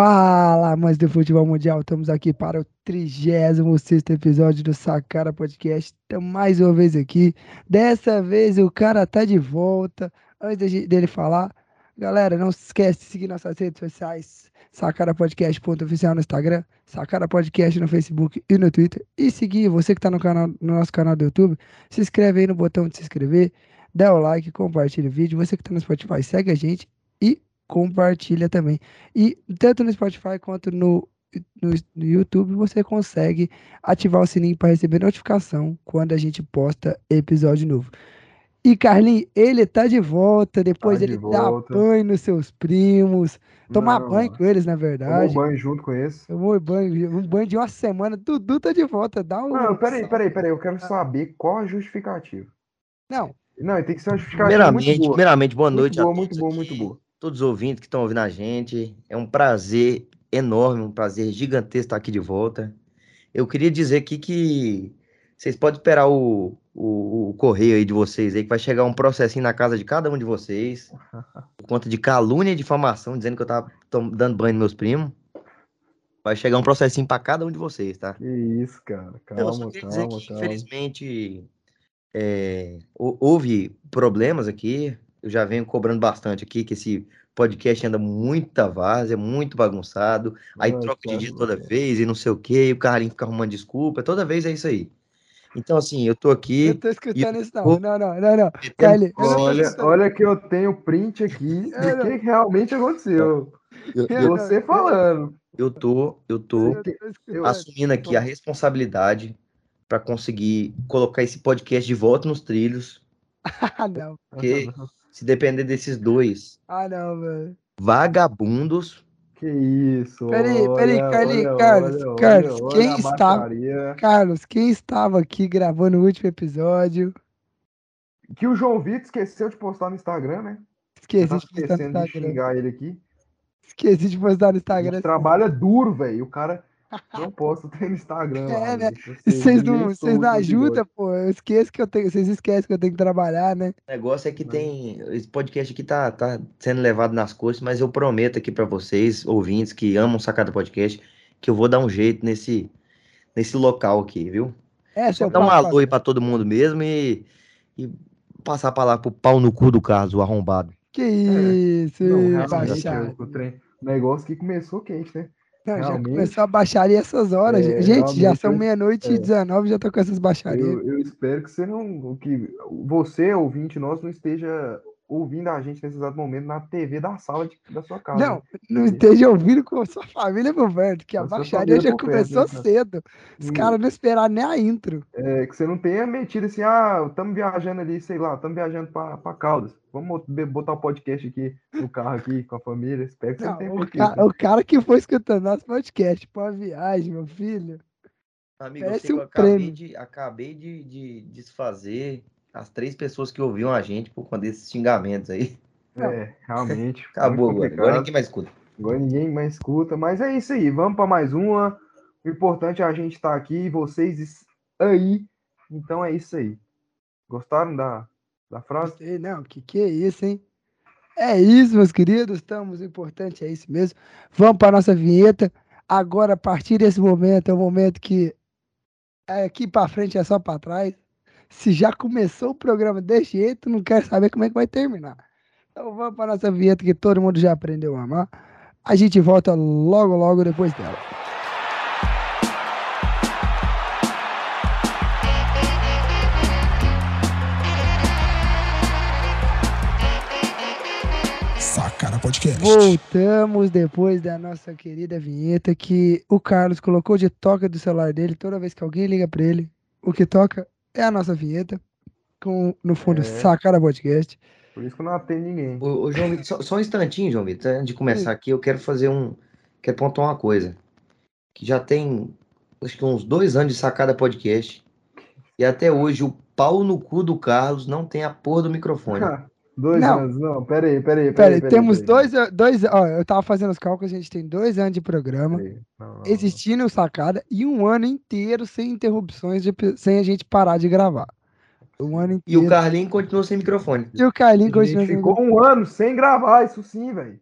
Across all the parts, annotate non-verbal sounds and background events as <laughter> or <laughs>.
Fala, amantes do futebol mundial, estamos aqui para o 36 episódio do Sacara Podcast. Estamos mais uma vez aqui. Dessa vez o cara tá de volta. Antes de- dele falar, galera, não se esquece de seguir nossas redes sociais: Sacara Podcast.oficial no Instagram, Sacara Podcast no Facebook e no Twitter. E seguir você que está no, canal, no nosso canal do YouTube, se inscreve aí no botão de se inscrever, dá o like, compartilha o vídeo. Você que está no Spotify, segue a gente e compartilha também. E tanto no Spotify quanto no, no, no YouTube você consegue ativar o sininho para receber notificação quando a gente posta episódio novo. E Carlinhos, ele tá de volta, depois Tá de ele dá volta. banho nos seus primos, tomar Não, banho com eles, na Tomou verdade. banho junto com esse. Tomou banho, um banho de uma semana. Dudu tá de volta, dá um. Não, peraí, peraí, peraí. Eu quero saber qual a justificativa. Não, Não, tem que ser uma justificativa Primeiramente, muito boa. primeiramente, boa Muito noite boa, a muito boa, muito boa. Todos os ouvintes que estão ouvindo a gente. É um prazer enorme, um prazer gigantesco estar aqui de volta. Eu queria dizer aqui que vocês podem esperar o, o, o correio aí de vocês aí, que vai chegar um processinho na casa de cada um de vocês, por conta de calúnia e difamação, dizendo que eu tava dando banho nos meus primos. Vai chegar um processinho para cada um de vocês, tá? Que isso, cara. Não, eu só Calma, queria dizer calma, que, calma. infelizmente, é, hou- houve problemas aqui. Eu já venho cobrando bastante aqui, que esse podcast anda muita várzea, muito bagunçado. Aí Ai, troca de dia toda vez e não sei o quê, e o Carlinho fica arrumando desculpa. Toda vez é isso aí. Então, assim, eu tô aqui. eu tô escutando isso não. vou- Não, não, não, não. não Olha, olha que eu tenho print aqui <laughs> do que realmente aconteceu. Eu, Eu não- Você falando. eu tô, eu tô eu tô assumindo aqui a responsabilidade para conseguir colocar esse podcast de volta nos trilhos. <laughs> Ah, não. Porque se depender desses dois Ah, não, velho. vagabundos, Que isso. Peraí, peraí, olha, Carlinhos, olha, Carlos, olha, Carlos, olha quem a está- baixaria. Carlos, quem estava aqui gravando o último episódio? Que o João Vitor esqueceu de postar no Instagram, né? Esqueci Tá de postar no esquecendo de Instagram. xingar ele aqui. Esqueci de postar no Instagram. gente trabalha duro, velho. O cara não posta tem no Instagram. lá, É, né? Vocês não, vocês não ajudam, pô. Eu esqueço que eu tenho. Vocês esquecem que eu tenho que trabalhar, né? o negócio é que Não. tem. Esse podcast aqui tá, tá sendo levado nas costas, mas eu prometo aqui para vocês, ouvintes que amam Sacada Podcast, que eu vou dar um jeito nesse, nesse local aqui, viu? É Só dar um alô aí pra todo mundo mesmo e, e passar a palavra pro pau no cu do Carlos, o arrombado. Que isso, Não, ih, realmente, baixaria. o, o trem, o negócio que começou quente, né? Não, já começou a baixaria essas horas. É, gente, já são meia-noite e é. 19 já tô com essas baixarias. Eu, eu espero que você não. Que você, ouvinte nosso, não esteja ouvindo a gente nesse exato momento na TV da sala de- da sua casa. Não, não esteja ouvindo com a sua família por perto, que a baixaria já por perto, começou né, cedo. Os Hum. caras não esperaram nem a intro. É, que você não tenha metido assim, ah, estamos viajando ali, sei lá, estamos viajando para Caldas. Vamos botar o podcast aqui no carro aqui com a família. Espero que você não, Não, tenha o, ca- isso. né? o cara que foi escutando nosso podcast pra uma viagem, meu filho. Amigo, eu sei que um eu acabei, prêmio. de, acabei de, de desfazer as três pessoas que ouviam a gente por conta desses xingamentos aí. É, realmente. <laughs> Acabou agora. Agora ninguém mais escuta. Agora ninguém mais escuta, mas é isso aí. Vamos para mais uma. O importante é a gente estar aqui e vocês aí. Então é isso aí. Gostaram da, da frase? Gostei, não, que que é isso, hein? É isso, meus queridos, estamos, o importante é isso mesmo. Vamos para nossa vinheta. Agora, a partir desse momento, é o momento que é aqui para frente é só para trás. Se já começou o programa desse jeito, não quero saber como é que vai terminar. Então vamos para nossa vinheta que todo mundo já aprendeu a amar. A gente volta logo, logo depois dela. Sacara Podcast. Voltamos depois da nossa querida vinheta que o Carlos colocou de toca do celular dele toda vez que alguém liga para ele. O que toca é a nossa vinheta com no fundo É. Sacara Podcast. Por isso que eu não atendo ninguém. Ô, ô, João Vitor, só, só um instantinho, João Vitor, antes de começar aqui, eu quero fazer um. Quero pontuar uma coisa. Que já tem, acho que uns dois anos de sacada podcast. E até hoje o pau no cu do Carlos não tem a porra do microfone. <laughs> dois Não. anos, não. Pera aí, pera aí. Peraí, temos dois, dois. Ó, eu tava fazendo os cálculos, a gente tem dois anos de programa, Não, não, existindo o Sacada e um ano inteiro sem interrupções, de- sem a gente parar de gravar. Um ano E inteiro. o Carlinho continua sem microfone. E o Carlinhos não. A gente continua sem ficou um ano sem gravar, isso sim, velho.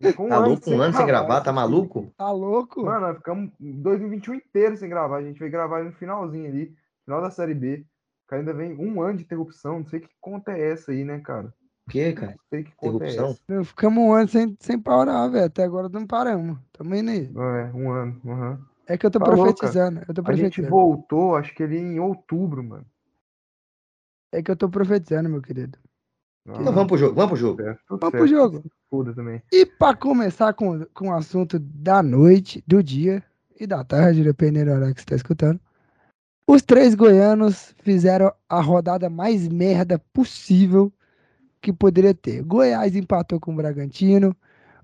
Ficou Tá ano louco um ano sem gravar, esse tá maluco? Tá louco? Mano, nós ficamos 2021 inteiro sem gravar. A gente veio gravar no finalzinho ali, final da Série B. Cara ainda vem um ano de interrupção. Não sei que conta é essa aí, né, cara? O que, cara? Não sei que conta é Interrupção? essa. Meu, Ficamos um ano sem, sem parar, velho. Até agora não paramos. Tamo indo aí. É, um ano. aham. É que eu tô Tá profetizando. Eu tô A gente profetizando. voltou, acho que ali em outubro, mano. É que eu tô profetizando, meu querido. Então vamos pro jogo, vamos pro jogo. Certo, tudo Vamos pro certo. jogo. Foda também. E para começar com, com o assunto da noite, do dia e da tarde, dependendo da hora que você está escutando, os três goianos fizeram a rodada mais merda possível que poderia ter. Goiás empatou com o Bragantino,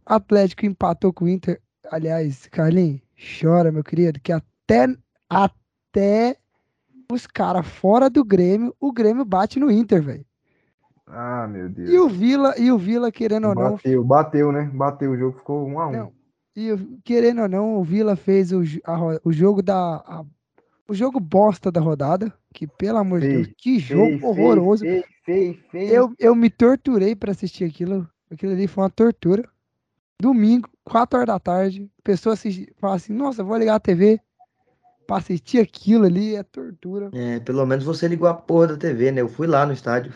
Atlético empatou com o Inter. Aliás, Carlinhos, chora, meu querido, que até, até os caras fora do Grêmio, o Grêmio bate no Inter, velho. Ah, meu Deus. E o Vila, e o Vila, querendo ou não, Bateu, bateu, né? Bateu, o jogo ficou um a um. Não. E querendo ou não, o Vila fez o, a o jogo da. a- o jogo bosta da rodada. Que, pelo amor de Deus, que jogo Fez, horroroso. Fez, fez. Eu, eu me torturei pra assistir aquilo. Aquilo ali foi uma tortura. Domingo, 4 horas da tarde, pessoa assiste, fala assim: Nossa, vou ligar a TV pra assistir aquilo ali. É tortura. É, pelo menos você ligou a porra da TV, né? Eu fui lá no estádio.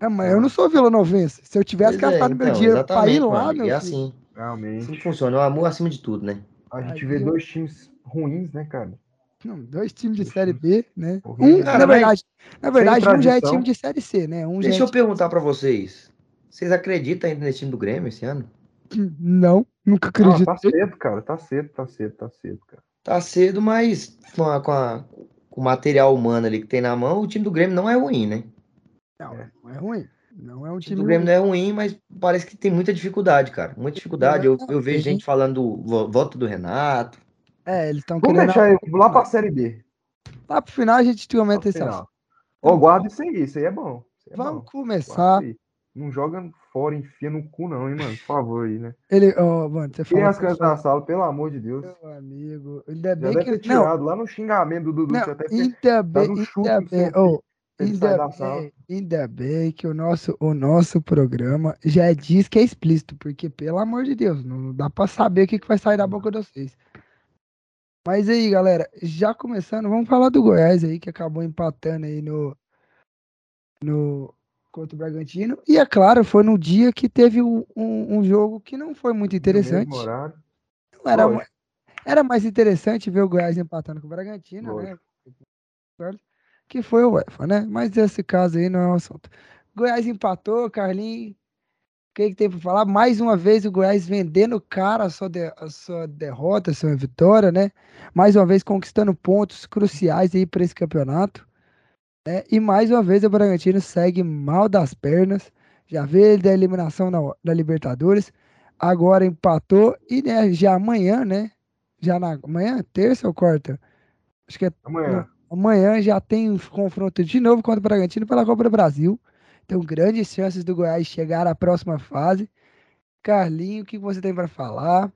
É, mas eu não sou vilanovense. Se eu tivesse Pois é, gastado meu então, dinheiro pra ir lá, mano, meu É assim. Realmente. Assim que funciona. É o amor acima de tudo, né? A gente Aí vê eu- dois times ruins, né, cara? Não, dois times de Série B, né? Um, Cara, na verdade, na verdade um já é time de Série C, né? Um Deixa é eu perguntar pra vocês. Vocês acreditam ainda nesse time do Grêmio esse ano? time- <clears throat> Não, nunca Ah, acredito. tá cedo, cara. Tá cedo, tá cedo, tá cedo, cara. Tá cedo, mas com, a- com, a- com o material humano ali que tem na mão, o time do Grêmio não é ruim, né? Não, não é ruim. Não é um O time time do Grêmio não é ruim, mas parece que tem muita dificuldade, cara. Muita dificuldade. Eu, eu vejo gente falando do vo- voto do Renato. É, eles estão Vamos querendo. deixar ele lá pra Série B. Lá pro final a gente comenta pro esse assunto. Ó, guarda isso aí, isso aí é bom. É Vamos bom. Começar. Não joga fora, enfia no cu, não, hein, mano? Por favor aí, né? Ele, ó, mano, você falou. as crianças da sala, pelo amor de Deus. Meu amigo, ainda Já bem ter que. Não, tirado lá no xingamento do Dudu. não, já até ainda bem, um chute ainda bem, oh, ele ainda bem, ainda bem que o nosso, o nosso programa já diz que é explícito, porque, pelo amor de Deus, não dá pra saber o que, que vai sair da boca de vocês. Mas aí, galera, já começando, vamos falar do Goiás aí, que acabou empatando aí no, no contra o Bragantino. E é claro, foi no dia que teve um, um, um jogo que não foi muito interessante. Não era, Lógico. era mais interessante ver o Goiás empatando com o Bragantino, né? Que foi o UEFA, né? Mas esse caso aí não é um assunto. Goiás empatou, Carlinhos. O que, que tem pra falar? Mais uma vez o Goiás vendendo cara a sua, de- a sua derrota, a sua vitória, né? Mais uma vez conquistando pontos cruciais aí para esse campeonato. né? E mais uma vez o Bragantino segue mal das pernas. Já veio da eliminação na, da Libertadores. Agora empatou e né, já amanhã, né? Já na amanhã, terça ou quarta? Acho que é Amanhã. Amanhã já tem um confronto de novo contra o Bragantino pela Copa do Brasil. Então, grandes chances do Goiás chegar à próxima fase. Carlinho, o que você tem para falar?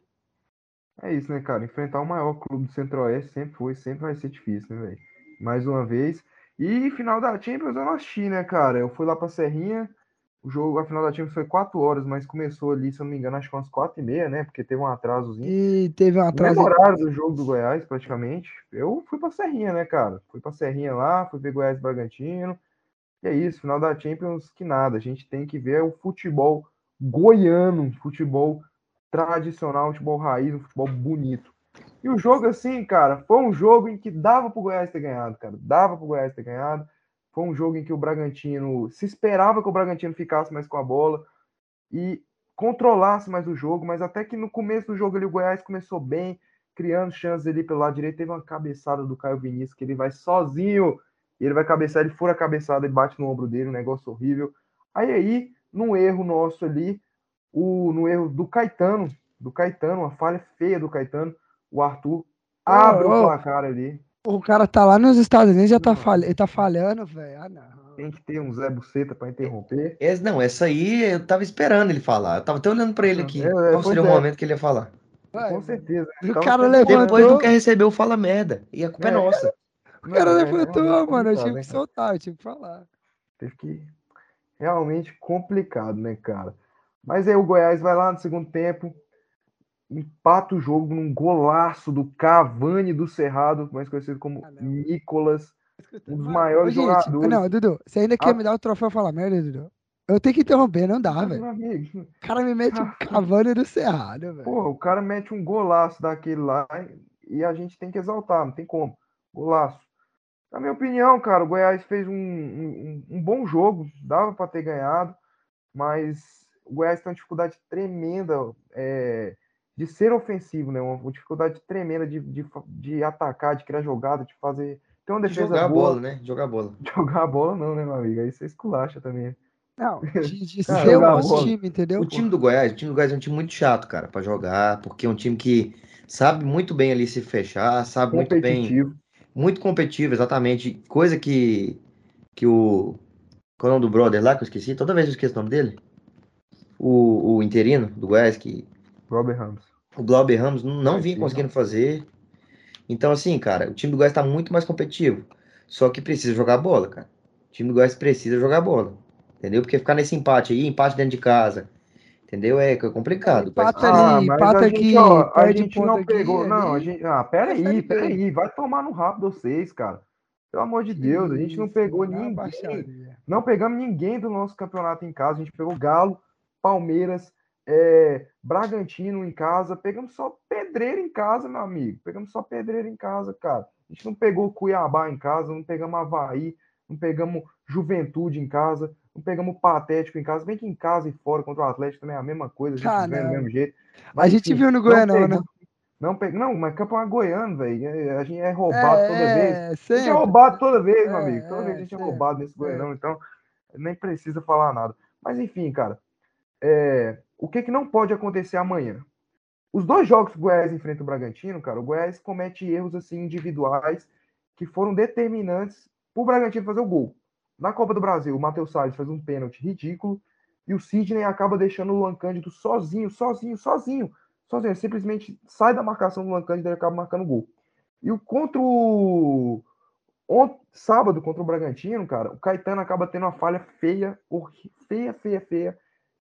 É isso, né, cara? Enfrentar o maior clube do Centro-Oeste sempre foi, sempre vai ser difícil, né, velho? Mais uma vez. E final da Champions eu não assisti, né, cara? Eu fui lá pra Serrinha. O jogo, a final da Champions foi 4 horas, mas começou ali, se eu não me engano, acho que umas 4 e meia, né? Porque teve um atrasozinho. E teve um atraso. mesmo horário do jogo do Goiás, praticamente. Eu fui pra Serrinha, né, cara? Fui pra Serrinha lá, fui ver Goiás e Bragantino. E é isso, final da Champions, que nada. A gente tem que ver o futebol goiano, futebol tradicional, futebol raiz, um futebol bonito. E o jogo, assim, cara, foi um jogo em que dava pro Goiás ter ganhado, cara. Dava pro Goiás ter ganhado. Foi um jogo em que o Bragantino se esperava que o Bragantino ficasse mais com a bola e controlasse mais o jogo, mas até que no começo do jogo ali o Goiás começou bem, criando chances ali pelo lado direito. Teve uma cabeçada do Caio Vinícius que ele vai sozinho, e ele vai cabeçar, ele fura a cabeçada e bate no ombro dele, um negócio horrível. Aí aí, num erro nosso ali, o, no erro do Caetano, do Caetano, uma falha feia do Caetano, o Arthur abre Ô, o ô. placar ali. O cara tá lá nos Estados Unidos já tá, falha... ele tá falhando, velho. Ah, não. Tem que ter um Zé Buceta para interromper. Esse, não, essa aí eu tava esperando ele falar. Eu tava até olhando pra ele aqui. É, é, Qual seria o é. momento que ele ia falar? Vai, Com certeza. O Tava cara levantou. Depois não quer receber o fala merda. E a culpa é, É. nossa. O cara é levantou, realmente mano. Eu tive né, que soltar, eu tive que falar. Teve que. Realmente complicado, né, cara? Mas aí o Goiás vai lá no segundo tempo, empata o jogo num golaço do Cavani do Cerrado, mais conhecido como Ah. Nicolas, um dos maiores ô, gente, jogadores. Não, Dudu, você ainda quer Ah. me dar o troféu falar merda, Dudu? Eu tenho que interromper, não dá, velho. O cara me mete um <laughs> Ah. Cavani do Cerrado, velho. Porra, o cara mete um golaço daquele lá e a gente tem que exaltar, não tem como. Golaço. Na minha opinião, cara, o Goiás fez um, um, um bom jogo, dava para ter ganhado, mas o Goiás tem uma dificuldade tremenda é, de ser ofensivo, né? Uma dificuldade tremenda de, de, de atacar, de criar jogada, de fazer. Tem uma De defesa jogar a boa. bola, né? Jogar a bola. <laughs> Jogar a bola não, né, meu amigo? Aí você esculacha também. Não, de, de <laughs> Cara, ser o jogar nosso time, entendeu? O time do Goiás, o time do Goiás é um time muito chato, cara, pra jogar, porque é um time que sabe muito bem ali se fechar, sabe muito bem. Muito competitivo, exatamente. Coisa que que o qual é o nome do brother lá que eu esqueci, toda vez eu esqueço o nome dele. O, o interino do Goiás que Robert Ramos. o Glauber Ramos não, não vinha conseguindo fazer. Então, assim, cara, o time do Goiás tá muito mais competitivo. Só que precisa jogar bola, cara. O time do Goiás precisa jogar bola. Entendeu? Porque ficar nesse empate aí, empate dentro de casa, entendeu? É complicado. Empata precisa- ali, mas empata a gente, ó, a gente não aqui, pegou. Não, a gente. Ah, pera Série aí, B. pera aí. Vai tomar no rabo vocês, cara. Pelo amor de Deus, a gente não pegou uma ninguém. Não pegamos ninguém do nosso campeonato em casa. A gente pegou Galo, Palmeiras, é, Bragantino em casa. Pegamos só pedreiro em casa, meu amigo. Pegamos só pedreiro em casa, cara. A gente não pegou Cuiabá em casa, não pegamos Havaí, não pegamos Juventude em casa, não pegamos Patético em casa. Bem que em casa e fora contra o Atlético também é a mesma coisa, a gente Ah, ganha do mesmo jeito. A Mas, gente enfim, viu no não Goianão, né? Não, pe... não, mas campeonato goiano, velho. é- A gente é roubado toda vez. É, A gente sempre. é roubado toda vez, meu É, amigo. Toda vez a é, gente é sempre, roubado nesse goianão, então nem precisa falar nada. Mas enfim, cara. é, O que, que não pode acontecer amanhã? Os dois jogos que o Goiás enfrenta o Bragantino, cara, o Goiás comete erros assim individuais que foram determinantes para o Bragantino fazer o gol. Na Copa do Brasil, o Matheus Salles faz um pênalti ridículo e o Sidney acaba deixando o Luan Cândido sozinho, sozinho, sozinho, sozinho. Ele simplesmente sai da marcação do Luan Cândido e acaba marcando gol. E o contra o ont- sábado contra o Bragantino, cara, o Caetano acaba tendo uma falha feia, feia, feia, feia.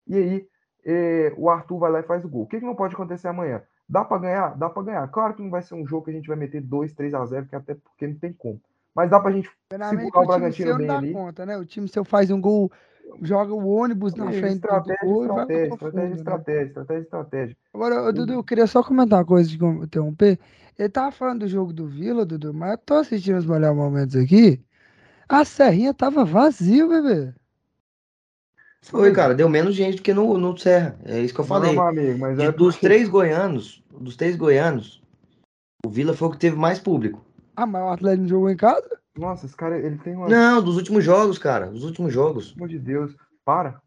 E aí eh, o Arthur vai lá e faz o gol. O que, que não pode acontecer amanhã? Dá para ganhar? Dá para ganhar. Claro que não vai ser um jogo que a gente vai meter 2, 3 a 0, que até porque não tem como. Mas dá pra gente segurar o Bragantino bem ali. conta, né? O time seu faz um gol, joga o ônibus na frente do- do estratégia, gol e vai estratégia, estratégia, fundo, né? estratégia, estratégia, estratégia. Agora, Dudu, eu queria só comentar uma coisa de interromper. Ele tava falando do jogo do Vila, Dudu, mas eu tô assistindo os melhores momentos aqui. A Serrinha tava vazio, bebê. Foi, cara, deu menos gente do que no, no Serra. É isso que eu falei. Não, amigo, mas De- é dos três goianos, dos três goianos, o Vila foi o que teve mais público. Ah, mas o Atlético não jogou em casa? Nossa, esse cara, ele tem uma. Não, dos últimos jogos, cara. Dos últimos jogos. Pelo amor de Deus, para.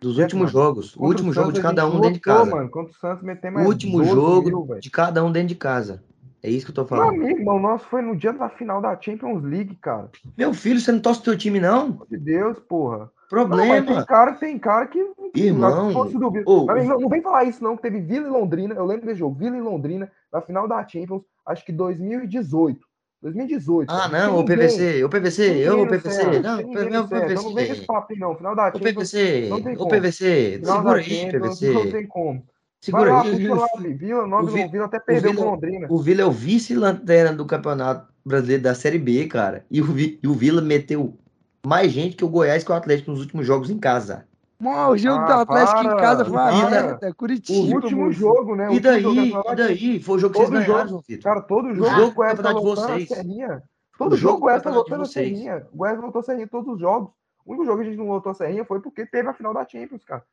Dos É, últimos mano. jogos. O último jogo de cada um dentro de casa. Mano, contra o Santos meter O mais último 12 jogo mil, de cada um dentro de casa. É isso que eu tô Meu falando. amigo, mas o nosso foi no dia da final da Champions League, cara. Meu filho, você não torce teu time, não? Pelo amor de Deus, porra. Não, mas tem Problema. cara, tem cara que. Irmão, Se fosse do ô, Mas não, não vem falar isso, não, que teve Vila e Londrina. Eu lembro desse jogo, Vila e Londrina, na final da Champions, acho que 2018. 2018. Ah, não, o. PVC, o PVC, eu, o PVC. Não, o. Então não vem esse PVC. papinho, não. Final da O Champions. PVC, não tem o. PVC. Final Segura aí, Champions, PVC. não tem como. Vai Segura lá, aí. lá. Vila, Nova O Vi- Vila até perdeu com Londrina. O Vila é o vice-lanterna do Campeonato Brasileiro da Série B, cara. E o, e o Vila meteu mais gente que o Goiás que o Atlético nos últimos jogos em casa. Mano, o jogo Ah, do Atlético em para, casa foi uma merda. O Curitiba. último moço. jogo, né? O E daí? da E daí? Foi o jogo que vocês Todo ganharam, Vitor. Cara, todo jogo jogo o Goiás tá lotando a vocês. Serrinha. O Todo jogo jogo o Goiás tá lotando a. Serrinha. O Goiás lotou a Serrinha em todos os jogos. O único jogo que a gente não lotou a Serrinha foi porque teve a final da Champions, cara.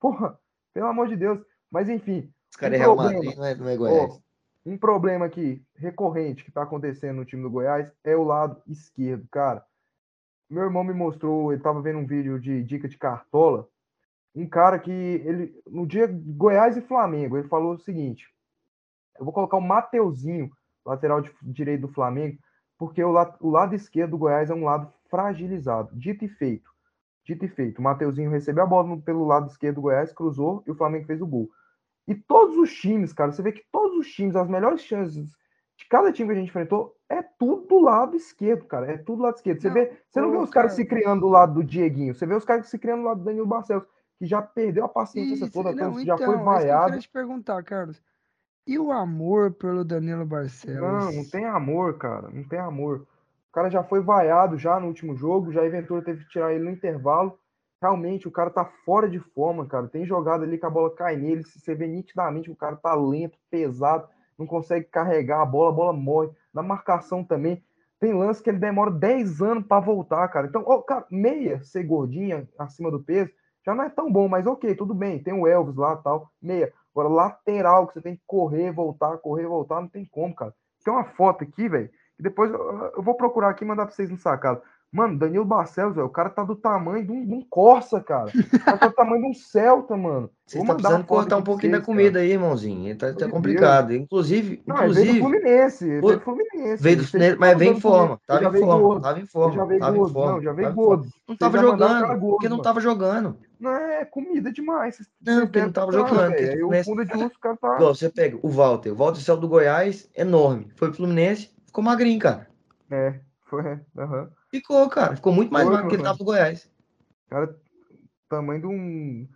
Porra, pelo amor de Deus. Mas enfim, Os caras Um é Real problema. Madrid, não é, não é Goiás. ó, um problema aqui recorrente que tá acontecendo no time do Goiás é o lado esquerdo, cara. Meu irmão me mostrou, ele tava vendo um vídeo de dica de cartola. Um cara que ele no dia Goiás e Flamengo, ele falou o seguinte: eu vou colocar o Mateuzinho, lateral de- direito do Flamengo, porque o, la- o lado esquerdo do Goiás é um lado fragilizado. Dito e feito. Dito e feito. O Mateuzinho recebeu a bola pelo lado esquerdo do Goiás, cruzou e o Flamengo fez o gol. E todos os times, cara, você vê que todos os times, as melhores chances de cada time que a gente enfrentou, é tudo do lado esquerdo, cara. É tudo do lado esquerdo. Você Não, vê, você não vê os caras cara. se criando do lado do Dieguinho, você vê os caras se criando do lado do Danilo Barcelos. que já perdeu a paciência Isso, toda, não, já foi então, é que eu vaiado. queria te perguntar, Carlos. E o amor pelo Danilo Barcelos? Não, não tem amor, cara. Não tem amor. O cara já foi vaiado já no último jogo, já a Ventura teve que tirar ele no intervalo. Realmente, o cara tá fora de forma, cara. Tem jogada ali que a bola cai nele, você vê nitidamente que o cara tá lento, pesado, não consegue carregar a bola, a bola morre. Na marcação também. Tem lance que ele demora 10 anos para voltar, cara. Então, ó, cara, meia ser gordinha acima do peso já não é tão bom, mas ok, tudo bem. Tem o Elvis lá tal, meia. Agora, lateral, que você tem que correr, voltar, correr, voltar, não tem como, cara. Tem uma foto aqui, velho, que depois eu, eu vou procurar aqui e mandar pra vocês no sacado. Mano, Danilo Barcelos, velho, o cara tá do tamanho de um, de um Corsa, cara. O cara tá do tamanho de um Celta, mano. Você tá precisando cortar um pouquinho da comida aí, irmãozinho. Tá, tá complicado. Inclusive, Não, ele veio do inclusive, Fluminense, veio do Fluminense. veio do Fluminense, mas veio em forma. Tava em forma. Tava em forma. já veio Tava em gordo, forma. não, já veio tava em forma. gordo. Não tava cara jogando. Porque não tava jogando. Não, é comida demais. Vocês, Não, porque não tava jogando, Aí o fundo de o cara tá. Você pega o Walter. O Walter saiu do Goiás, enorme. Foi pro Fluminense, ficou magrinho, cara. É, foi. Aham. Ficou, cara. Ficou muito mais magro que ele tava no Goiás. Cara, tamanho de um.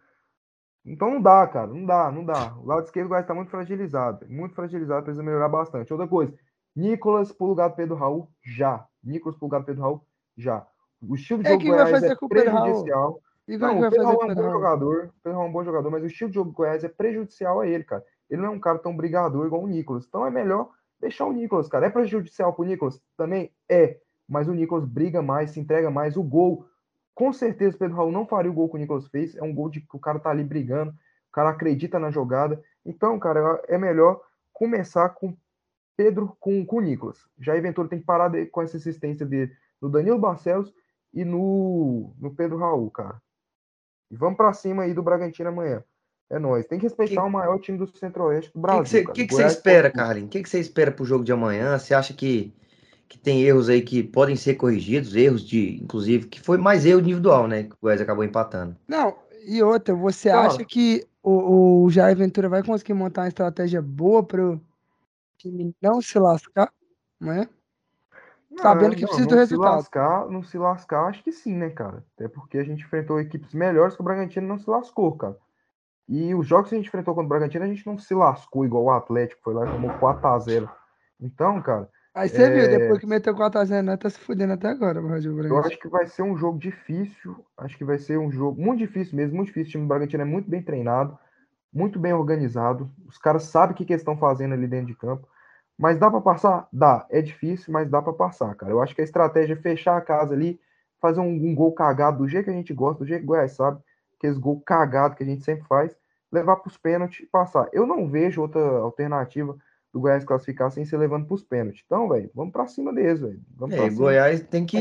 Então não dá, cara. Não dá, não dá. O lado esquerdo do Goiás tá muito fragilizado. Muito fragilizado, precisa melhorar bastante. Outra coisa, Nicolas pro lugar do Pedro Raul, já. Nicolas pro lugar do Pedro Raul, já. O estilo de É, jogo do vai Goiás fazer é com o Pedro Raul? prejudicial. E Não, o Pedro Raul é um bom Raul? jogador. O Pedro Raul é um bom jogador, mas o estilo de jogo do Goiás é prejudicial a ele, cara. Ele não é um cara tão brigador igual o Nicolas. Então é melhor deixar o Nicolas, cara. É prejudicial pro Nicolas? Também é. Mas o Nicolas briga mais, se entrega mais. O gol, com certeza, o Pedro Raul não faria o gol que o Nicolas fez. É um gol de que o cara tá ali brigando. O cara acredita na jogada. Então, cara, é melhor começar com Pedro com, com o Nicolas. Já a Ventura tem que parar de- com essa assistência dele no Danilo Barcelos e no, no Pedro Raul, cara. E vamos pra cima aí do Bragantino amanhã. É nóis. Tem que respeitar Que- o maior time do Centro-Oeste do O Brasil. que, você, cara. que, você espera. Carlinhos? O que, que você espera pro jogo de amanhã? Você acha que, que tem erros aí que podem ser corrigidos? Erros de, inclusive, que foi mais erro individual, né? Que o Goiás acabou empatando. Não, e outra, você acha que o, o Jair Ventura vai conseguir montar uma estratégia boa para o time não se lascar, não é? Sabendo que precisa do não resultado. Se lascar, não se lascar, acho que sim, né, cara? Até porque a gente enfrentou equipes melhores que o Bragantino não se lascou, cara. E os jogos que a gente enfrentou contra o Bragantino, a gente não se lascou igual o Atlético, foi lá e tomou 4x0. Então, cara, Aí você viu, É. depois que meteu 4x0, nós tá se fudendo até agora, o Rádio eu Bragantino. acho que vai ser um jogo difícil. Acho que vai ser um jogo muito difícil mesmo, muito difícil. O time do Bragantino é muito bem treinado, muito bem organizado. Os caras sabem o que, que eles estão fazendo ali dentro de campo. Mas dá pra passar? Dá. É difícil, mas dá pra passar, cara. Eu acho que a estratégia é fechar a casa ali, fazer um, um gol cagado do jeito que a gente gosta, do jeito que o Goiás sabe, aqueles gol cagado que a gente sempre faz, levar pros pênaltis e passar. Eu não vejo outra alternativa do Goiás classificar sem ser levando pros pênaltis. Então, velho, vamos pra cima deles, velho. Vamos É, cima. Goiás tem que.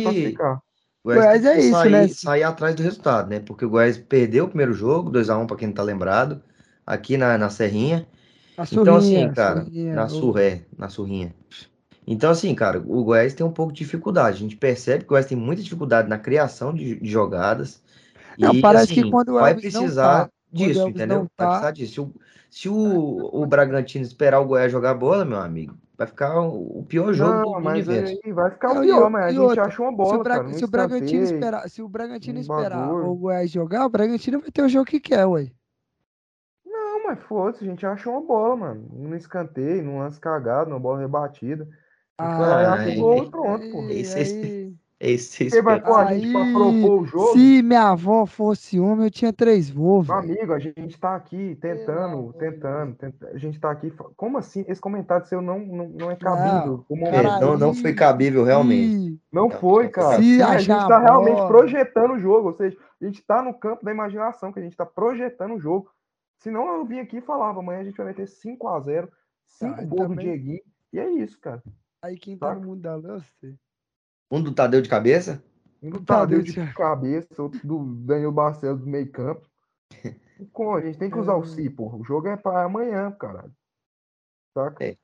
Goiás, Goiás tem é que isso, sair, né? sair atrás do resultado, né? Porque o Goiás perdeu o primeiro jogo, 2x1 pra quem não tá lembrado, aqui na, na Serrinha. Na Então, assim, surrinha, cara, surrinha, na o- surré, na surrinha. Então, assim, cara, o Goiás tem um pouco de dificuldade. A gente percebe que o Goiás tem muita dificuldade na criação de, de jogadas. Não, e, parece que assim, quando o vai precisar tá, quando disso, Elvis entendeu? não Vai tá- precisar disso. Se o, se o, o Bragantino esperar o Goiás jogar bola, meu amigo, vai ficar o, pior jogo do, Não, do mas universo. aí vai ficar o e pior, o- mas a e gente outra, achou uma se bola, o, Bra- cara. se o Bragantino esperar, se o Bragantino um esperar o Goiás jogar, o Bragantino vai ter o jogo que quer, ué. Não, mas foda-se, a gente achou uma bola, mano. No escanteio, num lance cagado, numa bola rebatida. E Ah, achou aí- o gol e pronto, pô. Esse- esse- aí- É isso que você espera. a gente pra Aí, propor o jogo? Se minha avó fosse homem, eu tinha três voos, amigo, a gente tá aqui tentando, tentando, tenta- A gente tá aqui. Como assim? Esse comentário seu não, não, não é Não, cabível. É, Cara, não, não aí- foi cabível, realmente. Não foi, cara. Se a gente tá realmente projetando o jogo. Ou seja, a gente tá no campo da imaginação, que a gente tá projetando o jogo. Senão eu vim aqui e falava, amanhã a gente vai meter 5x0, 5 Ah, e gols do Dieguinho. E é isso, cara. Aí quem tá Saca? no mundo da é você. Um do Tadeu de cabeça? Um do Tadeu de cabeça, outro do Daniel Barcelos do meio campo. <laughs> Com, a gente tem que usar o É. Si, pô. O jogo é pra amanhã, caralho. Saca? É.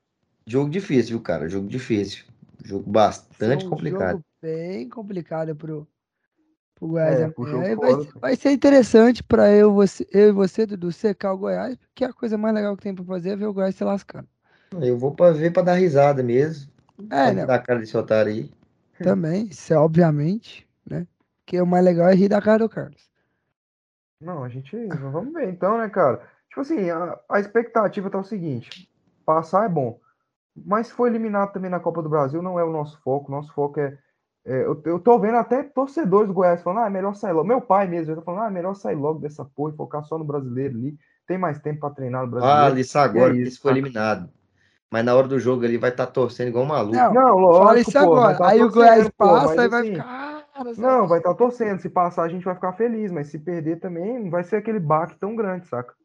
Jogo difícil, viu, cara? Jogo difícil. Jogo bastante um complicado. jogo bem complicado pro, pro Goiás É, pro jogo E vai, vai ser interessante pra eu, você, eu e você, Dudu, secar o Goiás, porque a coisa mais legal que tem pra fazer é ver o Goiás se lascando. Eu vou pra ver pra dar risada mesmo. É, Pra né? dar a cara desse otário aí. Também, isso é obviamente, né? Porque o mais legal é rir da cara do Carlos. Não, a gente. Vamos ver então, né, cara? Tipo assim, a, a expectativa tá o seguinte: passar é bom. Mas se for eliminado também na Copa do Brasil, não é o nosso foco. Nosso foco é. é eu, eu tô vendo até torcedores do Goiás falando, ah, é melhor sair logo. Meu pai mesmo já tá falando, ah, é melhor sair logo dessa porra e focar só no brasileiro ali. Tem mais tempo para treinar no brasileiro. Fala isso agora, É porque isso, se for cara. eliminado. Mas na hora do jogo ele vai estar torcendo igual um maluco. Não, Não, Fala lógico, isso pô, agora. vai tá Aí o Goiás passa mas e vai assim, ficar. "Cara, Não, vai estar torcendo. Se passar, a gente vai ficar feliz, mas se perder também, não vai ser aquele baque tão grande, saca?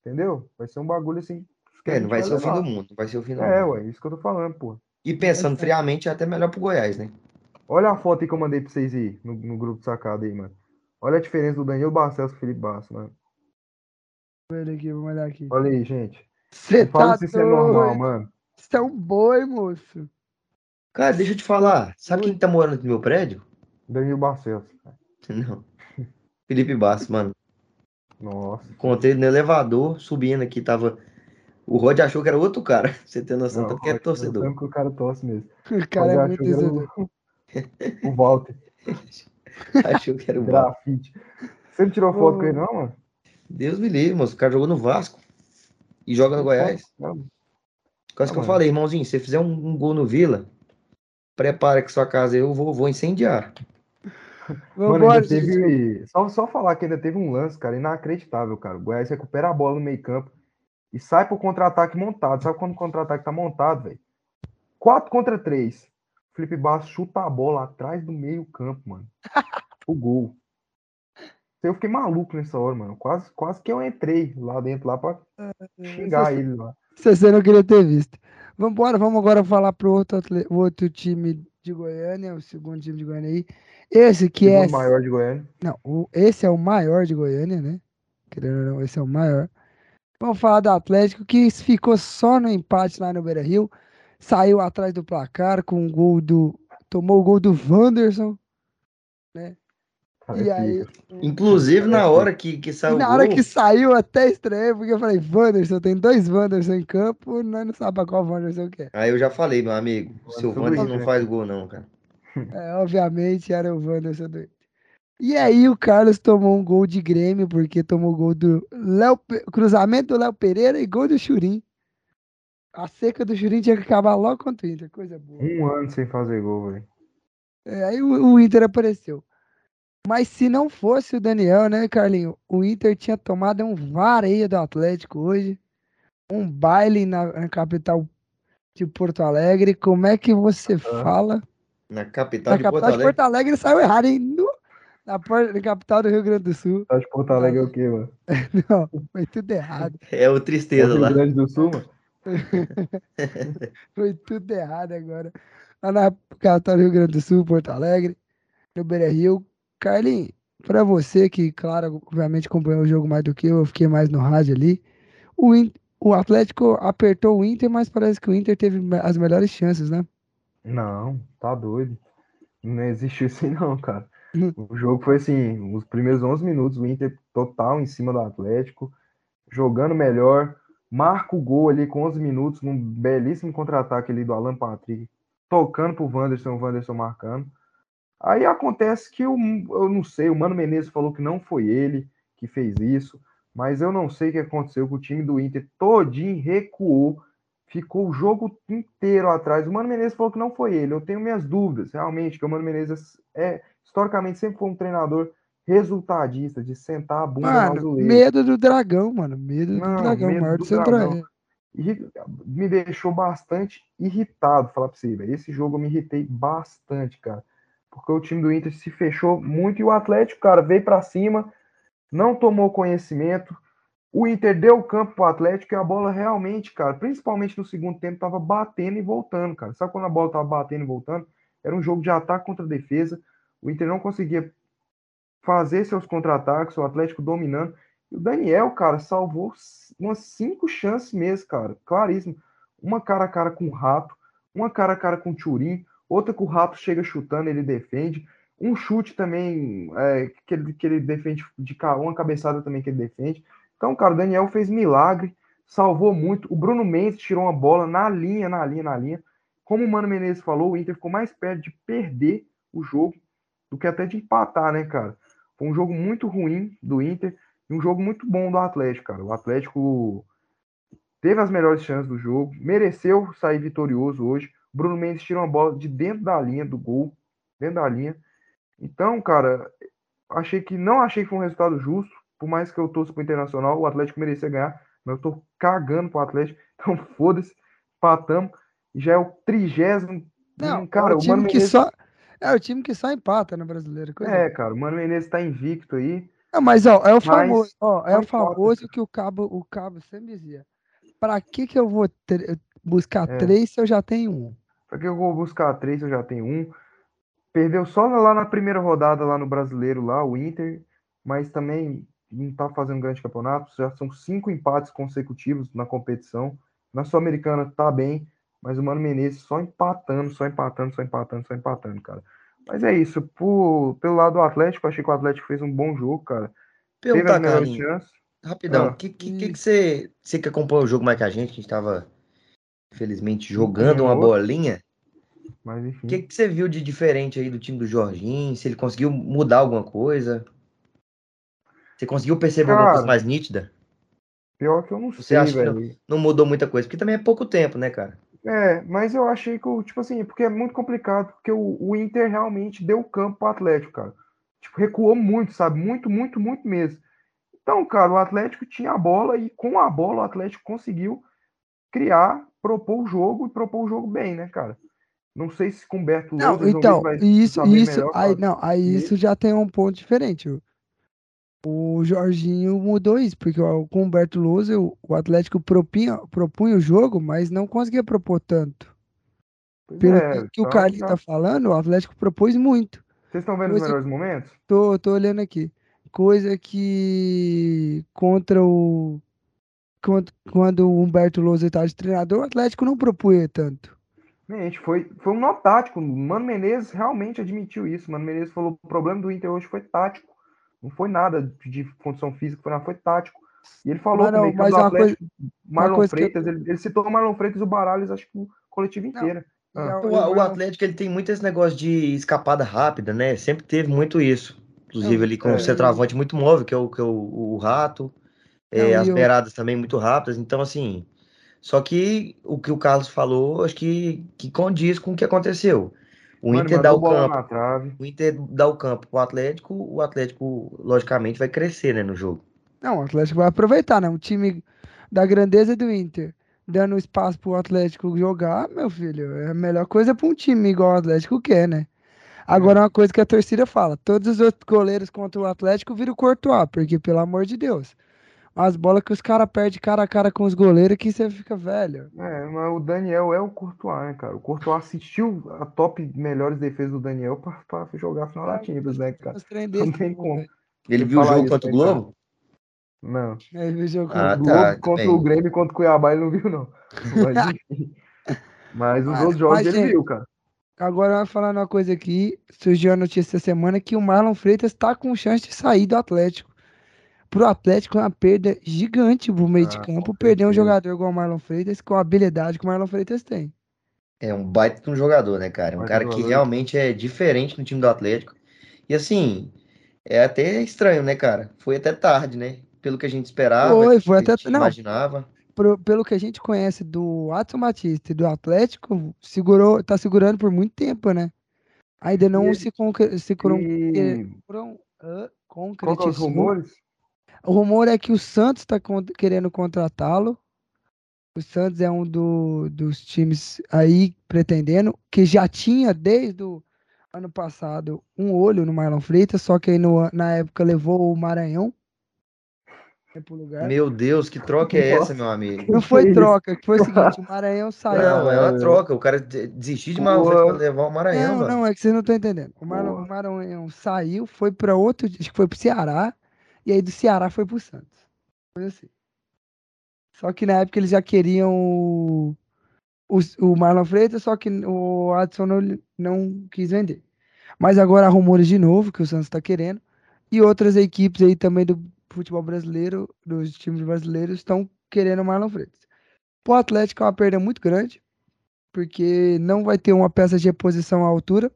Entendeu? Vai ser um bagulho assim. É, não vai ser o fim levar. do mundo. Não vai ser o fim do É, mundo. ué, isso que eu tô falando, pô. E pensando friamente, é até melhor pro Goiás, né? Olha a foto aí que eu mandei pra vocês aí, no, no grupo de sacada aí, mano. Olha a diferença do Danilo Barcelos pro Felipe Basso, mano. Olhar aqui, vamos olhar aqui. Olha aí, gente. Você tá se isso é normal, mano. Você é um boi, moço. Cara, deixa eu te falar. Sabe quem que tá morando aqui no meu prédio? Danilo Barcelos. Não. Felipe Basso, mano. Nossa. Encontrei ele no elevador, subindo aqui, tava. O Rod achou que era outro cara. <laughs> Você tem noção, tanto que é torcedor. Tanto que o cara torce mesmo. <laughs> O cara é muito que era torcedor. o, <laughs> o Walter. achou que era o Val. Grafite. Você não tirou foto com ele, não, mano? Deus me livre, moço. O cara jogou no Vasco. E joga no Goiás. Quase que eu mano. falei, irmãozinho, se você fizer um, um gol no Vila, prepara que sua casa eu vou, vou incendiar. <laughs> Mano, gente. teve. Só, só falar que ainda teve um lance, cara, inacreditável, cara. O Goiás recupera a bola no meio-campo e sai pro contra-ataque montado. Sabe quando o contra-ataque tá montado, velho? 4 contra 3. Felipe Basso chuta a bola atrás do meio-campo, mano. <laughs> O gol. Eu fiquei maluco nessa hora, mano. Quase, quase que eu entrei lá dentro lá pra xingar ele lá. Se você não queria ter visto. Vamos embora, vamos agora falar pro outro, o outro time de Goiânia, o segundo time de Goiânia aí. Esse que é. Segundo maior de Goiânia. Não, o- esse é o maior de Goiânia, né? Querendo ou não, esse é o maior. Vamos falar do Atlético, que ficou só no empate lá no Beira Rio. Saiu atrás do placar com o gol do. Tomou o gol do Wanderson. Cara, E aí. Inclusive, na hora que, que saiu na hora que saiu, até estranho, porque eu falei, Wanderson, tem dois Wanderson em campo, nós não sabemos qual Wanderson que é. aí eu já falei, meu amigo, o seu Wanderson não faz gol não, cara. <laughs> É, obviamente era o Wanderson do Inter. E aí o Carlos tomou um gol de Grêmio, porque tomou gol do Léo, cruzamento do Léo Pereira e gol do Churim. A seca do Churim tinha que acabar logo contra o Inter, coisa boa. Um ano sem fazer gol, velho. É, aí o, o Inter apareceu. Mas se não fosse o Daniel, né, Carlinho? O Inter tinha tomado um vareio do Atlético hoje. Um baile na, na capital de Porto Alegre. Como é que você fala? Na capital Na de Porto capital de Alegre. Porto Alegre saiu errado, hein? No- na, na capital do Rio Grande do Sul. De Porto Alegre é o quê, mano? <laughs> Não, foi tudo errado. É o É tristeza o Rio lá. Grande do Sul, mano? <laughs> Foi tudo errado agora. Lá na capital do Rio Grande do Sul, Porto Alegre, no Beira Rio. Carlinhos, pra você que, claro, obviamente acompanhou o jogo mais do que eu, eu fiquei mais no rádio ali. O, o Atlético apertou o Inter, mas parece que o Inter teve as melhores chances, né? Não, tá doido. Não existe isso não, cara. Hum. O jogo foi assim, os primeiros 11 minutos, o Inter total em cima do Atlético, jogando melhor, marca o gol ali com 11 minutos, num belíssimo contra-ataque ali do Alan Patrick, tocando pro Wanderson, o Wanderson marcando. Aí acontece que o, eu não sei, o Mano Menezes falou que não foi ele que fez isso, mas eu não sei o que aconteceu com o time do Inter todinho recuou, ficou o jogo inteiro atrás. O Mano Menezes falou que não foi ele. Eu tenho minhas dúvidas, realmente, que o Mano Menezes é historicamente sempre foi um treinador resultadista, de sentar a bunda no Mano, azulejo. medo do dragão, mano. Medo Não, do dragão, medo maior do dragão. Me deixou bastante irritado, falar pra você, velho. Esse jogo eu me irritei bastante, cara. Porque o time do Inter se fechou muito e o Atlético, cara, veio pra cima, não tomou conhecimento. O Inter deu o campo pro Atlético e a bola realmente, cara, principalmente no segundo tempo, tava batendo e voltando, cara. Sabe quando a bola tava batendo e voltando? Era um jogo de ataque contra defesa. O Inter não conseguia fazer seus contra-ataques, o Atlético dominando. E o Daniel, cara, salvou umas cinco chances mesmo, cara. Claríssimo. Uma cara a cara com o Rato, uma cara a cara com o Turim, outra que o Rato chega chutando, ele defende. Um chute também é, que, ele, que ele defende de uma cabeçada também que ele defende. Então, cara, o Daniel fez milagre, salvou muito. O Bruno Mendes tirou uma bola na linha, na linha, na linha. Como o Mano Menezes falou, o Inter ficou mais perto de perder o jogo do que até de empatar, né, cara? Foi um jogo muito ruim do Inter e um jogo muito bom do Atlético, cara. O Atlético teve as melhores chances do jogo, mereceu sair vitorioso hoje. Bruno Mendes tirou uma bola de dentro da linha do gol, dentro da linha. Então, cara, achei que não achei que foi um resultado justo, por mais que eu torça pro Internacional, o Atlético merecia ganhar, mas eu tô cagando pro Atlético, <laughs> então foda-se, patamos. Já é o trigésimo. Não, cara, é o o time Mano que Menezes. só é o time que só empata no brasileiro. coisa É, cara, o Mano Menezes tá invicto aí. Não, mas ó, é o famoso, ó, é o famoso que o cabo, o cabo sempre dizia. Pra que que eu vou ter- buscar É. três se eu já tenho um? Pra que eu vou buscar três? Eu já tenho um. Perdeu só lá na primeira rodada, lá no brasileiro, lá, o Inter, mas também não tá fazendo grande campeonato. Já são cinco empates consecutivos na competição. Na Sul-Americana tá bem, mas o Mano Menezes só empatando, só empatando, só empatando, só empatando, cara. Mas é isso. Por, pelo lado do Atlético, achei que o Atlético fez um bom jogo, cara. Teve Perguntar, as melhores Carlinhos, chances. rapidão, Ah. que, que, que, que você, você que acompanha o jogo mais que a gente, que a gente tava, infelizmente, jogando uma bolinha, Mas enfim. o que, que você viu de diferente aí do time do Jorginho? Se ele conseguiu mudar alguma coisa? Você conseguiu perceber alguma coisa Cara, mais nítida? Pior que eu não Você sei, acha que não? velho. Não mudou muita coisa, porque também é pouco tempo, né, cara? É, mas eu achei que, tipo assim, porque é muito complicado, porque o, o Inter realmente deu campo pro Atlético, cara. Tipo, recuou muito, sabe? Muito, muito, muito mesmo. Então, cara, o Atlético tinha a bola e com a bola o Atlético conseguiu criar, propor o jogo e propor o jogo bem, né, cara? Não sei se com o Humberto Não, Lousa, João então, vai isso, saber isso, melhor aí, não, aí isso já tem um ponto diferente. O, o Jorginho mudou isso, porque o- com o Humberto Lousa, o, Atlético propinha, propunha o jogo, mas não conseguia propor tanto. Pois Pelo é, que, que o Carlinhos já- tá falando, o Atlético propôs muito. Vocês estão vendo os coisa- melhores momentos? Tô, tô olhando aqui. Coisa que contra o. Quando, quando o Humberto Lousa estava de treinador, o Atlético não propunha tanto. Gente, foi, foi um nó tático. O Mano Menezes realmente admitiu isso. O Mano Menezes falou: o problema do Inter hoje foi tático. Não foi nada de, de condição física, foi, nada, foi tático. E ele falou também que mas do uma Atlético, Marlon coisa que eu- Freitas, ele, ele citou o Marlon Freitas e o Baralhos, acho que o coletivo inteiro. Ah. Já O, o o Marlon- Atlético ele tem muito esse negócio de escapada rápida, né? Sempre teve muito isso. Inclusive ali com é. um centroavante muito móvel, que é o, que é o, o Rato. É, as e o- beiradas também muito rápidas. Então, assim. Só que o que o Carlos falou, acho que, que condiz com o que aconteceu. O Mano, Inter dá o campo. na trave. O Inter dá o campo pro Atlético, o Atlético, logicamente, vai crescer, né, no jogo. Não, o Atlético vai aproveitar, né? Um time da grandeza do Inter, dando espaço pro Atlético jogar, meu filho, é a melhor coisa para um time igual o Atlético quer, né? Agora, uma coisa que a torcida fala: todos os outros goleiros contra o Atlético viram o Courtois, porque, pelo amor de Deus, as bolas que os caras perdem cara a cara com os goleiros que você fica velho. É, mas o Daniel é o Courtois, né, cara? O Courtois assistiu a top melhores defesas do Daniel pra, pra jogar a final da Champions, né, cara? Não tem como. Ele viu o jogo isso, contra o né? Globo? Não. Ele jogou. Ah, o Globo tá, contra bem. o Grêmio e contra o Cuiabá ele não viu, não. <laughs> Mas enfim. Mas os Mas- outros jogos mas, ele gente, viu, cara. Agora, vai falando uma coisa aqui, surgiu a notícia essa semana que o Marlon Freitas tá com chance de sair do Atlético. Pro Atlético é uma perda gigante pro meio de Ah, campo com perder um jogador igual o Marlon Freitas com a habilidade que o Marlon Freitas tem. É um baita de um jogador, né, cara? Um Baita cara que realmente é diferente no time do Atlético. E assim, é até estranho, né, cara? Foi até tarde, né? Pelo que a gente esperava, Foi, foi que a até- gente não. imaginava. Pelo que a gente conhece do Adson Batista e do Atlético, segurou, tá segurando por muito tempo, né? Ainda não ele- se, concre se E ah, qual que é os concretizou. rumores? O rumor é que o Santos está querendo contratá-lo. O Santos é um do- dos times aí pretendendo, que já tinha desde o ano passado um olho no Marlon Freitas, só que aí no- na época levou o Maranhão pro lugar. Meu Deus, que troca é essa, meu amigo? Não foi troca, que foi o seguinte, o Maranhão saiu. Não, é uma troca. O cara de- desistir de Marlon. Freitas pra levar o Maranhão, Não, mano. não, é que vocês não estão entendendo. O, Marlon, Porra. o Maranhão saiu, foi para outro, acho que foi pro Ceará, e aí do Ceará foi pro Santos. Foi assim. Só que na época eles já queriam o, o, o Marlon Freitas, só que o Adson não, não quis vender. Mas agora há rumores de novo que o Santos está querendo. E outras equipes aí também do futebol brasileiro, dos times brasileiros, estão querendo o Marlon Freitas. O Atlético é uma perda muito grande, porque não vai ter uma peça de reposição à altura.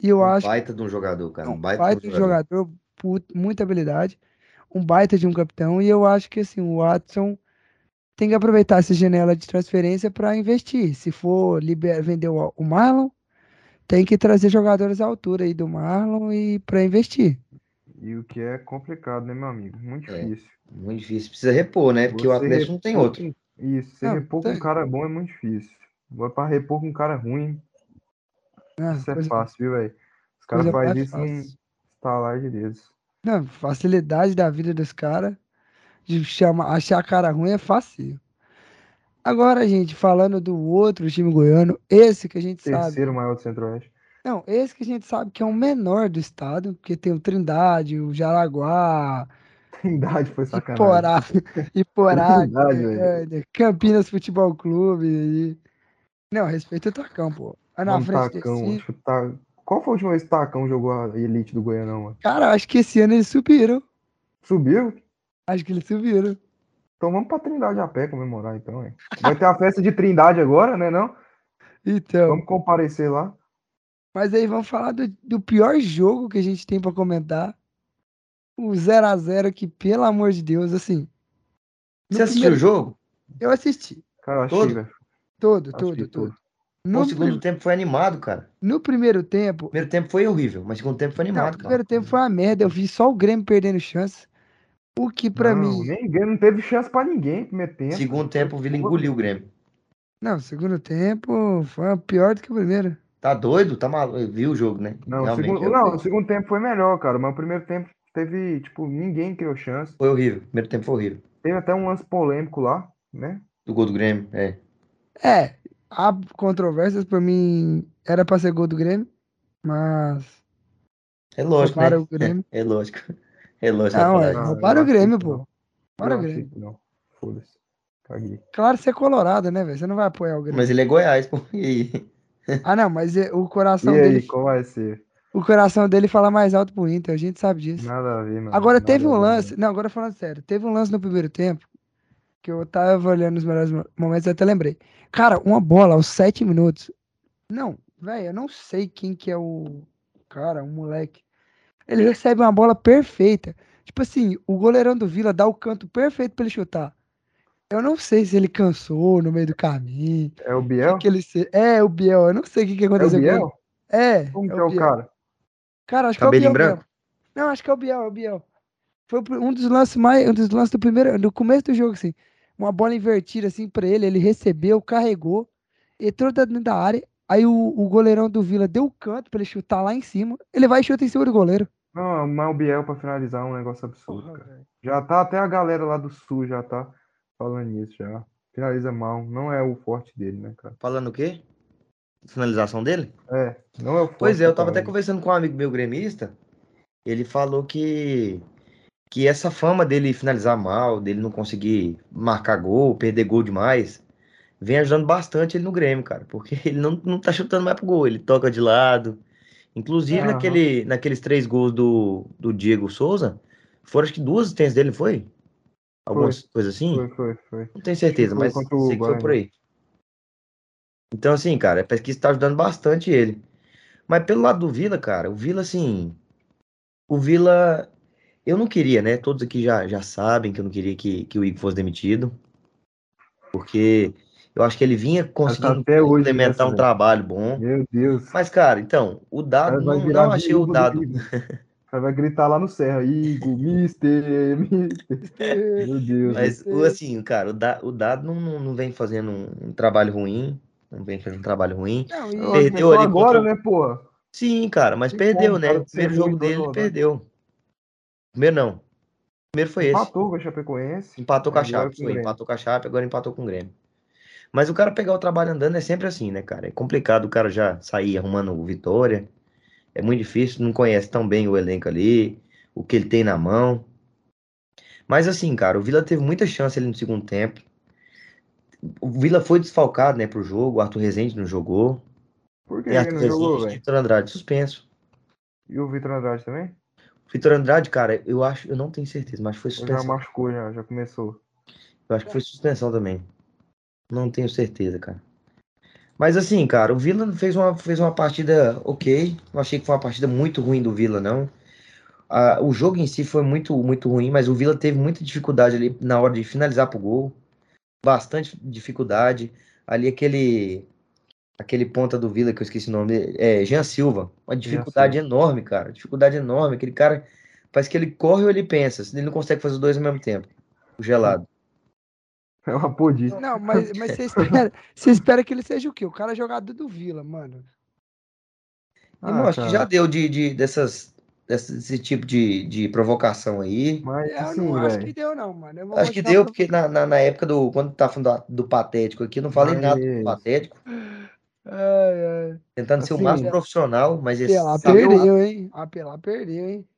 E eu Um acho baita de um jogador, cara. Um baita vai de um jogador. jogador, muita habilidade, um baita de um capitão, e eu acho que assim, o Watson tem que aproveitar essa janela de transferência para investir. Se for liber... vender o, o Marlon, tem que trazer jogadores à altura aí do Marlon e para investir. E o que é complicado, né, meu amigo? Muito É. difícil. Muito difícil. Precisa repor, né? Porque o Você Atlético não tem outro. com- Isso, você Não, repor com tem. um cara bom é muito difícil. Agora, pra repor com um cara ruim, Ah, isso é fácil, viu, velho? Os caras fazem isso fácil. Estalar de dedos. Não, facilidade da vida dos caras de chamar, achar cara ruim é fácil. Agora, gente, falando do outro time goiano, esse que a gente sabe. Terceiro maior do Centro-Oeste. Não, esse que a gente sabe que é o menor do estado, porque tem o Trindade, o Jaraguá, Trindade foi sacanagem. Iporá, <laughs> Iporá, Trindade, Goiânia, Campinas Futebol Clube. E... Não, respeita o Tacão, pô. Aí na frente Tacão, desse. acho que tá... Qual foi a última vez que o Tacão jogou a Elite do Goianão, mano? Cara, acho que esse ano eles subiram. Subiu? Acho que eles subiram. Então vamos pra Trindade a pé comemorar, então, hein? Vai ter a festa de Trindade agora, né, não? Então. Vamos comparecer lá. Mas aí vamos falar do, do pior jogo que a gente tem pra comentar. O 0x0 que, pelo amor de Deus, assim. Você assistiu o primeiro- jogo? Eu assisti. Cara, eu achei, Todo? velho. Todo, todo, todo. todo. No, o segundo prim- tempo foi animado, cara. no primeiro tempo. O primeiro tempo foi horrível, mas o segundo tempo foi Não, animado, o cara. primeiro tempo foi uma merda. Eu vi só o Grêmio perdendo chance. O que pra não, mim. Ninguém, não teve chance pra ninguém no primeiro tempo. Segundo tempo, o Vila engoliu o Grêmio. Não, o segundo tempo foi pior do que o primeiro. Tá doido? Tá maluco? Viu o jogo, né? Não, o Realmente, segundo, eu- não, o segundo tempo foi melhor, cara. Mas o primeiro tempo teve, tipo, ninguém criou chance. Foi horrível. O primeiro tempo foi horrível. Teve até um lance polêmico lá, né? Do gol do Grêmio, é. É, há controvérsias pra mim. Era pra ser gol do Grêmio, mas. É lógico, né? O Grêmio. É lógico. É lógico. Não, é, roubaram o Grêmio, pô. Eu o Grêmio. não. Foda-se. Caguei. Claro, você é colorado, né, velho? Você não vai apoiar o. Grêmio. Mas ele é Goiás, pô. E aí? Ah, não, mas é- o E coração aí, dele. qual vai ser? O coração dele fala mais alto pro Inter, a gente sabe disso. Nada a ver, mano. Agora Nada teve um lance. Não, agora falando sério, teve um lance no primeiro tempo que eu tava olhando os melhores mo- momentos e até lembrei. Cara, uma bola aos sete minutos. Não, velho, eu não sei quem que é o cara, um moleque. Ele recebe uma bola perfeita. Tipo assim, o goleirão do Vila dá o canto perfeito pra ele chutar. Eu não sei se ele cansou no meio do caminho. É o o que Biel? que ele se... É, o Biel. Eu não sei o que, que É o aconteceu com ele. Biel? É, Como é que o é o Biel. cara? Cara, acho Cabelinho que é o Biel branco? Não, acho que é o Biel, é o Biel. Foi o- um dos lances mais, um dos lances do primeiro, do começo do jogo, assim. Uma bola invertida, assim, pra ele, ele recebeu, carregou, entrou dentro da área, aí o, o goleirão do Vila deu o canto pra ele chutar lá em cima, ele vai e chuta em cima do goleiro. Não, mas o Biel pra finalizar é um negócio absurdo, Porra, cara. velho. Já tá até a galera lá do sul já tá falando nisso já. Finaliza mal, não é o forte dele, né, cara? Falando o quê? Finalização dele? É, não é o forte Pois é, eu tava até conversando com um amigo meu gremista. Ele falou que que essa fama dele finalizar mal, dele não conseguir marcar gol, perder gol demais, vem ajudando bastante ele no Grêmio, cara, porque <laughs> ele não, não tá chutando mais pro gol, ele toca de lado. Inclusive Aham. naquele, naqueles três gols do, do Diego Souza, foram acho que duas assistências dele, foi? Alguma coisa assim? Foi, foi, foi. Não tenho certeza, foi mas sei que foi por Guarani. aí. Então, assim, cara, a pesquisa tá ajudando bastante ele. Mas pelo lado do Vila, cara, o Vila, assim. O Vila. Eu não queria, né? Todos aqui já, já sabem que eu não queria que, que o Igor fosse demitido. Porque eu acho que ele vinha conseguindo até hoje implementar um velho. trabalho bom. Meu Deus. Mas, cara, então, o dado não, não achei o dado. <laughs> Cara vai gritar lá no Serra, Igor, Mister, Mister. Meu Deus. Mas, o, assim, cara, o, da, o dado não, não, vem fazendo um, um trabalho ruim. Não vem fazendo um trabalho ruim. Não, Perdeu ali agora, contra né, porra? Sim, cara, mas Tem perdeu, como, né? cara, O primeiro jogo dele, perdeu. Primeiro não. Primeiro foi esse. Empatou com a Chapecoense. Empatou com a Chape, foi. Empatou com a Chape, agora empatou com o Grêmio. Mas o cara pegar o trabalho andando é sempre assim, né, cara? É complicado o cara já sair arrumando vitória. É muito difícil, não conhece tão bem o elenco ali, o que ele tem na mão. Mas assim, cara, o Vila teve muita chance ali no segundo tempo. O Vila foi desfalcado, né, pro jogo. O Arthur Rezende não jogou. Por que E ele Arthur não jogou, velho? Vitor Andrade suspenso. E o Vitor Andrade também? Vitor Andrade, cara, eu acho, eu não tenho certeza, mas foi Ou já suspensão. machucou, já, já começou. Eu acho que foi suspensão também. Não tenho certeza, cara. Mas assim, cara, o Vila fez uma, fez uma partida ok. Não achei que foi uma partida muito ruim do Vila, não. a- o jogo em si foi muito, muito ruim, mas o Vila teve muita dificuldade ali na hora de finalizar pro gol. Bastante dificuldade. Ali aquele aquele ponta do Vila que eu esqueci o nome dele, é Jean Silva. Uma dificuldade enorme, cara. Dificuldade enorme. Aquele cara parece que ele corre ou ele pensa, ele não consegue fazer os dois ao mesmo tempo. O gelado. É uma podice. Não, mas, mas você, espera, você espera que ele seja o quê? O cara jogador do Vila, mano. Irmão, Ah, acho que já deu de, de dessas, desse, desse tipo de, de provocação aí. Mas Eu assim, não acho que deu, não, mano. Eu vou Acho que deu, pra- porque na, na, na época do. Quando tá falando do, do patético aqui, eu não falei nada do Mas- patético. Ai, ai. Tentando ser o Assim, máximo profissional, mas esse. Apelar perdeu, hein? Apelar perdeu, hein?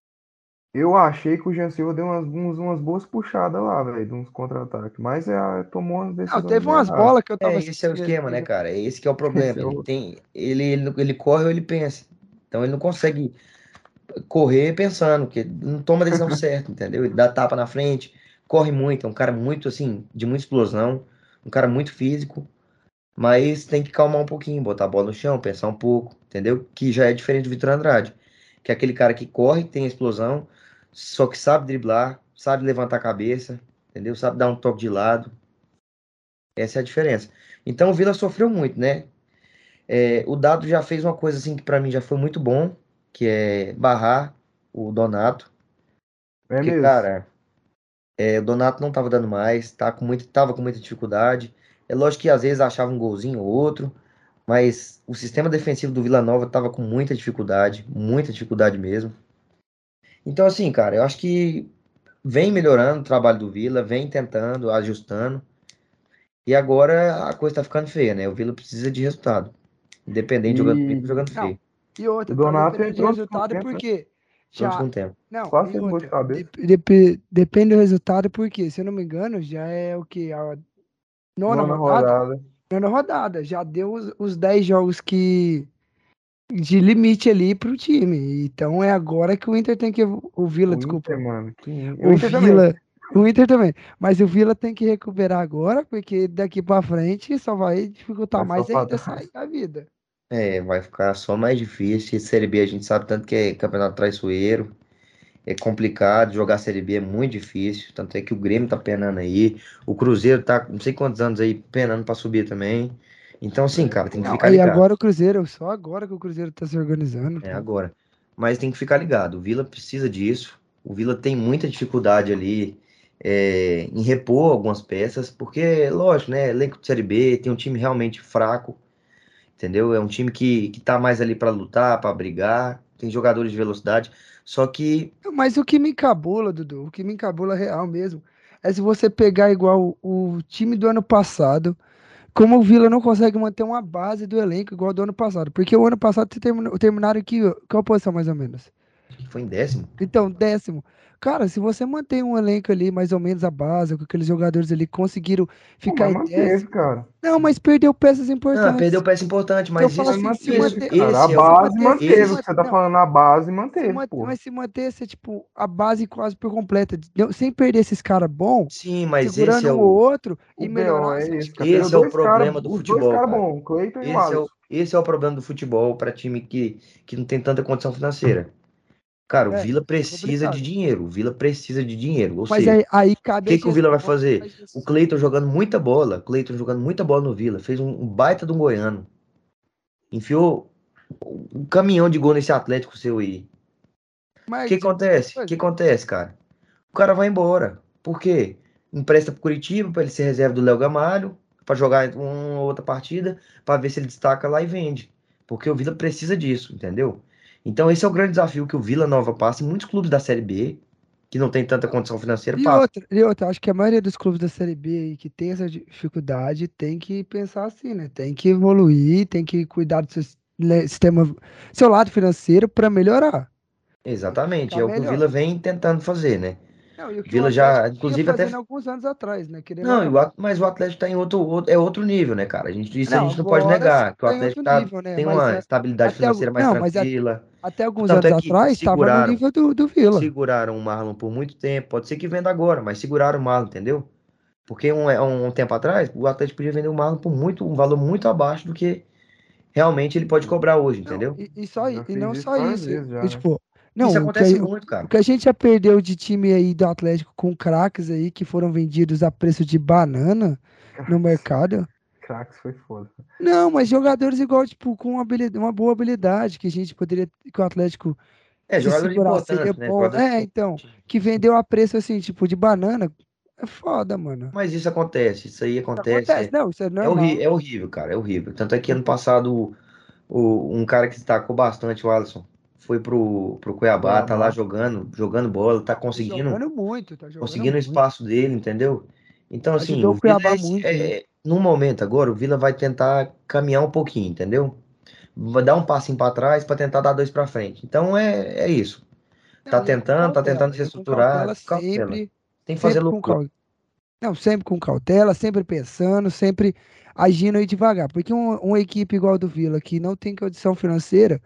Eu achei que o Jean Silva deu umas, uns- umas boas puxadas lá, velho, de uns contra-ataques. Mas é, tomou umas decisões. Não, teve umas bolas que eu tava É, esse é o esquema, né, cara? É esse que é o problema. <laughs> É Ele tem. Ele, ele, ele corre ou ele pensa. Então ele não consegue correr pensando, porque não toma a decisão <laughs> certa, entendeu? Ele dá tapa na frente, corre muito, é um cara muito assim, de muita explosão, um cara muito físico, mas tem que calmar um pouquinho, botar a bola no chão, pensar um pouco, entendeu? Que já é diferente do Vitor Andrade, que é aquele cara que corre, tem explosão, só que sabe driblar, sabe levantar a cabeça, entendeu? Sabe dar um toque de lado. Essa é a diferença. Então o Vila sofreu muito, né? É, o Dado já fez uma coisa assim que pra mim já foi muito bom, que é barrar o Donato. É Porque, mesmo. cara, é, o Donato não tava dando mais, tá com muito, tava com muita dificuldade. É lógico que às vezes achava um golzinho ou outro, mas o sistema defensivo do Vila Nova tava com muita dificuldade, muita dificuldade mesmo. Então, assim, cara, eu acho que vem melhorando o trabalho do Vila, vem tentando, ajustando. E agora a coisa tá ficando feia, né? O Vila precisa de resultado. Independente de jogando E- bonito ou jogando Não, feio. E outra, O tá Donato dependendo de entrou resultado tempo, porque No já tempo. não, Quase e de outra, dep- dep- depende do resultado porque, se eu não me engano, já é o que a nona, Nona rodada, rodada. nona rodada, já deu os, os 10 jogos que de limite ali pro time. Então é agora que o Inter tem que o Vila, O desculpa. Inter, mano. que- O Inter também. Vila, o Inter também. Mas o Vila tem que recuperar agora, porque daqui pra frente só vai dificultar Vai mais ainda sair da vida. É, vai ficar só mais difícil. Série B a gente sabe tanto que é campeonato traiçoeiro. É complicado, jogar Série B é muito difícil. Tanto é que o Grêmio tá penando aí. O Cruzeiro tá não sei quantos anos aí penando pra subir também. Então, assim, cara, tem que Não, ficar ligado. agora o Cruzeiro, só agora que o Cruzeiro tá se organizando. É agora. Mas tem que ficar ligado. O Vila precisa disso. O Vila tem muita dificuldade ali é, em repor algumas peças, porque, lógico, né? Elenco de Série B tem um time realmente fraco, entendeu? É um time que, que tá mais ali para lutar, para brigar, tem jogadores de velocidade. Só que, Mas o que me encabula, Dudu, o que me encabula real mesmo, é se você pegar igual o, time do ano passado, como o Vila não consegue manter uma base do elenco igual do ano passado. Porque o ano passado terminaram aqui, qual posição mais ou menos? Foi em décimo. Então, décimo. Cara, se você mantém um elenco ali, mais ou menos a base, com aqueles jogadores ali que conseguiram ficar mas em manteve, décimo. cara. Não, mas perdeu peças importantes. perdeu peça importante, mas isso, assim, se isso- manter- esse Cara, a é o- base se manteve. que você tá não. falando, a base Se manteve, man- pô. mas se mantesse, tipo, a base quase por completa, sem perder esses caras bons, Sim, mas segurando esse é um o, ou outro O e B.O. melhorasse. é esse, cara. Esse é o problema cara- do futebol, cara. Cleiton e esse é o, esse é o problema do futebol para time que, que não tem tanta condição financeira. Cara, o É, Vila precisa complicado. de dinheiro. O Vila precisa de dinheiro. Ou Mas seja, aí, aí o cabe a que, que o Vila vai fazer? O Cleiton jogando muita bola. O Cleiton jogando muita bola no Vila. Fez um, um baita de um goiano. Enfiou um caminhão de gol nesse Atlético seu aí. O que acontece? O que é. acontece, cara? O cara vai embora. Por quê? Empresta pro Curitiba para ele ser reserva do Léo Gamalho, para jogar uma ou outra partida, para ver se ele destaca lá e vende. Porque o Vila precisa disso, entendeu? Então esse é o grande desafio que o Vila Nova passa e muitos clubes da Série B, que não tem tanta condição financeira, E passam. outra, e outra, acho que a maioria dos clubes da Série B que tem essa dificuldade tem que pensar assim, né? Tem que evoluir, tem que cuidar do seu sistema, seu lado financeiro para melhorar. Exatamente, é o que o melhor. Vila vem tentando fazer, né? Não, e o Vila já, inclusive, até alguns anos atrás, né? Querendo Não, o mas o Atlético tá em outro, outro- é outro nível, né, cara? A gente, isso a Não, gente não pode negar, que o tá Atlético tá, nível, né? tem Mas uma a- estabilidade até financeira mais não, a- tranquila. Até alguns Tanto anos é que atrás estava no nível do, do Vila. Seguraram o Marlon por muito tempo, pode ser que venda agora, mas seguraram o Marlon, entendeu? Porque um, um, um tempo atrás, o Atlético podia vender o Marlon por muito, um valor muito abaixo do que realmente ele pode cobrar hoje, Não, entendeu? e, e só, e não só isso. já, e, né? tipo, Não, Isso que, acontece a- muito, cara. o que a gente já perdeu de time aí do Atlético com craques aí que foram vendidos a preço de banana no mercado. Craques foi foda. Não, mas jogadores igual, tipo, com uma, habili- uma boa habilidade, que a gente poderia, que o Atlético É, importantes, seria né? bom. É, então, que vendeu a preço assim, tipo, de banana, é foda, mano. Mas isso acontece, isso aí acontece. Acontece, não, isso é É, normal. horri- é horrível, cara, é horrível. Tanto é que ano passado o, um cara que destacou bastante, o Alisson, foi pro, pro Cuiabá, tá lá Cuiabá. jogando, jogando bola, tá Tá conseguindo, jogando muito, tá jogando conseguindo o espaço dele, entendeu? Então, assim, o Cuiabá é esse- muito, é- é- no momento agora, o Vila vai tentar caminhar um pouquinho, entendeu? Vai dar um passinho para trás para tentar dar dois para frente. Então é, é isso. Tá Não, com tentando, tá tentando se estruturar, cautela com cautela. sempre, Tem que fazer cautela. Não, sempre com cautela, sempre pensando, sempre agindo aí devagar. Porque um- uma equipe igual a do Vila, que não tem condição financeira,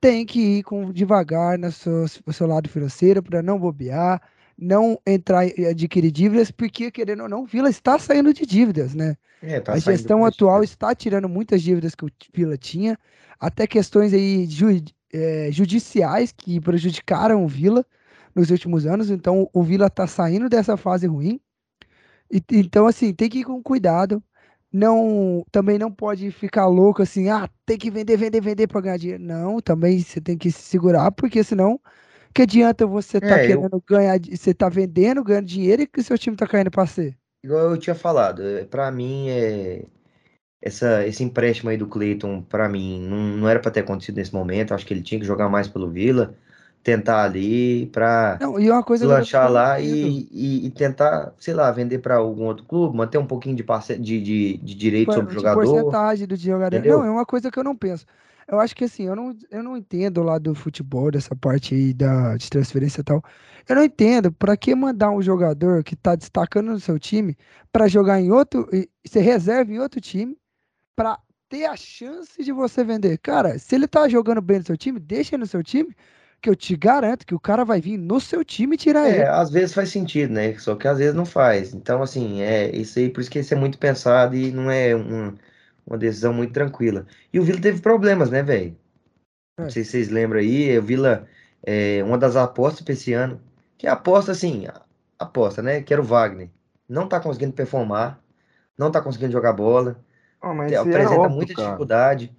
tem que ir com devagar no seu, no seu lado financeiro para não bobear, não entrar e adquirir dívidas, porque, querendo ou não, o Vila está saindo de dívidas, né? É, tá A gestão atual está tirando muitas dívidas que o Vila tinha, até questões aí ju- eh, judiciais que prejudicaram o Vila nos últimos anos. Então, o Vila está saindo dessa fase ruim. E- então, assim, tem que ir com cuidado. Não, também não pode ficar louco assim, ah, tem que vender, vender, vender para ganhar dinheiro. Não, também você tem que se segurar, porque senão, que adianta você tá É, eu- querendo ganhar, di- você tá vendendo, ganhando dinheiro e que seu time tá caindo para ser. Igual eu tinha falado, é, pra mim é essa, esse empréstimo aí do Cleiton, pra mim, não, não era pra ter acontecido nesse momento. Acho que ele tinha que jogar mais pelo Vila, tentar ali eu lanchar lá e, e, e tentar, sei lá, vender pra algum outro clube, manter um pouquinho de, parce... de, de, de direito sobre o jogador. porcentagem do jogador. entendeu? Não, é uma coisa que eu não penso. Eu acho que assim, eu não, eu não entendo lá do futebol, dessa parte aí da, de transferência e tal. Eu não entendo para que mandar um jogador que tá destacando no seu time para jogar em outro, ser reserva em outro time, para ter a chance de você vender. Cara, se ele tá jogando bem no seu time, deixa ele no seu time, que eu te garanto que o cara vai vir no seu time e tirar ele. É, às vezes faz sentido, né? Só que às vezes não faz. Então, assim, é isso aí, por isso que isso é muito pensado e não é um- uma decisão muito tranquila. E o Vila teve problemas, né, velho? Não É. sei se vocês lembram aí, o Vila, é, uma das apostas para esse ano, que é aposta, assim, aposta, né? Que era o Wagner. Não tá conseguindo performar, não tá conseguindo jogar bola, era apresenta óbvio, muita cara. dificuldade.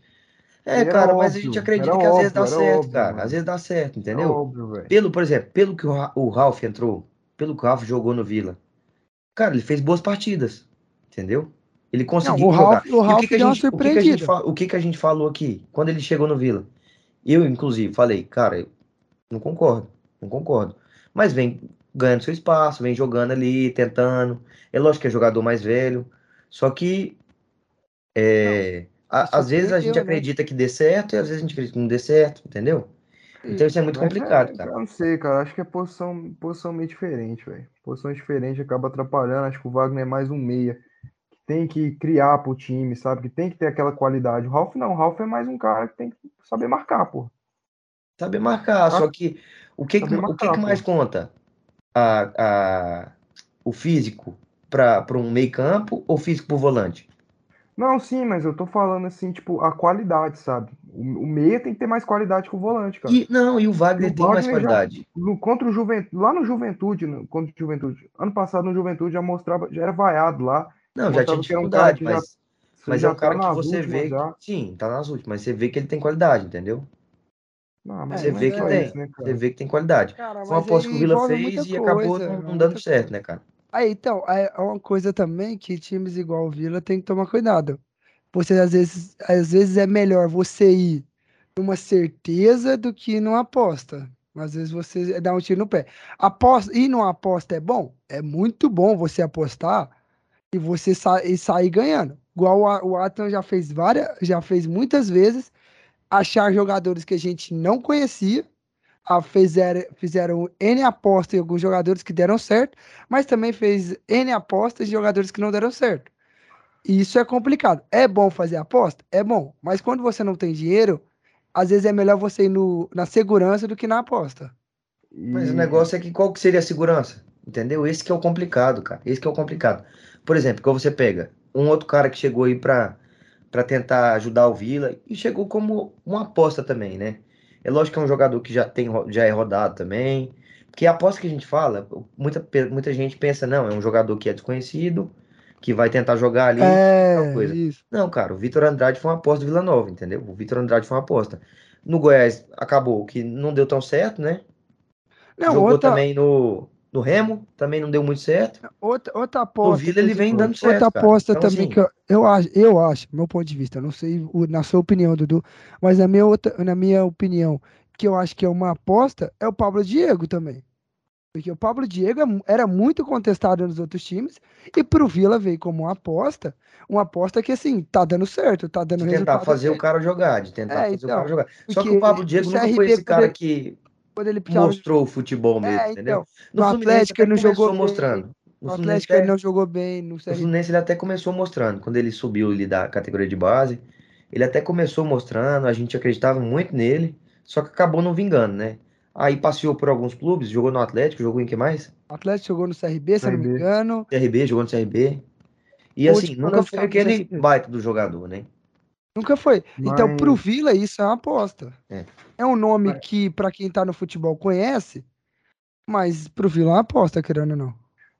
É, Era cara, mas a óbvio, gente acredita que às vezes dá óbvio, certo, óbvio, cara. mano. Às vezes dá certo, entendeu? óbvio. Pelo, por exemplo, pelo que o, o Ralf entrou, pelo que o Ralf jogou no Vila, cara, ele fez boas partidas, entendeu? Ele conseguiu o jogar. Ralf- o E Ralf que que a gente, o que que a gente, o que que a gente falou aqui quando ele chegou no Vila? Eu, inclusive, falei, cara, não concordo, não concordo. Mas vem ganhando seu espaço, vem jogando ali, tentando. É lógico que é jogador mais velho, só que é, a- isso às vezes a gente né? acredita que dê certo e às vezes a gente acredita que não dê certo, entendeu? Então isso é muito complicado, é, cara. Eu não sei, cara. Acho que é posição, posição meio diferente, velho. Posição diferente acaba atrapalhando. Acho que o Wagner é mais um meia. Tem que criar pro time, sabe? Que tem que ter aquela qualidade. O Ralf não. O Ralf é mais um cara que tem que saber marcar, pô. Saber marcar, só que o que, que, Saber o que, marcar, que mais conta? A, a, o físico para um meio campo ou físico pro volante? Não, sim, mas eu tô falando assim, tipo, a qualidade, sabe? O, o meia tem que ter mais qualidade que o volante, cara. E, não, e o Wagner O tem mais Wagner já- qualidade. No, contra o Juventude, lá no Juventude, no, contra o Juventude, ano passado no Juventude já mostrava, já era vaiado lá. Não, já tinha que era um dificuldade, que já- mas, mas é um cara tá que você últimas vê. já. Sim, tá nas últimas, mas você vê que ele tem qualidade, entendeu? Não, mas Você É, não vê é que tem. isso, né, Você vê que tem qualidade. Cara, Foi uma mas aposta que o aí Vila fez e acabou coisa, não, não muita dando certo, né, cara? Aí, então, é é uma coisa também que times igual o Vila tem que tomar cuidado. Você, às vezes, às vezes é melhor você ir numa certeza do que numa aposta. Às vezes você dá um tiro no pé. Aposta, ir numa aposta é bom? É muito bom você apostar e você sa e sair ganhando. Igual o, Atlan já fez várias, já fez muitas vezes achar jogadores que a gente não conhecia a- fizeram, fizeram N apostas em alguns jogadores que deram certo, mas também fez N apostas de jogadores que não deram certo. E isso é complicado. É bom fazer aposta? É bom. Mas quando você não tem dinheiro, às vezes é melhor você ir no, na segurança do que na aposta. Mas o negócio é que qual que seria a segurança? Entendeu? Esse que é o complicado, cara. Esse que é o complicado. Por exemplo, quando você pega um outro cara que chegou aí pra, pra tentar ajudar o Vila e chegou como uma aposta também, né? É lógico que é um jogador que já, tem, já é rodado também. Porque a aposta que a gente fala, muita, muita gente pensa, não, é um jogador que é desconhecido, que vai tentar jogar ali, É, coisa. isso. Não, cara, o Vitor Andrade foi uma aposta do Vila Nova, entendeu? O Vitor Andrade foi uma aposta. No Goiás acabou que não deu tão certo, né? Não, Jogou outra, também no, no Remo, também não deu muito certo. outra, outra No aposta. Vila ele vem dando certo, Outra aposta Então, também assim, que eu, eu acho, eu acho, meu ponto de vista, não sei o- na sua opinião, Dudu, mas na minha, outra, na minha opinião, que eu acho que é uma aposta, é o Pablo Diego também. Porque o Pablo Diego é era muito contestado nos outros times e pro Vila veio como uma aposta, uma aposta que assim, tá dando certo, tá dando de tentar fazer o até. cara jogar, de tentar É, fazer o então, cara jogar. Só que o Pablo o Diego nunca foi esse cara que Quando ele mostrou o futebol mesmo, É, entendeu? então, No, no Atlético ele não jogou bem, mostrando. No no Atlético ele não jogou bem, no no CRB. Fluminense ele até começou mostrando. Quando ele subiu ali da categoria de base, ele até começou mostrando, a gente acreditava muito nele, só que acabou não vingando, né? Aí passeou por alguns clubes, jogou no Atlético, jogou em que mais? O Atlético jogou no CRB, se eu não me CRB. engano. CRB, jogou no CRB. E assim, nunca foi aquele baita do jogador, né? Nunca foi. Então, pro Mas- Vila, isso é uma aposta. É. É um nome Mas- que, pra quem tá no futebol, conhece, mas pro Vila é uma aposta, querendo ou não.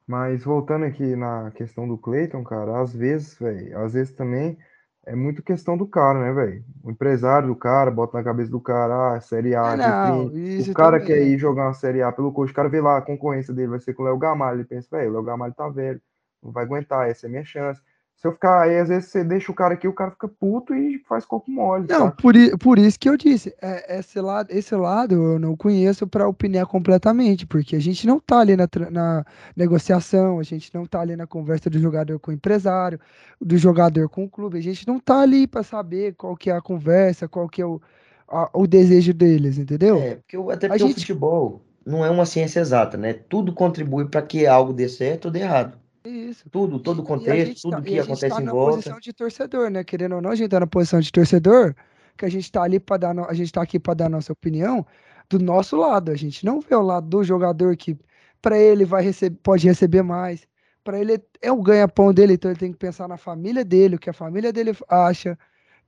Mas voltando aqui na questão do Cleiton, cara, às vezes, velho, às vezes também é muito questão do cara, né, velho? O empresário do cara bota na cabeça do cara, ah, Série A, É, não, isso O cara também. quer ir jogar uma Série A pelo coach, o cara vê lá, a concorrência dele vai ser com o Léo Gamalho, ele pensa, velho, o Léo Gamalho tá velho, não vai aguentar, essa é a minha chance. Se eu ficar aí, às vezes você deixa o cara aqui, o cara fica puto e faz corpo mole, Não, por, por isso que eu disse, é, esse, lado, esse lado eu não conheço para opinar completamente, porque a gente não tá ali na, na negociação, a gente não tá ali na conversa do jogador com o empresário, do jogador com o clube, a gente não tá ali para saber qual que é a conversa, qual que é o, a- o desejo deles, entendeu? É, porque, o- até A porque o gente- futebol não é uma ciência exata, né? Tudo contribui para que algo dê certo ou dê errado. Isso. Tudo, todo o a contexto, gente tudo tá, que a gente acontece tá em na volta. posição de torcedor, né? Querendo ou não, a gente tá na posição de torcedor, que a gente tá ali para dar, no- a gente tá aqui para dar a nossa opinião do nosso lado. A gente não vê o lado do jogador que para ele vai receber, pode receber mais. Para ele é o ganha-pão dele, então ele tem que pensar na família dele, o que a família dele acha.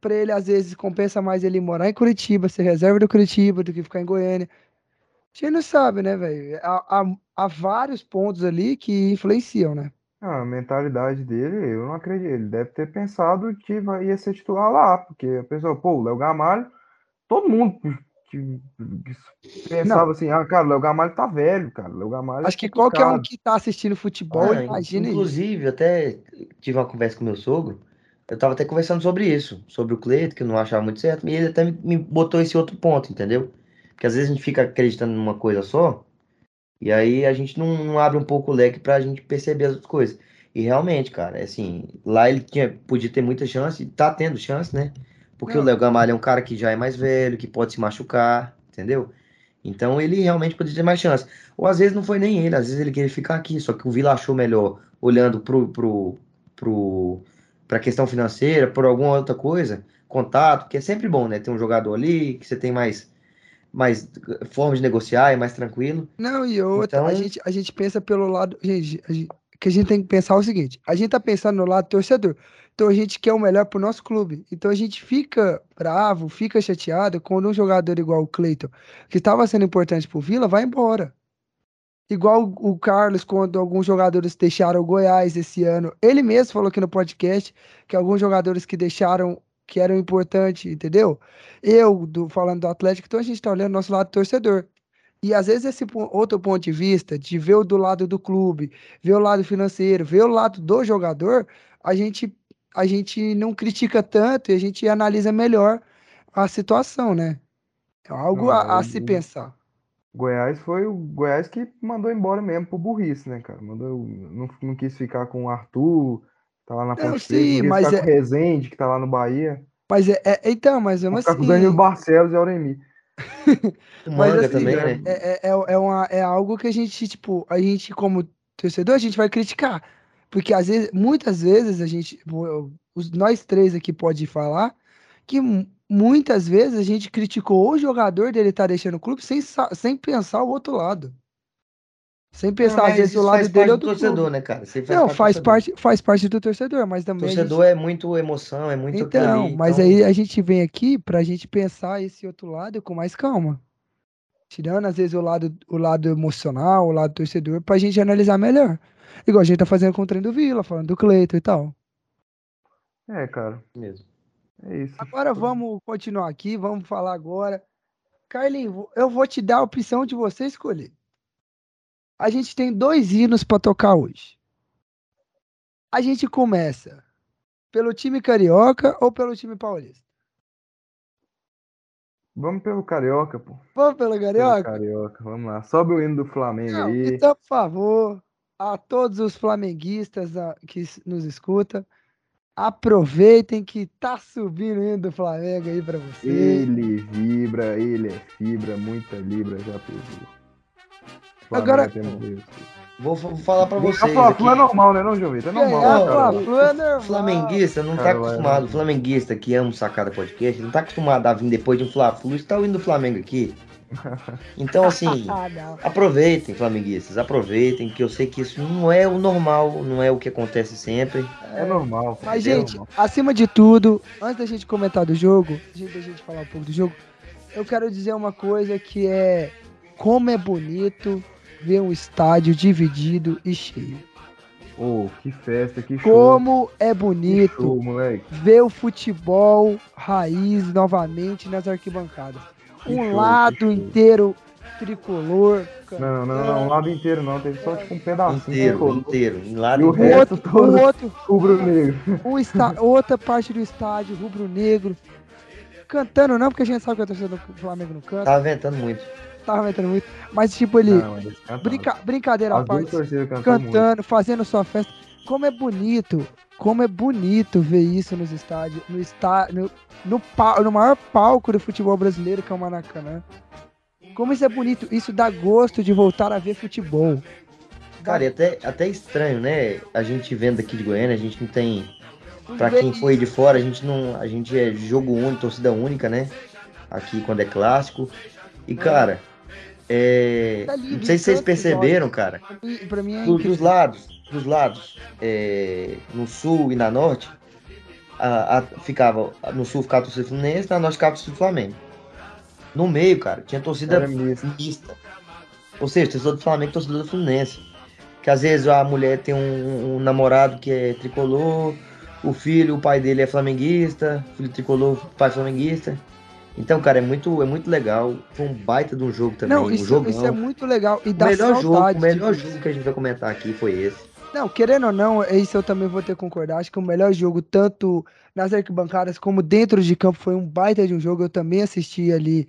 Para ele às vezes compensa mais ele morar em Curitiba, ser reserva do Curitiba, do que ficar em Goiânia. A gente não sabe, né, velho? Há, há- há vários pontos ali que influenciam, né? Ah, a mentalidade dele, eu não acredito. Ele deve ter pensado que vai, ia ser titular lá, porque a pessoa, pô, o Léo Gamalho, todo mundo que, que pensava assim, ah, cara, o Léo Gamalho tá velho, cara. O Léo Gamalho é Acho que qualquer um complicado. que tá assistindo futebol Ah, imagina isso. inclusive, até tive uma conversa com meu sogro. Eu tava até conversando sobre isso, sobre o Cleito, que eu não achava muito certo, e ele até me, me botou esse outro ponto, entendeu? Porque às vezes a gente fica acreditando numa coisa só, e aí a gente não, não abre um pouco o leque pra gente perceber as outras coisas. E realmente, cara, é assim, lá ele tinha, podia ter muita chance, tá tendo chance, né? Porque Não. o Léo Gamalho é um cara que já é mais velho, que pode se machucar, entendeu? Então ele realmente poderia ter mais chance. Ou às vezes não foi nem ele, às vezes ele queria ficar aqui, só que o Vila achou melhor, olhando pro, pro, pro, pra questão financeira, por alguma outra coisa, contato, que é sempre bom, né? Ter um jogador ali, que você tem mais, mais formas de negociar, é mais tranquilo. Não, e outra, a Então- gente, a gente pensa pelo lado. Gente, a gente- que a gente tem que pensar é o seguinte: a gente tá pensando no lado torcedor. Então a gente quer o melhor pro nosso clube. Então a gente fica bravo, fica chateado quando um jogador igual o Cleiton, que estava sendo importante pro Vila, vai embora. Igual o o Carlos, quando alguns jogadores deixaram o Goiás esse ano. Ele mesmo falou aqui no podcast que alguns jogadores que deixaram, que eram importantes, entendeu? Eu, do, falando do Atlético, então a gente tá olhando nosso lado torcedor. E às vezes esse outro ponto de vista, de ver o do lado do clube, ver o lado financeiro, ver o lado do jogador, a gente, a gente não critica tanto e a gente analisa melhor a situação, né? É algo Não, a, a se pensar. Goiás foi o Goiás que mandou embora mesmo por burrice, né, cara? Mandou, não, não quis ficar com o Arthur, tá lá na Preta, sim, mas ficar é- com o Rezende, que tá lá no Bahia. Mas é, é- então, mas mesmo Vou ficar com o assim, Danilo Barcelos e Auremi. <laughs> O Mas assim, também, é- né? é, é, é, é uma, é algo que a gente, tipo, a gente, como torcedor, a gente vai criticar. Porque às vezes, muitas vezes, a gente, nós três aqui pode falar, que mu- muitas vezes a gente criticou o jogador dele estar deixando o clube sem, sem pensar o outro lado. Sem pensar, Mas às vezes, o lado faz dele parte é do do torcedor, clube. né, cara? Você Não, parte faz parte, faz parte do torcedor, mas também gente- Torcedor é muito emoção, é muito Então, ali. mas então- aí a gente vem aqui pra gente pensar esse outro lado com mais calma. Tirando, às vezes, o lado, o lado emocional, o lado torcedor, pra gente analisar melhor. Igual a gente tá fazendo com o trem do Vila, falando do Cleiton e tal. É, cara, mesmo. é isso. Agora vamos continuar aqui, vamos falar agora. Carlinhos, eu vou te dar a opção de você escolher. A gente tem dois hinos pra tocar hoje. A gente começa pelo time carioca ou pelo time paulista? Vamos pelo Carioca, pô. Vamos pelo Pelo carioca? Carioca, vamos lá. Sobe o hino do Flamengo Não, aí. então, por favor, a todos os flamenguistas que nos escutam, aproveitem que tá subindo o hino do Flamengo aí pra você. Ele vibra, ele é fibra, muita libra já pegou. Agora- é. Vou, vou falar pra A vocês Fla-Flu é aqui. normal, né, não, João Vitor? É normal. Né, Não, cara? Fla-Flu é normal. Flamenguista não tá Cara, vai, acostumado. Flamenguista que ama o Sacada Podcast, não tá acostumado a vir depois de um Fla-Flu, está ouvindo o Flamengo aqui. <laughs> Então, assim, Ah, <laughs> aproveitem, flamenguistas, aproveitem, que eu sei que isso não é o normal, não é o que acontece sempre. É normal. Mas, é gente, normal. acima de tudo, antes da gente comentar do jogo, antes da gente falar um pouco do jogo, eu quero dizer uma coisa que é como é bonito ver um estádio dividido e cheio. Ô, que festa, que show. Como é bonito show, moleque. ver o futebol raiz novamente nas arquibancadas. Que Um show, lado inteiro tricolor. Não, não, não, o lado inteiro não. Teve só tipo um pedacinho. Inteiro, tricolor. inteiro. Em lado E o inteiro. resto outro, todo o outro, rubro-negro. um está, outra parte do estádio rubro-negro. Cantando não, porque a gente sabe que a torcida do Flamengo não canta. Tá ventando muito. Tava aumentando muito. Mas, tipo, ele. Não, brinca, brincadeira à parte. cantaram muito. Cantando, fazendo sua festa. Como é bonito. Como é bonito ver isso nos estádios. No, está, no, no, no maior palco do futebol brasileiro, que é o Maracanã. Como isso é bonito. Isso dá gosto de voltar a ver futebol. Cara, e até, até estranho, né? A gente vendo aqui de Goiânia, a gente não tem. Pra quem foi de fora, a gente não. A gente é jogo único, torcida única, né? Aqui quando é clássico. E, cara, é. Tá Não sei se vocês perceberam, cara. Pra mim, é Do- dos lados, dos lados, é, no sul e na norte, a, a- ficava, no sul ficava a torcida Fluminense, na norte ficava a torcida do Flamengo. No meio, cara, tinha torcida Era mista. Ou seja, torcida do Flamengo torcida do Fluminense. Que às vezes a mulher tem um, um namorado que é tricolor, o filho, o pai dele é flamenguista, filho tricolor, pai flamenguista. Então, cara, é muito, é muito legal. Foi um baita de um jogo também, Não, um isso, jogão. isso é muito legal. E o dá melhor jogo, saudade. o melhor jogo que a gente vai comentar aqui foi esse. Não, querendo ou não, isso eu também vou ter que concordar. Acho que o melhor jogo, tanto nas arquibancadas como dentro de campo, foi um baita de um jogo. Eu também assisti ali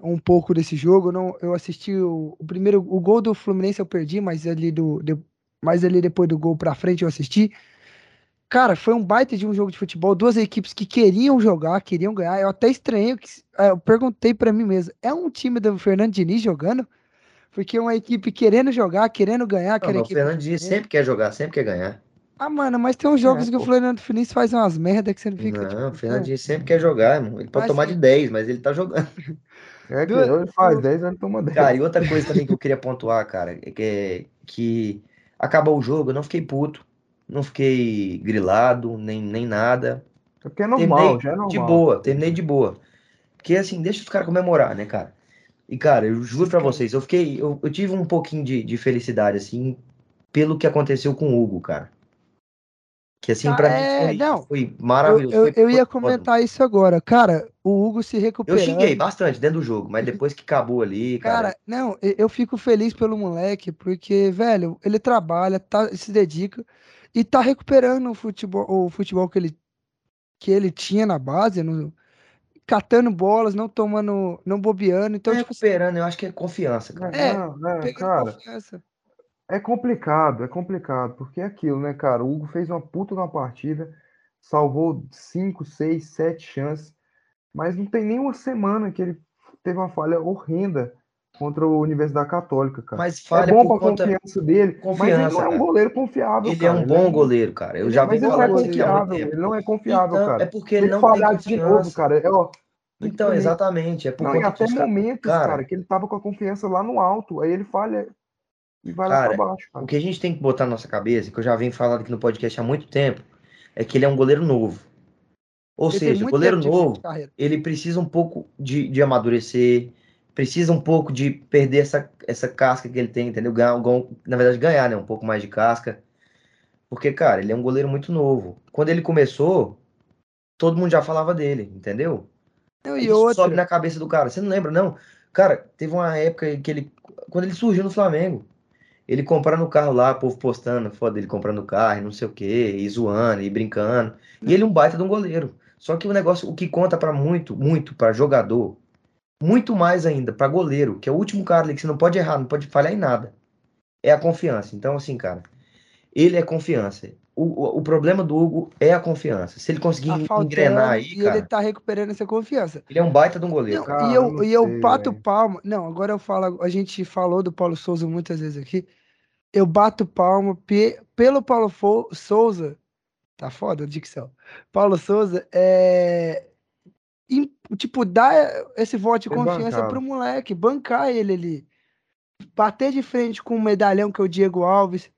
um pouco desse jogo. Não, eu assisti o, o primeiro, o gol do Fluminense eu perdi, mas ali do, de- mas ali depois do gol pra frente eu assisti. Cara, foi um baita de um jogo de futebol. Duas equipes que queriam jogar, queriam ganhar. Eu até estranhei, que, é, eu perguntei pra mim mesmo: é um time do Fernando Diniz jogando? Porque é uma equipe querendo jogar, querendo ganhar, Não, aquela mas o. Fernando Diniz sempre quer jogar, sempre quer ganhar. Ah, mano, mas tem uns jogos É, que o. Fernando Diniz faz umas merda que você não fica. não, tipo, o Fernando. Diniz sempre quer jogar, irmão. Ele pode Mas tomar de 10, mas ele tá jogando. <laughs> É que ele faz 10, ele toma 10. Cara, e outra coisa também que eu queria pontuar, cara, é que, é que acabou o jogo, eu não fiquei puto, não fiquei grilado, nem, nem nada. É porque é normal, Terminei já é normal. de boa, terminei de boa. Porque assim, deixa os caras comemorar, né, cara? E, cara, eu juro pra vocês, eu fiquei. Eu, eu tive um pouquinho de, de felicidade, assim, pelo que aconteceu com o Hugo, cara. Que assim, Ah, pra é, mim foi, não. foi Eu, maravilhoso. eu, foi- eu foi ia foda. comentar isso agora. Cara, o Hugo se Eu recuperando. xinguei bastante dentro do jogo, mas depois que acabou ali, cara. Cara, não, eu eu fico feliz pelo moleque, porque, velho, ele trabalha, tá, se dedica e tá recuperando o futebol, o futebol que ele, que ele tinha na base, no- catando bolas, não tomando, não bobeando. Então, Tá tipo assim, recuperando, eu acho que é confiança, cara. É, é, cara, confiança. é complicado, é complicado, porque é aquilo, né, cara? O Hugo fez uma puta na partida, salvou 5, 6, 7 chances, mas não tem nenhuma semana que ele teve uma falha horrenda contra a Universidade Católica, cara. Mas É falha bom por pra conta. confiança dele, mas ele Confiança, é um goleiro confiável, Ele é cara. um bom goleiro, cara. Eu já Mas vi ele não é muito confiável, ele não é confiável, Então, cara. é porque ele Ele não tem falhar de novo, confiança. cara, é, ó, Então, exatamente. É por Não, e até momentos, Cara, cara, que ele tava com a confiança lá no alto, aí ele falha e vai lá Cara, pra baixo, cara. O que a gente tem que botar na nossa cabeça, que eu já venho falando aqui no podcast há muito tempo, é que ele é um goleiro novo. Ou Ele seja, o goleiro novo, ele precisa um pouco de, de amadurecer, precisa um pouco de perder essa, essa casca que ele tem, entendeu? Ganhar, na verdade, ganhar, né? Um pouco mais de casca. Porque, cara, ele é um goleiro muito novo. Quando ele começou, todo mundo já falava dele, entendeu? Não, e outra, sobe na cabeça do cara. Você não lembra, não? Cara, teve uma época que ele. Quando ele surgiu no Flamengo, ele comprando o carro lá, o povo postando foda dele comprando o carro, e não sei o quê, e zoando, e brincando. E ele é um baita de um goleiro. Só que o negócio, o que conta pra muito, muito pra jogador, muito mais ainda pra goleiro, que é o último cara ali que você não pode errar, não pode falhar em nada, é a confiança. Então, assim, cara, ele é confiança. O, o, o problema do Hugo é a confiança. Se ele conseguir tá engrenar aí, e cara, ele tá recuperando essa confiança. ele é um baita de um goleiro. Não, Cara, e eu, não e eu sei, bato velho. palma. Não, agora eu falo. A gente falou do Paulo Souza muitas vezes aqui. Eu bato palma pe- pelo Paulo Fo- Souza. Tá foda a dicção. Paulo Souza é. Tipo, dar esse voto de confiança pro moleque, bancar ele ali. Bater de frente com o medalhão que é o Diego Alves,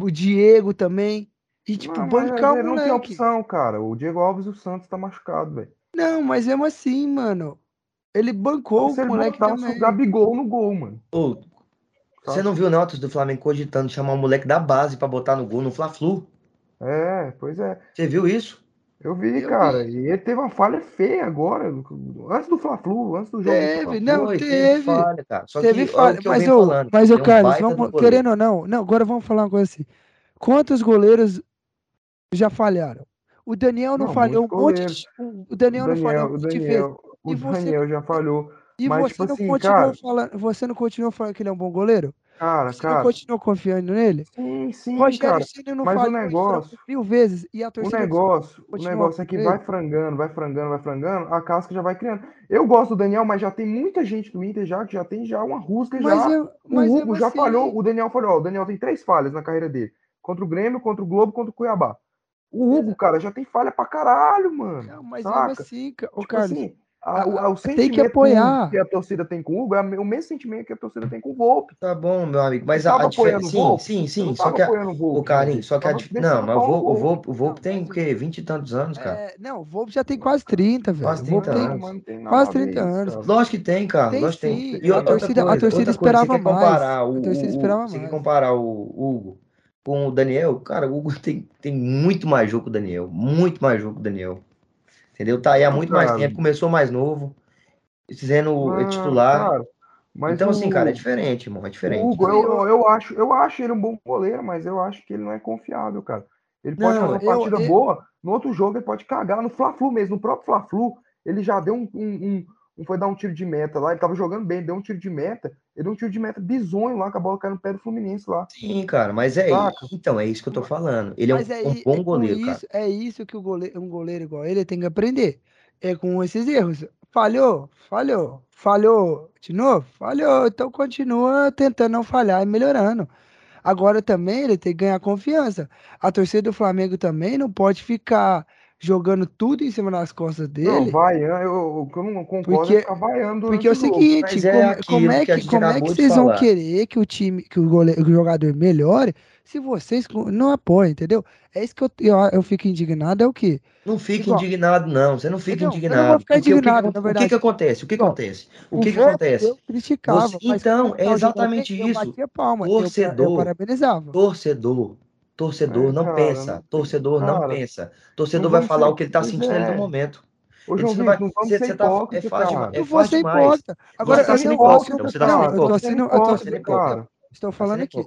o Diego também. E, tipo, Não, bancar o ele não tem moleque. opção, cara. O Diego Alves e o Santos tá machucado, velho. Não, mas mesmo assim, mano. Ele bancou Se o ele moleque também. o Gabigol no gol, mano. Ô, você não viu notas do Flamengo cogitando chamar o moleque da base pra botar no gol no Fla-Flu? É, pois é. Você viu isso? Eu vi, Eu cara. vi. E ele teve uma falha feia agora. Antes do Fla-Flu, antes do jogo. do Teve, Fla-Flu. não, Foi, teve. falha, cara. Só Teve que falha, que eu mas ô, falando. mas um Carlos, do vamos, querendo ou não, não, agora vamos falar uma coisa assim. Quantos goleiros já falharam? O Daniel não, Não, falhou um monte de, o Daniel, não falhou um o monte de vezes. Daniel, o E você- Daniel já falhou. E mas, você tipo não assim, continuou cara- falando, você não continuou falando que ele é um bom goleiro? Cara, Você cara. continuou confiando nele? Sim, sim, Rogério cara. Ceni não mas o negócio- mil vezes e a O torcida negócio, o continua negócio é que vai frangando, vai frangando, vai frangando, a casca já vai criando. Eu gosto do Daniel, mas já tem muita gente do Inter já que já tem já uma rusga Mas já. eu, O mas Hugo mesmo já assim, falhou, o Daniel falhou. O Daniel tem três falhas na carreira dele: contra o Grêmio, contra o Globo, contra o Cuiabá. O Hugo, cara, já tem falha pra caralho, mano. Não, mas saca? mesmo assim, ô Tipo Carlos, assim, a- o, a- o tem que sentimento apoiar. que a torcida tem com o Hugo é o mesmo sentimento que a torcida tem com o Volpe. Tá bom, meu amigo. Mas a, a diferença. Sim, Volpe? sim, sim. Só que a, o Volpe. o Carlinhos, só que a Não, mas o Volpe, o Volpe. O Volpe tem o quê? 20 e tantos anos, cara. é, não, o Volpe já tem quase 30, velho. Quase O Volpe 30 tem anos. mas não tem quase a ver 30 isso, anos. cara. Lógico que tem, cara. Tem Lógico que sim. tem. A E outra torcida- a coisa, torcida outra coisa, esperava você quer mais. comparar A o, torcida o- esperava você quer mais. comparar o Hugo com o Daniel, cara, o Hugo <laughs> tem, tem muito mais jogo que o Daniel. Muito mais jogo que o Daniel. Entendeu? Tá aí há muito mais tempo, começou mais novo, sendo Ah, titular. cara, então, assim, o- cara, é diferente, irmão. É diferente. Hugo, eu, eu, acho, eu acho ele um bom goleiro, mas eu acho que ele não é confiável, cara. Ele pode Não, fazer uma eu- partida eu- boa, no outro jogo ele pode cagar. No Fla-Flu mesmo, no próprio Fla-Flu, ele já deu um, um, um- um- Foi dar um tiro de meta lá, ele tava jogando bem, deu um tiro de meta, ele deu um tiro de meta bizonho lá, que a bola caiu no pé do Fluminense lá. Sim, cara, mas é Saca? isso. Então, é isso que eu tô falando. Ele é um, Mas é, um é bom com goleiro, cara. isso, é isso que o goleiro, um goleiro igual ele tem que aprender. É com esses erros. Falhou, falhou, falhou de novo, falhou. Então continua tentando não falhar e melhorando. Agora também ele tem que ganhar confiança. A torcida do Flamengo também não pode ficar jogando tudo em cima das costas Não, dele. vaiando, eu, o que eu não concordo Porque- é ficar vaiando Porque é o seguinte, mas é como, aquilo como é que a que, como é que vocês vão falar. querer que o time, que o, goleiro, que o jogador melhore se vocês não apoiam, entendeu? É isso que eu, eu, eu fico indignado, é o quê? Não fica Igual- indignado, não. Você não fica Não, eu não vou indignado. ficar Porque o que indignado, O que, acontece? O que Igual, acontece? O O que, acontece? Eu criticava, Você- então, é exatamente eu isso. palma, eu, eu, Torcedor. parabenizava. Torcedor. Torcedor É, não cara, pensa. não- Torcedor não cara, pensa. Torcedor não vai falar ser- o que ele tá sentindo ali é. no momento. Ô, João você Vitor, não vamos você- ser você tá- é fácil cara. demais. Eu É vou fácil ser demais. hipócrita. Agora, tá eu sendo não hipócrita, você tá não, sendo eu tô hipócrita. sendo, eu Tá tô sendo hipócrita. Estou Tá falando aqui.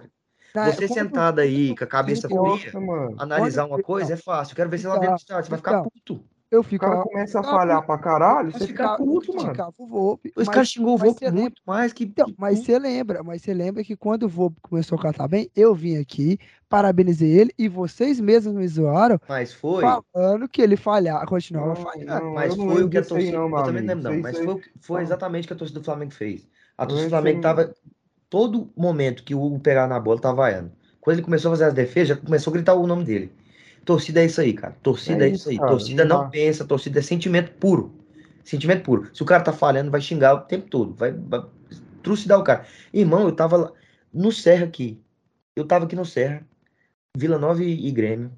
Na- Você sentado aí com a cabeça fria, analisar uma coisa não. é fácil. Quero ver você lá dentro do estádio. Você vai ficar então, puto. Eu O fico. cara começa a falhar pra caralho, você fica puto, mano. criticava o Volpe, Os caras xingou o mas Volpe lembra- muito mais que. Então, mas você lembra, mas você lembra que quando o Volpe começou a cantar bem, eu vim aqui, parabenizei ele e vocês mesmos me zoaram Mas foi. falando que ele falhar, continuava falhando. Mas foi o que a torcida. não, eu também não lembro, não. Mas foi, o exatamente o que a torcida do Flamengo fez. A torcida do Flamengo tava. Todo momento que o Hugo pegava na bola, tava vaiando. Quando ele começou a fazer as defesas, já começou a gritar o nome dele. Torcida é isso aí, cara. Torcida é, É isso aí. cara, Torcida não pensa, torcida é sentimento puro. Sentimento puro. Se o cara tá falhando, vai xingar o tempo todo. Vai, vai trucidar o cara. Irmão, eu tava lá. No Serra aqui. Eu tava aqui no Serra. Vila Nova e, e Grêmio.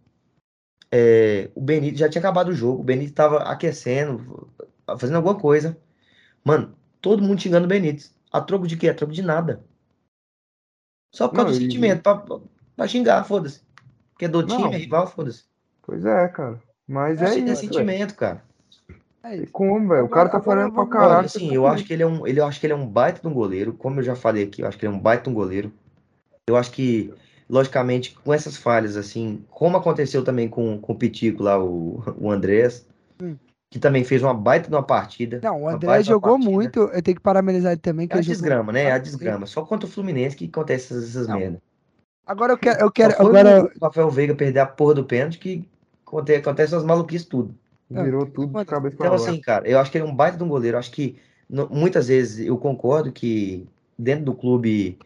É, o Benito já tinha acabado o jogo. O Benito tava aquecendo, fazendo alguma coisa. Mano, todo mundo xingando o Benito. A troco de quê? A troco de nada. Só por causa Não, do e- sentimento. Pra, pra xingar, foda-se. Porque é do time, Não. é rival, foda-se. Pois é, cara. Mas Eu é que é isso, sentimento, cara. É E isso. como, velho? O cara tá falando pra caralho. assim, eu acho que ele é um, ele, eu acho que ele é um baita de um goleiro. Como eu já falei aqui, eu acho que ele é um baita de um goleiro. Eu acho que, logicamente, com essas falhas, assim, como aconteceu também com, com o Pitico lá, o, o Andrés, Hum. que também fez uma baita de uma partida. Não, o uma André baita de uma jogou muito. Eu tenho que parabenizar ele também. É Que a ele jogou desgrama, né? É a desgrama. Só contra o Fluminense que acontece essas, essas Não. Agora eu quero. Eu quero foi agora, o Rafael Veiga perder a porra do pênalti que acontece, acontece as maluquices tudo. Virou tudo de cabeça pra Então, assim, cara, eu acho que ele é um baita de um goleiro. Eu acho que muitas vezes eu concordo que dentro do clube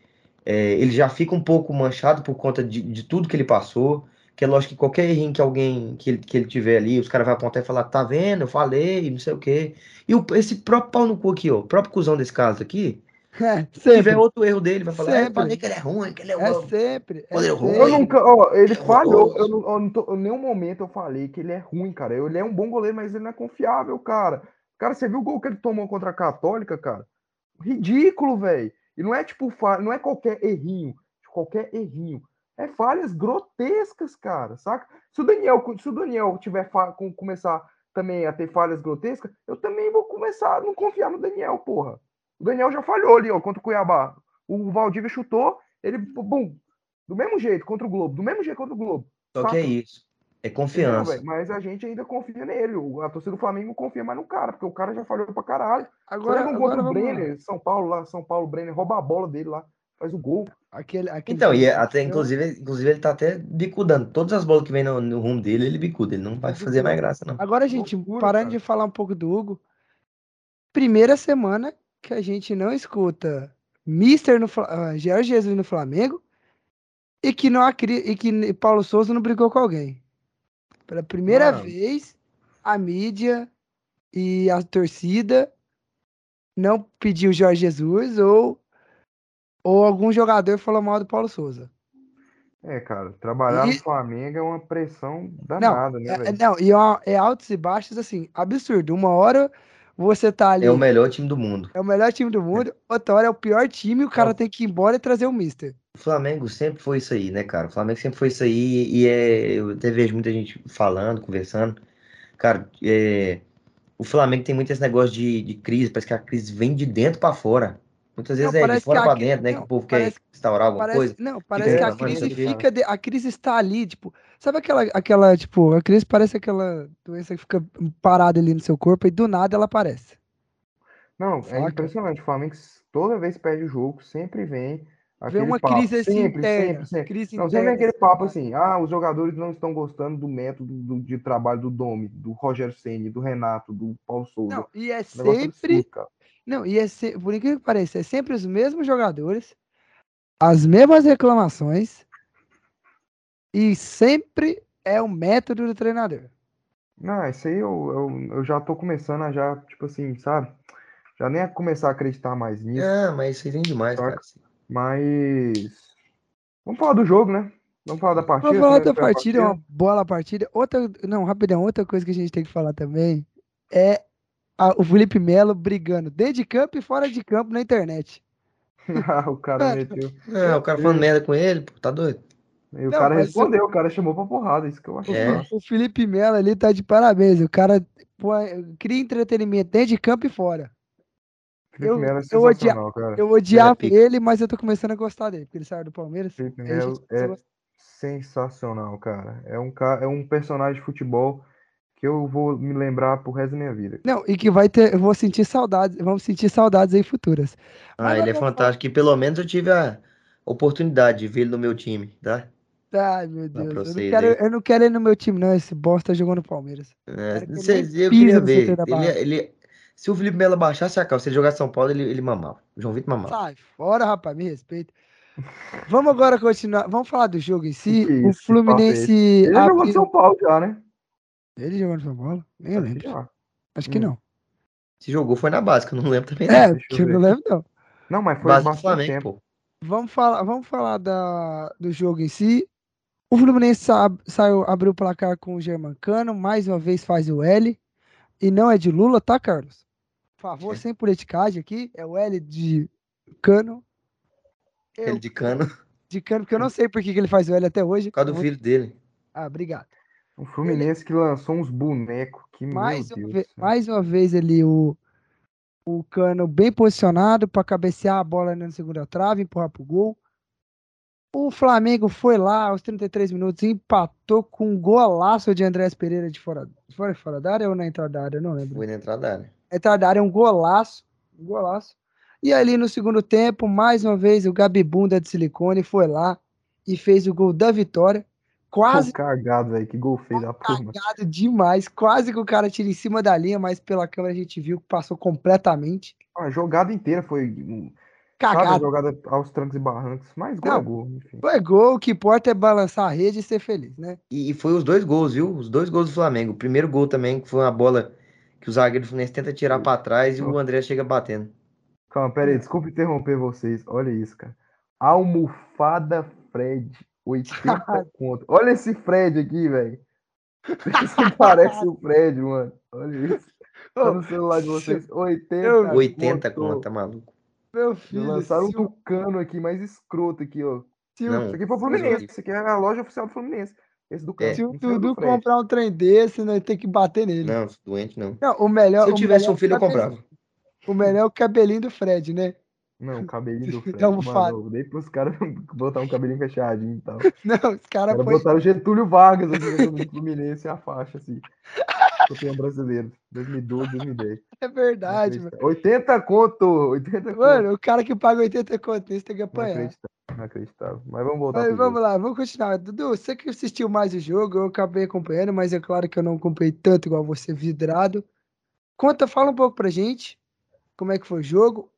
é, ele já fica um pouco manchado por conta de, de tudo que ele passou. Que é lógico que qualquer errinho que alguém que ele, que ele tiver ali, os caras vão apontar e falar, tá vendo? Eu falei, não sei o quê. E o- esse próprio pau no cu aqui, ó, o próprio cuzão desse caso aqui, É, se tiver outro erro dele, vai falar, "Ah, eu Sempre. falei que ele é ruim, que ele é, É ruim. sempre. É sempre. Eu ruim. nunca, ó, ele É falhou. Eu, não, eu não tô, em nenhum momento eu falei que ele é ruim, cara. Ele é um bom goleiro, mas ele não é confiável, cara. Cara, você viu o gol que ele tomou contra a Católica, cara? Ridículo, velho. E não é tipo, não é qualquer errinho, qualquer errinho. É falhas grotescas, cara, saca? Se o Daniel, se o Daniel tiver começar também a ter falhas grotescas, eu também vou começar a não confiar no Daniel, porra. O Daniel já falhou ali, ó, contra o Cuiabá. O Valdívia chutou, ele, bum, do mesmo jeito contra o Globo, do mesmo jeito contra o Globo. Só que é isso. É confiança. velho? Mas a gente ainda confia nele. A torcida do Flamengo confia mais no cara, porque o cara já falhou pra caralho. Agora, um gol do vamos lá. Brenner, São Paulo lá, São Paulo, Brenner rouba a bola dele lá, faz o gol. Aquele, aquele Então, e é- até inclusive, inclusive ele tá até bicudando. Todas as bolas que vem no, no rumo dele, ele bicuda. Ele não vai fazer mais graça, não. Agora, gente, parando de falar um pouco do Hugo. Primeira semana que a gente não escuta Mister no Jorge Jesus no Flamengo e que não e que Paulo Souza não brigou com alguém. Pela primeira Mano. vez, a mídia e a torcida não pediu Jorge Jesus ou ou algum jogador falou mal do Paulo Souza. É, cara, trabalhar E- no Flamengo é uma pressão danada, né, É, é- velho? não, e é, é altos e baixos assim, absurdo. Uma hora você tá ali É o melhor time do mundo. É o melhor time do mundo, outra hora é o pior time, o cara tem que ir embora e trazer o Mister. O Flamengo sempre foi isso aí, né, cara? O Flamengo sempre foi isso aí. E é, eu até vejo muita gente falando, conversando. Cara, é, o Flamengo tem muito esse negócio de, de crise. Parece que a crise vem de dentro pra fora. Muitas vezes Não, é de fora que pra a cri- dentro, né? não, que o povo parece- quer instaurar alguma Parece, coisa. não, parece que a reclamando, crise fica, de- a crise está ali, tipo, sabe aquela, aquela, tipo, a crise parece aquela doença que fica parada ali no seu corpo e do nada ela aparece. Não, é Saca? impressionante. O Flamengo toda vez perde o jogo, sempre vem Vem uma papo. crise assim sempre, interna, sempre, sempre. crise Não, sempre interna, vem aquele assim, papo assim, ah, os jogadores não estão gostando do método do- de trabalho do Domi, do Rogério Ceni, do Renato, do Paulo Souza. Não, e é negócio sempre, absurdo, não, e é se- por incrível que pareça, é sempre os mesmos jogadores, as mesmas reclamações e sempre é o método do treinador. Não, isso aí eu, eu, eu já tô começando a já, tipo assim, sabe? Já nem a começar a acreditar mais nisso, Ah, mas isso aí vem demais, cara. mas vamos falar do jogo, né? Vamos falar da partida. Vamos falar como é da que foi a partida, uma boa partida. Outra, não, rapidão, outra coisa que a gente tem que falar também é a- o Felipe Melo brigando dentro de campo e fora de campo na internet. <laughs> Ah, o cara meteu. Ah, o cara falando merda com ele, pô, tá doido? E o Não, cara mas respondeu, o cara chamou pra porrada, isso que eu achei. É. O Felipe Melo ali tá de parabéns. O cara pô, cria entretenimento dentro de campo e fora. Felipe eu- Melo é eu odia- sensacional, cara. Eu odiava pica. ele, mas eu tô começando a gostar dele, porque ele saiu do Palmeiras. Felipe Melo é sensacional, cara. É um, ca- é um personagem de futebol que eu vou me lembrar pro resto da minha vida. Não, e que vai ter. Eu vou sentir saudades. Vamos sentir saudades aí futuras. Mas Ah, ele agora é fantástico. E pelo menos eu tive a oportunidade de ver ele no meu time, tá? Ai, meu Deus. Eu não, quero, eu não quero ele no meu time, não. Esse bosta jogou no Palmeiras. É, Cara, que eu queria ver. Ele, Barra. ele, se o Felipe Melo baixasse a calça, se ele jogasse São Paulo, ele, ele mamava. O João Vitor mamava. Sai fora, rapaz, me respeita. Vamos agora continuar. Vamos falar do jogo em si. Que o isso, que Fluminense. Ele já jogou no abriu- São Paulo já, né? Ele jogou no São Paulo? Nem eu Acho que lembro. já. Acho que Hum. não. Se jogou foi na básica, eu não lembro também. É, não. deixa eu não lembro, não. Não, mas foi Base Flamengo, tempo. pô. Vamos falar, vamos falar da, do jogo em si. O Fluminense sa- saiu, abriu o placar com o Germancano, mais uma vez faz o L. E não é de Lula, tá, Carlos? Por favor, É. sem politicagem aqui. É o L de Cano. Eu- Ele de cano, por de Cano, porque eu não sei por que que ele faz o L até hoje. causa do filho dele. Ah, obrigado. O Fluminense que lançou uns bonecos que, Mais meu uma, Deus. ve- do céu. mais uma vez ali o, o Cano bem posicionado para cabecear a bola na segunda trave, empurrar pro gol. O Flamengo foi lá aos 33 minutos e empatou com um golaço de Andrés Pereira de fora, fora, fora da área ou na entrada da área, eu não lembro. Foi na entrada da área. Na entrada da área, um golaço, um golaço. E ali no segundo tempo, mais uma vez, o Gabibunda de silicone foi lá e fez o gol da vitória. Quase Tô cagado, velho. Que gol feio da porra. cagado demais. Quase que o cara tira em cima da linha, mas pela câmera a gente viu que passou completamente. A jogada inteira foi. Um, Sabe, jogada aos trancos e barrancos. Mas gol Não. é gol, enfim. Foi gol, o que importa é balançar a rede e ser feliz, né? E, e foi os dois gols, viu? Os dois gols do Flamengo. O primeiro gol também, que foi uma bola que o zagueiro do Fluminense tenta tirar pra trás e o André chega batendo. Calma, pera aí, desculpa interromper vocês. Olha isso, cara. Almofada Fred, 80 <laughs> conto. Olha esse Fred aqui, velho. Isso <laughs> parece o Fred, mano. Olha isso. Tá no celular de vocês. 80 Eu- 80 conto. conto, tá maluco? Meu Já filho, Lançaram um tucano aqui, mais escroto aqui, ó. se o, Não. Isso aqui foi o Fluminense. Isso aqui é a loja oficial do Fluminense. Esse do É. cano. se o Dudu comprar um trem desse, nós tem que bater nele. Não, doente não. Não, o melhor, Se eu o tivesse melhor um filho, eu cabelinho- comprava. O melhor é o cabelinho do Fred, né? Não, o cabelinho do <laughs> Fred. Almofada. Mano, dei pros caras <laughs> botar um cabelinho fechadinho e tal. <laughs> Não, os caras caras põem. botaram Getúlio Vargas aqui no Fluminense a faixa, assim. Campeão brasileiro. 2012, 2010. É verdade, mano. 80 conto! 80 conto. Mano, o cara que paga 80 conto nesse tem que Não apanhar. acreditável, não acreditável. Mas vamos voltar Mas vamos jogo. lá, vamos continuar. Dudu, você que assistiu mais o jogo, eu acabei acompanhando, mas é claro que eu não acompanhei tanto igual você, vidrado. Conta, fala um pouco pra gente como é que foi o jogo.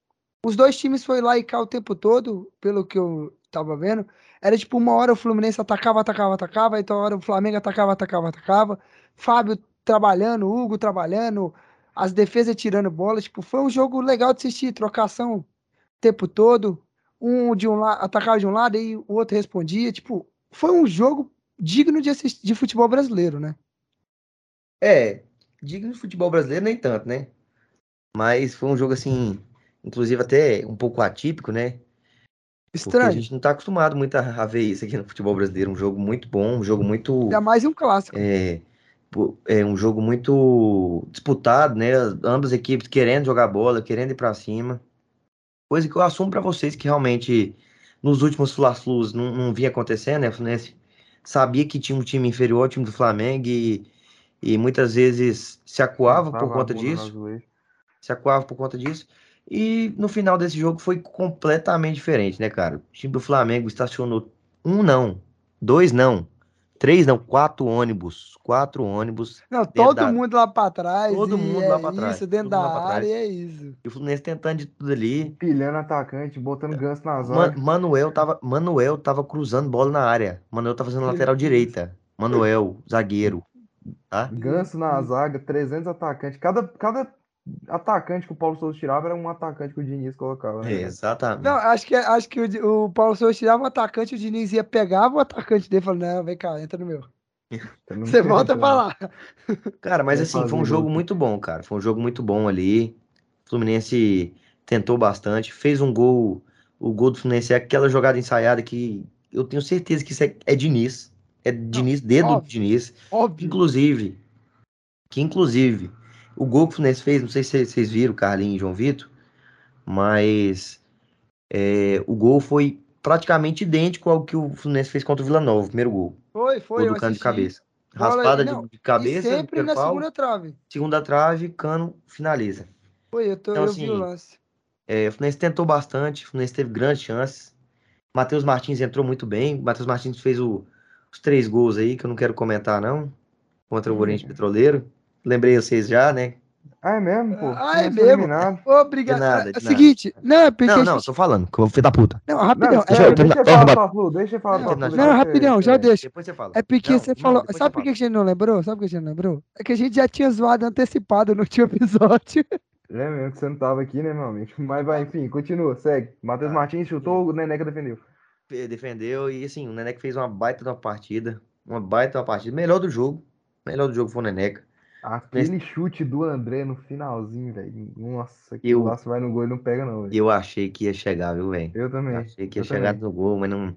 Os dois times foi lá e cá o tempo todo, pelo que eu tava vendo. Era tipo uma hora o Fluminense atacava, atacava, atacava, então hora o Flamengo atacava, atacava, atacava. Fábio trabalhando, Hugo trabalhando, as defesas tirando bola. Tipo, foi um jogo legal de assistir, trocação o tempo todo. Um de um lado atacava de um lado e o outro respondia. Tipo, foi um jogo digno de assistir de futebol brasileiro, né? É, digno de futebol brasileiro nem tanto, né? Mas foi um jogo assim, inclusive até um pouco atípico, né? Porque a Estranho. gente não tá acostumado muito a, ver isso aqui no futebol brasileiro. Um jogo muito bom, um jogo muito. Ainda mais um clássico. É, é um jogo muito disputado, né? Ambas equipes querendo jogar bola, querendo ir pra cima. Coisa que eu assumo pra vocês que realmente nos últimos Fla-Flus não, não vinha acontecendo, né? O Fluminense sabia que tinha um time inferior ao time do Flamengo e, e muitas vezes se acuava por conta disso se acuava por conta disso. E no final desse jogo foi completamente diferente, né, cara? O time do Flamengo estacionou um não, dois não, três não, quatro ônibus, quatro ônibus. Não, todo da- mundo lá pra trás. Todo mundo é lá pra trás, Isso, dentro todo da área, trás. e é isso. E o Fluminense tentando de tudo ali. Pilhando atacante, botando ganso na Ma- zaga. Manuel tava, Manuel tava cruzando bola na área. Manuel tava fazendo lateral direita. Manuel, zagueiro. Tá? Ganso na zaga, 300 atacantes. Cada, cada atacante que o Paulo Souza tirava era um atacante que o Diniz colocava. né, exatamente. Não, acho que, acho que o, o Paulo Souza tirava o atacante, o Diniz ia pegar o atacante dele e falava, não, vem cá, entra no meu. <laughs> Você volta pra lá. Cara, mas assim, foi um jogo muito bom, cara. Foi um jogo muito bom ali. O Fluminense tentou bastante, fez um gol. O gol do Fluminense é aquela jogada ensaiada que eu tenho certeza que isso é, é Diniz. É Diniz, dedo do óbvio. Diniz. Óbvio. Inclusive, que inclusive, o gol que o Fluminense fez, não sei se vocês viram, Carlinhos e João Vitor, mas é, o gol foi praticamente idêntico ao que o Fluminense fez contra o Vila Nova, o primeiro gol. Foi, foi. Gol do cano de cabeça. Bola- Raspada de- não, de cabeça, E sempre na pau, segunda trave. segunda trave, cano finaliza. Foi, eu, tô, Então, eu vi o assim, lance. É, o Fluminense tentou bastante, o Fluminense teve grandes chances. Matheus Martins entrou muito bem. O Matheus Martins fez o- os três gols aí, que eu não quero comentar, não. Contra o Oriente Petroleiro. Lembrei vocês já, né? Ah, é mesmo, pô? Ah, é mesmo? eliminado. Obrigado. De nada, é de o nada. seguinte, não, é porque. Não, a não, gente- tô falando, que eu vou filho da puta. Não, Não, rapidão. deixa, é, eu deixa eu falar Flu, deixa eu falar Não, pra não, não, deixa rapidão, já é, deixa. Depois você fala. É porque Não, você não, falou. Sabe por que a gente não lembrou? Sabe por que a gente não lembrou? É que a gente já tinha zoado antecipado no último episódio. É mesmo que você não tava aqui, né, meu amigo? Mas vai, enfim, continua, segue. Matheus Ah, Martins chutou, o Neneca defendeu. Fe- Defendeu e assim, o Neneca fez uma baita de uma partida. Uma baita de uma partida. Melhor do jogo. Melhor do jogo foi o Neneca. Aquele chute do André no finalzinho, velho. Nossa, que Eu- você vai no gol e não pega, não, velho. Eu achei que ia chegar, viu, velho? Eu também. Achei que ia eu chegar também. no gol, mas não.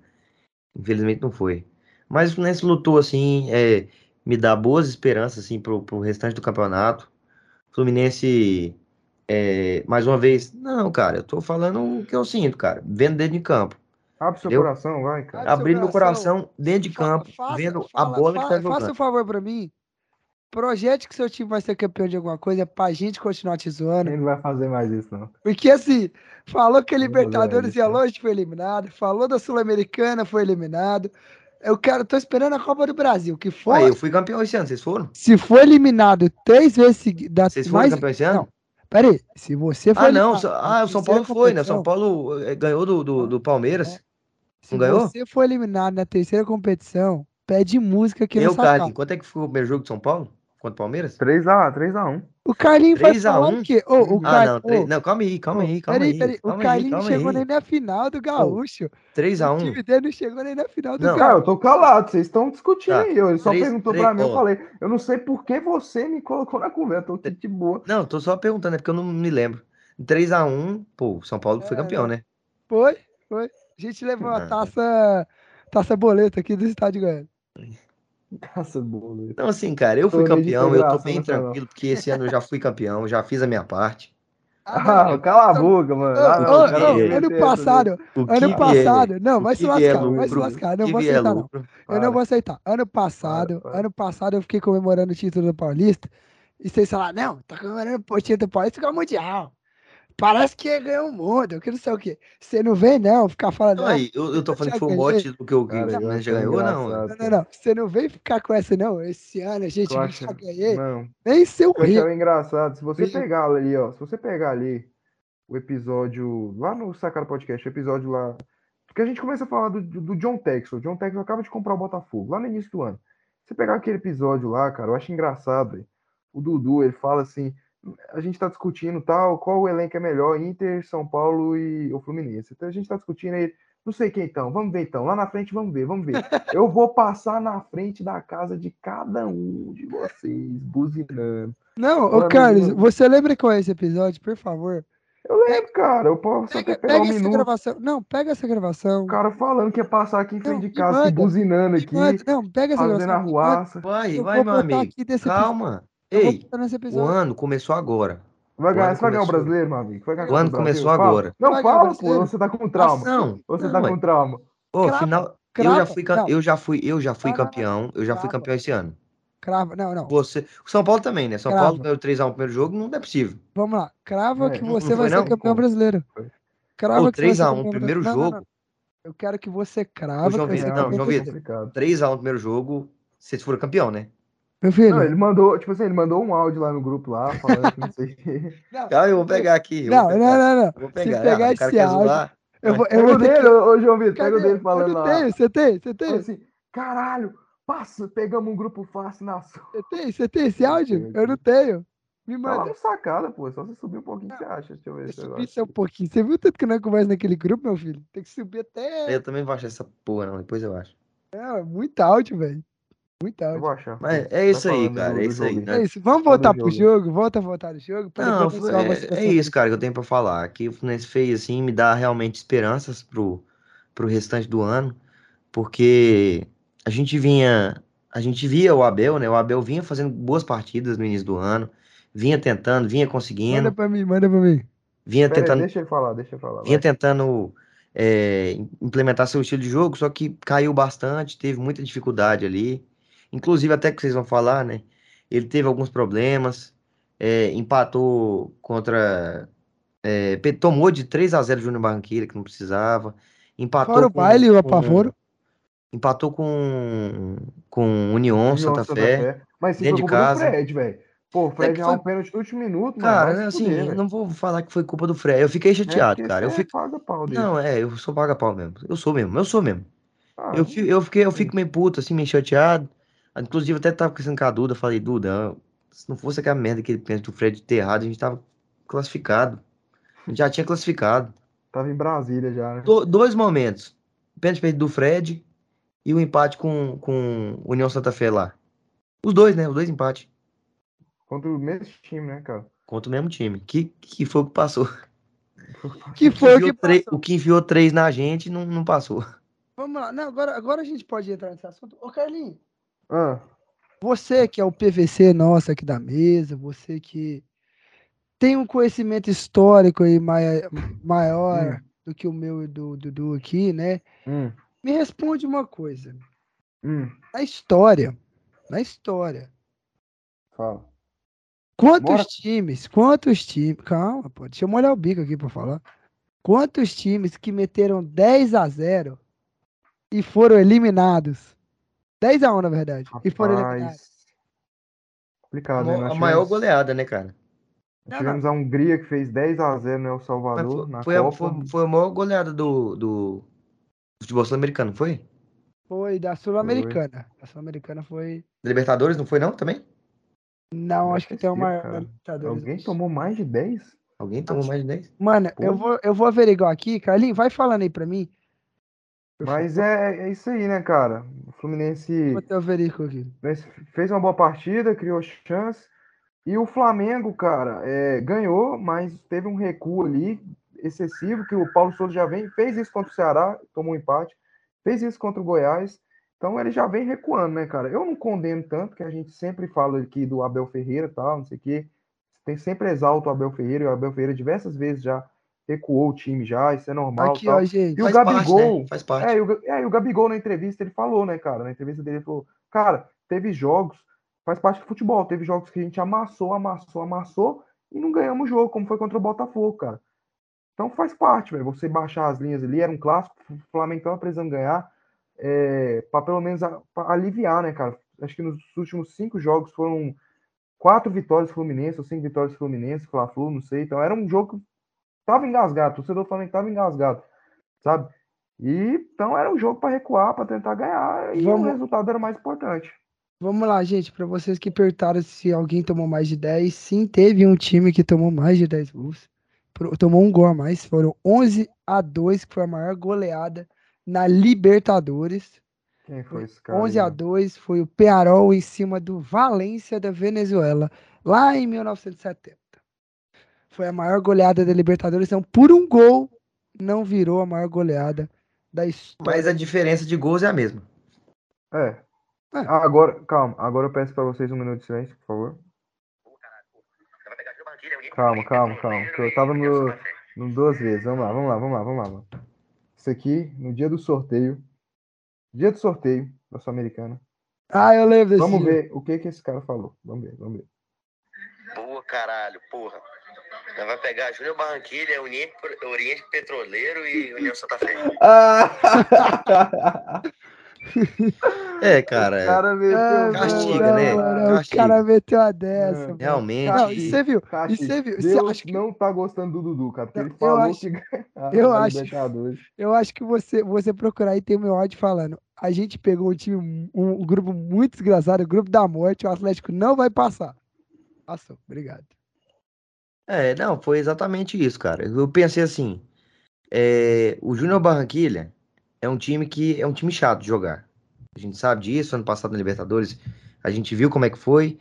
Infelizmente não foi. Mas o Fluminense lutou, assim, é, me dá boas esperanças, assim, pro, pro restante do campeonato. Fluminense, é, mais uma vez, não, cara, eu tô falando o que eu sinto, cara. Vendo dentro de campo. Abre seu Eu- coração, vai, cara. Abre Abrindo meu coração. dentro de campo, faça- vendo a bola que tá Faça jogando. um favor pra mim. Projete que seu time vai ser campeão de alguma coisa pra gente continuar te zoando. Ele não vai fazer mais isso, não. Porque assim, falou que a Libertadores ia né? longe, foi eliminado. Falou da Sul-Americana, foi eliminado. Eu quero, tô esperando a Copa do Brasil. Que for, Ué, eu fui campeão esse ano, vocês foram? se for eliminado três vezes seguidas. Vocês foram campeão esse ano? Não, pera aí. Se você for Ah, não. Ah, o São Paulo foi, né? O São Paulo eh, ganhou do, do, do Palmeiras. Se não ganhou? você for eliminado na terceira competição, pede música aqui Eu, no Carlinhos, sapato. quanto é que foi o primeiro jogo de São Paulo? Contra o Palmeiras? 3x1, 3x1. O Carlinhos vai 3 a falar 1? o quê? Ô, o Ah, Car... não, três- ô, não, calma aí, calma aí, calma peraí, aí. peraí. O calma aí, Carlinhos chegou aí. nem na final do Gaúcho. 3 a O 1 time dele não chegou nem na final do Não. Cara, eu Gaúcho. tô calado, vocês estão discutindo Tá. aí. Ele só Três- perguntou três- pra mim, eu ó. falei, eu não sei por que você me colocou na conversa, eu tô aqui de boa. Não, tô só perguntando, é porque eu não me lembro. 3 a 1 pô, o São Paulo foi É, campeão, né? Foi, foi. A gente levou a Ah. taça, taça boleta aqui do estádio Goiânia. <laughs> Boa. Então, assim, cara, eu fui Tô de campeão, eu tô bem nacional. tranquilo, porque esse ano eu já fui campeão, já fiz a minha parte. Ah, cala a boca, mano. Ah, não, ano passado, que ano vier- passado, não, vai que se vier lascar, vai se lascar, não que vou aceitar não. Eu não vou aceitar. Ano passado, para. ano passado eu fiquei comemorando o título do Paulista. E vocês falaram, não, tá comemorando o título do Paulista ganhou o Mundial. Parece que ganhou o mundo, que não sei o quê. Você não vem, não, ficar falando. Não, "Ah, aí, eu, eu tô falando que foi o ganhei." título que o Cara, eu Fluminense já ganhou, não. Não, não, não. Você não vem ficar com essa, não. Esse ano a gente Eu eu acho- já ganhei. Não, Nem seu eu rio. achava engraçado, se você pegar ali, ó, se você pegar ali o episódio, lá no Sacada Podcast, o episódio lá, porque a gente começa a falar do, do John Texel, o John Texel acaba de comprar o Botafogo, lá no início do ano. Você pegar aquele episódio lá, cara, eu acho engraçado, velho. O Dudu, ele fala assim, a gente tá discutindo tal, qual o elenco é melhor, Inter, São Paulo e o Fluminense. Então a gente tá discutindo aí, não sei quem então, vamos ver então, lá na frente vamos ver, vamos ver. <laughs> Eu vou passar na frente da casa de cada um de vocês, buzinando. Não, ô Carlos, você lembra qual é esse episódio, por favor? Eu lembro, cara, eu posso Pega, até pegar pega um essa minuto. gravação. Não, pega essa gravação. O cara falando que ia passar aqui em frente Não, de casa, manda, buzinando aqui, manda- Não, pega essa fazendo gravação. manda. arruaça. Vai, vai, meu amigo. Calma. Eu Ei, o ano começou agora. Vai ganhar, você vai ganhar o brasileiro, meu amigo. Vai ganhar O ano começou agora. Não, Vai fala, pô, você tá com trauma. Não, Você não, tá com trauma. Ô, Crava, final, eu crava. já fui, Não, eu já fui, eu já fui campeão, eu já fui Crava. campeão esse ano. crava. Não, não. Você, o São Paulo também, né? São Crava. Paulo ganhou 3x1 no primeiro jogo, não é possível. Vamos lá. Crava É, que você vai ser campeão brasileiro. Crava que você vai ser 3x1 campeão primeiro jogo. Eu quero que você crava João Vitor, não, João Vitor. brasileiro. complicado. 3x1 no primeiro jogo, vocês foram campeão, né? Meu filho. Não, ele mandou, tipo assim, ele mandou um áudio lá no grupo lá, falando que não sei o quê. <laughs> não, Ah, eu vou pegar aqui. não, vou não, pegar, não, não. eu Vou Se pegar. pegar ah, esse quer áudio, zoar. Eu vou, eu vou dele, que... ô, João Vitor, pega o dele Eu falando não lá. tenho, você tem, você tem, assim, caralho, passa, pegamos um grupo fácil na sua. você tem, você tem esse Não áudio? Eu não tenho. Me Tá manda. no sacada, pô. é Só você subir um pouquinho, você acha. Deixa eu ver subir só um pouquinho. Você viu tanto que nós conversa naquele grupo, meu filho? Tem que subir até. Eu também vou achar essa porra, não. Depois eu acho. É, muito áudio, velho. Muito Eu vou achar. Mas é isso aí, cara. É isso aí. né? É isso. Vamos voltar pro jogo. jogo. Volta a voltar no jogo. pra Não, mencionar é, é isso, cara, que eu tenho pra falar. Que o Fluminense fez, assim, me dá realmente esperanças pro, pro restante do ano, porque a gente vinha, a gente via o Abel, né? O Abel vinha fazendo boas partidas no início do ano, vinha tentando, vinha Manda conseguindo, pra mim, manda pra mim. vinha Pera aí, tentando, deixa ele falar, deixa ele falar. vinha vai. tentando é, implementar seu estilo de jogo, só que caiu bastante, teve muita dificuldade ali. Inclusive, até que vocês vão falar, né? Ele teve alguns problemas, é, empatou contra. é, tomou de 3 a 0 o Júnior Barranquilla, que não precisava. Empatou Fora o com, baile e o com- apavoro. Empatou com, com União União Santa, Fé. Mas se dentro de casa. do Fred, velho. Pô, o Fred que errar foi- um pênalti no último minuto, mano. Cara, se assim, velho. não vou falar que foi culpa do Fred. Eu fiquei É chateado, porque cara. Eu fico. paga pau dele. Não, é, eu sou paga-pau mesmo. Eu sou mesmo, eu sou mesmo. Ah, Eu, eu, fiquei, eu fico meio puto, assim, meio chateado. Inclusive, até tava conversando com a Duda, falei, Duda, se não fosse aquela merda que ele pensa do Fred ter errado, a gente tava classificado. A gente já tinha classificado. Tava em Brasília já, né? Do- dois momentos. O pênalti perdido do Fred e o empate com, com União Santa Fé lá. Os dois, né? Os dois empates. Contra o mesmo time, né, cara? Contra o mesmo time. Que, que foi o que passou. <laughs> Que foi o que Enfiou três- passou. o que enfiou três na gente não, não passou. Vamos lá. Não, agora, agora a gente pode entrar nesse assunto. Ô, Carlinhos, Ah, você que é o PVC nosso aqui da mesa, você que tem um conhecimento histórico aí mai- maior Hum. do que o meu e do Dudu aqui, né? hum, Me responde uma coisa. hum, Na história, na história, fala. quantos Bora. times, quantos times, calma, pô, deixa eu molhar o bico aqui pra falar. Quantos times que meteram 10 a 0 e foram eliminados? 10 a 1, na verdade, e foram eliminados. Rapaz. Complicado, né? a maior tivemos- goleada, né, cara? nós tivemos a Hungria que fez 10 a 0 no El Mas Salvador foi, na foi a, Copa. foi, foi a maior goleada do, do futebol sul-americano, foi? Foi da Sul-Americana. A Sul-Americana foi. Libertadores, não foi não também? Não, Deve acho que tem uma. cara. Libertadores. Alguém tomou mais de 10? Alguém tomou mais de 10? Mano, eu vou, eu vou averiguar aqui. Carlinhos, vai falando aí pra mim. Mas é, é isso aí, né, cara? O Fluminense averigo aqui. Fez uma boa partida, criou chance. E o Flamengo, cara, é, ganhou, mas teve um recuo ali excessivo, que o Paulo Souza já vem, fez isso contra o Ceará, tomou um empate, fez isso contra o Goiás. Então ele já vem recuando, né, cara? Eu não condeno tanto, que a gente sempre fala aqui do Abel Ferreira e tal, não sei o quê. Tem sempre exalta o Abel Ferreira, e o Abel Ferreira diversas vezes já recuou o time já, isso é normal. Aqui, tal. ó, gente. E o Faz parte, Gabigol, né? Faz parte. é, e o, é, e o Gabigol na entrevista ele falou, né, cara? Na entrevista dele ele falou, cara, teve jogos, faz parte do futebol, teve jogos que a gente amassou, amassou, amassou e não ganhamos o jogo, como foi contra o Botafogo, cara. Então faz parte, velho. Você baixar as linhas ali, era um clássico, o Flamengo tava precisando ganhar, é, para pelo menos a- pra aliviar, né, cara? Acho que nos últimos cinco jogos foram quatro vitórias Fluminense, ou cinco vitórias Fluminense, Fla-Flu, não sei. Então era um jogo que tava engasgado, o torcedor do Flamengo tava engasgado, sabe? E então era um jogo para recuar, para tentar ganhar, e Vamos- o resultado era mais importante. Vamos lá, gente. Pra vocês que perguntaram se alguém tomou mais de 10, sim, teve um time que tomou mais de 10 gols. Tomou um gol a mais. Foram 11 a 2, que foi a maior goleada na Libertadores. Quem foi esse cara? 11 aí, a né? 2 foi o Pearol em cima do Valência da Venezuela, lá em 1970. Foi a maior goleada da Libertadores, então por um gol não virou a maior goleada da história. Mas a diferença de gols é a mesma. É. É. Agora, calma, agora eu peço para vocês um minuto de silêncio, por favor. Calma, calma, calma. que Eu tava no, no duas vezes. Vamos lá, vamos lá, vamos lá, vamos lá. mano. Isso aqui, no dia do sorteio. Dia do sorteio da Sul-Americana. Ah, eu lembro desse Vamos dia. ver o que que esse cara falou. Vamos ver, vamos ver. Boa, caralho, porra. Nós vai pegar Júnior Barranquilha, Oriente, Oriente Petroleiro e União Santa Fé. Ah! <laughs> É, cara, cara meteu Ah, Castiga, não, né? não, O Castiga. cara meteu a dessa. Mano. realmente. Não, e você viu? E você viu? Você Deus acha que- não tá gostando do Dudu, cara, porque ele eu falou acho- que <laughs> eu acho-. Eu acho que você, você procurar aí tem o meu áudio falando. A gente pegou um time, um, um grupo muito desgraçado, o grupo da morte, o Atlético não vai passar. Passou, obrigado. É, não, foi exatamente isso, cara. Eu pensei assim, é, o Júnior Barranquilha é um time que é um time chato de jogar. A gente sabe disso, ano passado na Libertadores, a gente viu como é que foi.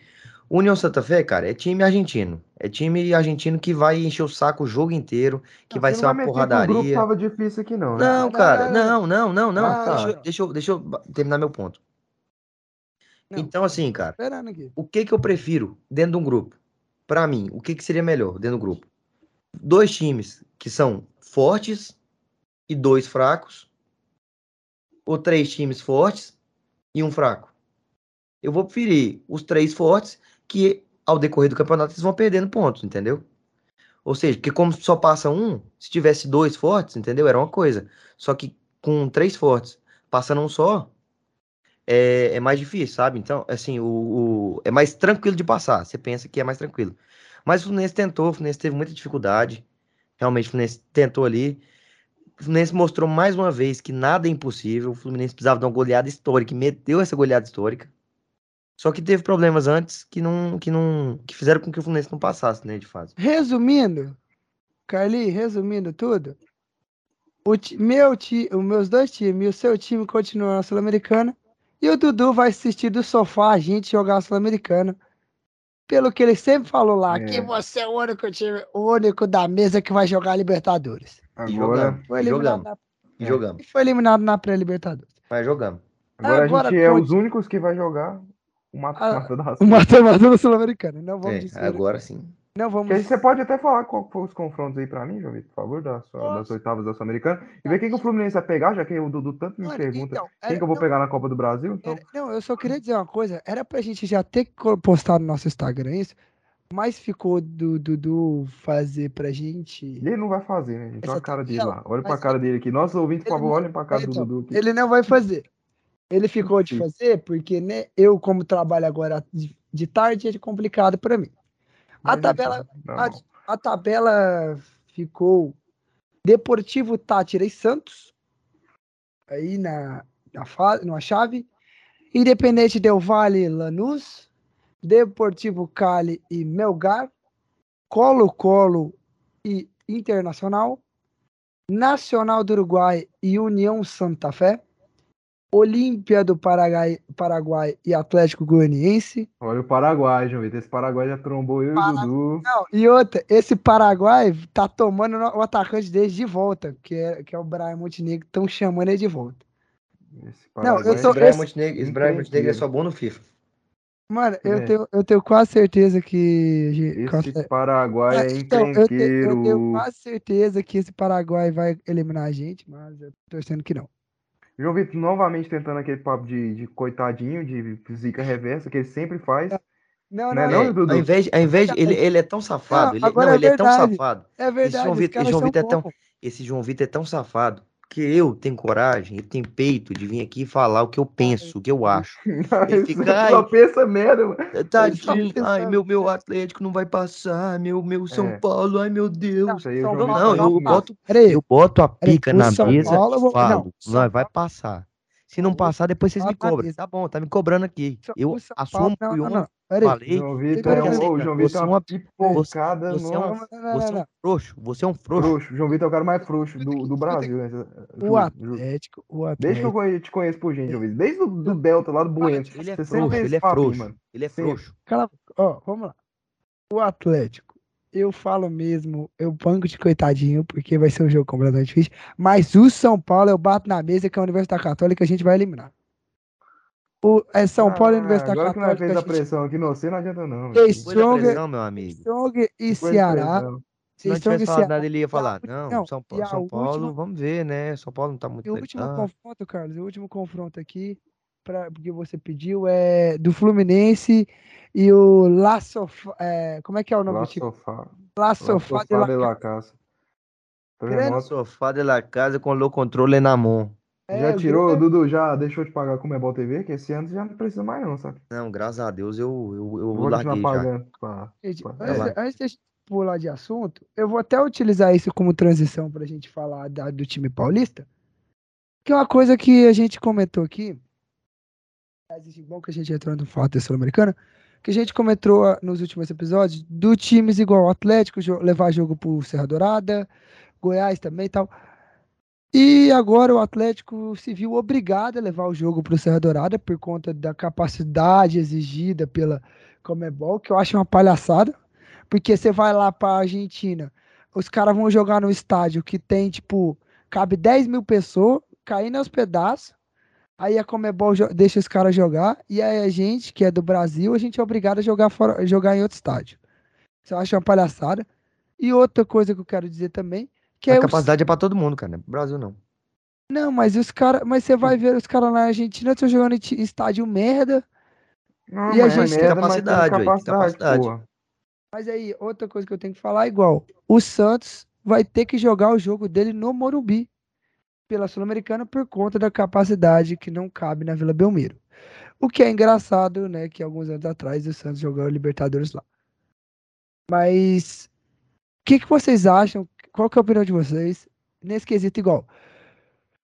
O União Santa Fé, cara, é time argentino. É time argentino que vai encher o saco o jogo inteiro, que Não, vai ser não uma vai porradaria. tava difícil aqui não, né? Não, Não, cara, não, não, não, não, não. Ah, Deixa, eu- tá. deixa, eu, deixa eu terminar meu ponto. Não. Então, assim, cara, o que que eu prefiro dentro de um grupo? Pra mim, o que que seria melhor dentro do grupo? Dois times que são fortes e dois fracos, ou três times fortes e um fraco. Eu vou preferir os três fortes que ao decorrer do campeonato eles vão perdendo pontos, entendeu? Ou seja, porque como só passa um, se tivesse dois fortes, entendeu? Era uma coisa. Só que com três fortes passando um só, é, é mais difícil, sabe? Então, assim, o, o- é mais tranquilo de passar. Você pensa que é mais tranquilo. Mas o Fluminense tentou, o Fluminense teve muita dificuldade. Realmente, o Fluminense tentou ali. O Fluminense mostrou mais uma vez que nada é impossível. O Fluminense precisava de uma goleada histórica e meteu essa goleada histórica. Só que teve problemas antes que não, que não, que fizeram com que o Fluminense não passasse, né, de fase. Resumindo, Carli, resumindo tudo, o meu ti, os meus dois times e o seu time continuam na Sul-Americana e o Dudu vai assistir do sofá a gente jogar a Sul-Americana. Pelo que ele sempre falou lá, É. que você é o único time, o único da mesa que vai jogar Libertadores. E Agora. Foi E eliminado, jogamos. na, E É. jogamos. e foi eliminado na pré-Libertadores. Mas jogamos. agora, Agora a gente é os únicos que vai jogar o mata-mata da O mata-mata da Sul-Americana. Não vamos É, dizer. agora sim. Não vamos aí você pode até falar qual foram os confrontos aí pra mim, João Vitor, por favor, das, das Posso? oitavas da Sul-Americana. E ver quem que o Fluminense vai pegar, já que o Dudu tanto me Mano, pergunta então, quem era- que eu vou não, pegar na Copa do Brasil. Então, Era- não, eu só queria dizer uma coisa. Era pra gente já ter postado no nosso Instagram isso, mas ficou do Dudu fazer pra gente. ele não vai fazer, né, gente? Olha a cara dele lá. Olha pra mas cara dele aqui. Nossos ouvintes, por favor, não- olhem pra cara do Então, Dudu aqui. Ele não vai fazer. Ele ficou de fazer porque, né, eu, como trabalho agora de, de tarde, é complicado pra mim. A Mas, tabela, a, a tabela ficou Deportivo Tátira e Santos, aí na, na fa- numa chave. Independente Del Vale Lanús. Deportivo Cali e Melgar. Colo-Colo e Internacional. Nacional do Uruguai e União Santa Fé. Olímpia do Paraguai, Paraguai e Atlético Goianiense. Olha o Paraguai, João Vitor. Esse Paraguai já trombou eu e o Dudu. Não, e outra, esse Paraguai tá tomando o atacante deles de volta, que é, que é o Brian Montenegro, estão chamando ele de volta. Esse Não, eu Paraguai- sou- Esse Brian esse- Montenegro, esse Brian Montenegro é só bom no FIFA. Mano, eu, É. tenho, eu tenho quase certeza que. Esse Paraguai é Então, eu, te- eu tenho quase certeza que esse Paraguai vai eliminar a gente, mas eu tô torcendo que não. João Vitor novamente tentando aquele papo de, de coitadinho, de zica reversa, que ele sempre faz. Não, Não é não, não, é, É, Dudu? ao invés, ao invés de- ele, ele é tão safado. Não, ele, não, é ele é tão verdade. safado. é verdade. João os Vitor- João Vitor é tão-. Esse João Vitor é tão safado que eu tenho coragem, eu tenho peito de vir aqui falar o que eu penso, o que eu acho. <laughs> Ele Isso fica, ai, só pensa merda, mano. Tadinho, pensando. ai, meu, meu Atlético não vai passar, meu, meu São É. Paulo, ai meu Deus. Não, Vitor não, eu boto, Peraí, eu boto a pica na São mesa Paulo, eu e vou- falo, não, vai passar. Se não passar, depois vocês me cobram. Tá bom, tá me cobrando aqui. Eu assumo não, não, não, peraí. falei. João Vitor é um, assim, o João Vitor é é uma- pipocada, Você é um, você é um frouxo, você é um frouxo. Frouxo. João Vitor é o cara mais frouxo do, do Brasil, né? <laughs> O Atlético, o Desde que eu Atlético. te conheço por gente, João Vitor. Desde o do Delta, lá do Bueno. Ele é Você frouxo, ele é frouxo. mano. Ele é frouxo. Cala, ó, vamos lá. O Atlético, eu falo mesmo, eu banco de coitadinho, porque vai ser um jogo completamente difícil. Mas o São Paulo, eu bato na mesa que é a Universidade Católica, a gente vai eliminar. O, é São Paulo e a Ah, Universidade Agora que nós Católica. fez a pressão aqui, não sei, não adianta não. Que meu isso? filho. Foi da Stronger- pressão, meu amigo. Strong e Foi Ceará. Se não Strong tivesse falado ele ia falar. a- Não, não, São, Pa- a São Paulo, última- vamos ver, né? São Paulo não tá muito E o último legal. confronto, Carlos, o último confronto aqui, pra, porque você pediu, é do Fluminense e o La Sofa, é, como é que é o nome Lá do time? sofá. La Sofá de sofá La de la casa. Terremoto. Sofá de la casa com o controle na mão. É, Já tirou, grande- Dudu, já deixou de pagar com o Mebol TV, que esse ano já não precisa mais não, sabe? Não, graças a Deus eu, eu, eu Vou continuar larguei pagando. pá. Gente, Vai antes, lá. antes de a gente pular de assunto, eu vou até utilizar isso como transição para a gente falar da- do time paulista, que é uma coisa que a gente comentou aqui, é bom que a gente entrou no fato da Sul-Americana, que a gente comentou ah, nos últimos episódios, do times igual o Atlético, levar jogo pro Serra Dourada, Goiás também e tal. E agora o Atlético se viu obrigado a levar o jogo para o Serra Dourada por conta da capacidade exigida pela Comebol, que eu acho uma palhaçada, porque você vai lá para a Argentina, os caras vão jogar no estádio que tem, tipo, cabe 10 mil pessoas, caindo aos pedaços, aí a Comebol deixa os caras jogar, e aí a gente, que é do Brasil, a gente é obrigado a jogar, fora, jogar em outro estádio. Isso eu acho uma palhaçada. E outra coisa que eu quero dizer também, que a é capacidade é pra todo mundo, cara. É pro Brasil, não. não, mas os cara, mas você vai ver os caras na Argentina estão jogando em estádio merda. Não, E a mas gente tem merda, mas tem capacidade, ué, tem capacidade, capacidade. porra. Mas aí, outra coisa que eu tenho que falar é igual. O Santos vai ter que jogar o jogo dele no Morumbi pela Sul-Americana por conta da capacidade que não cabe na Vila Belmiro. O que é engraçado, né, que alguns anos atrás o Santos jogou o Libertadores lá. Mas o que, que vocês acham? Qual que é a opinião de vocês nesse quesito igual?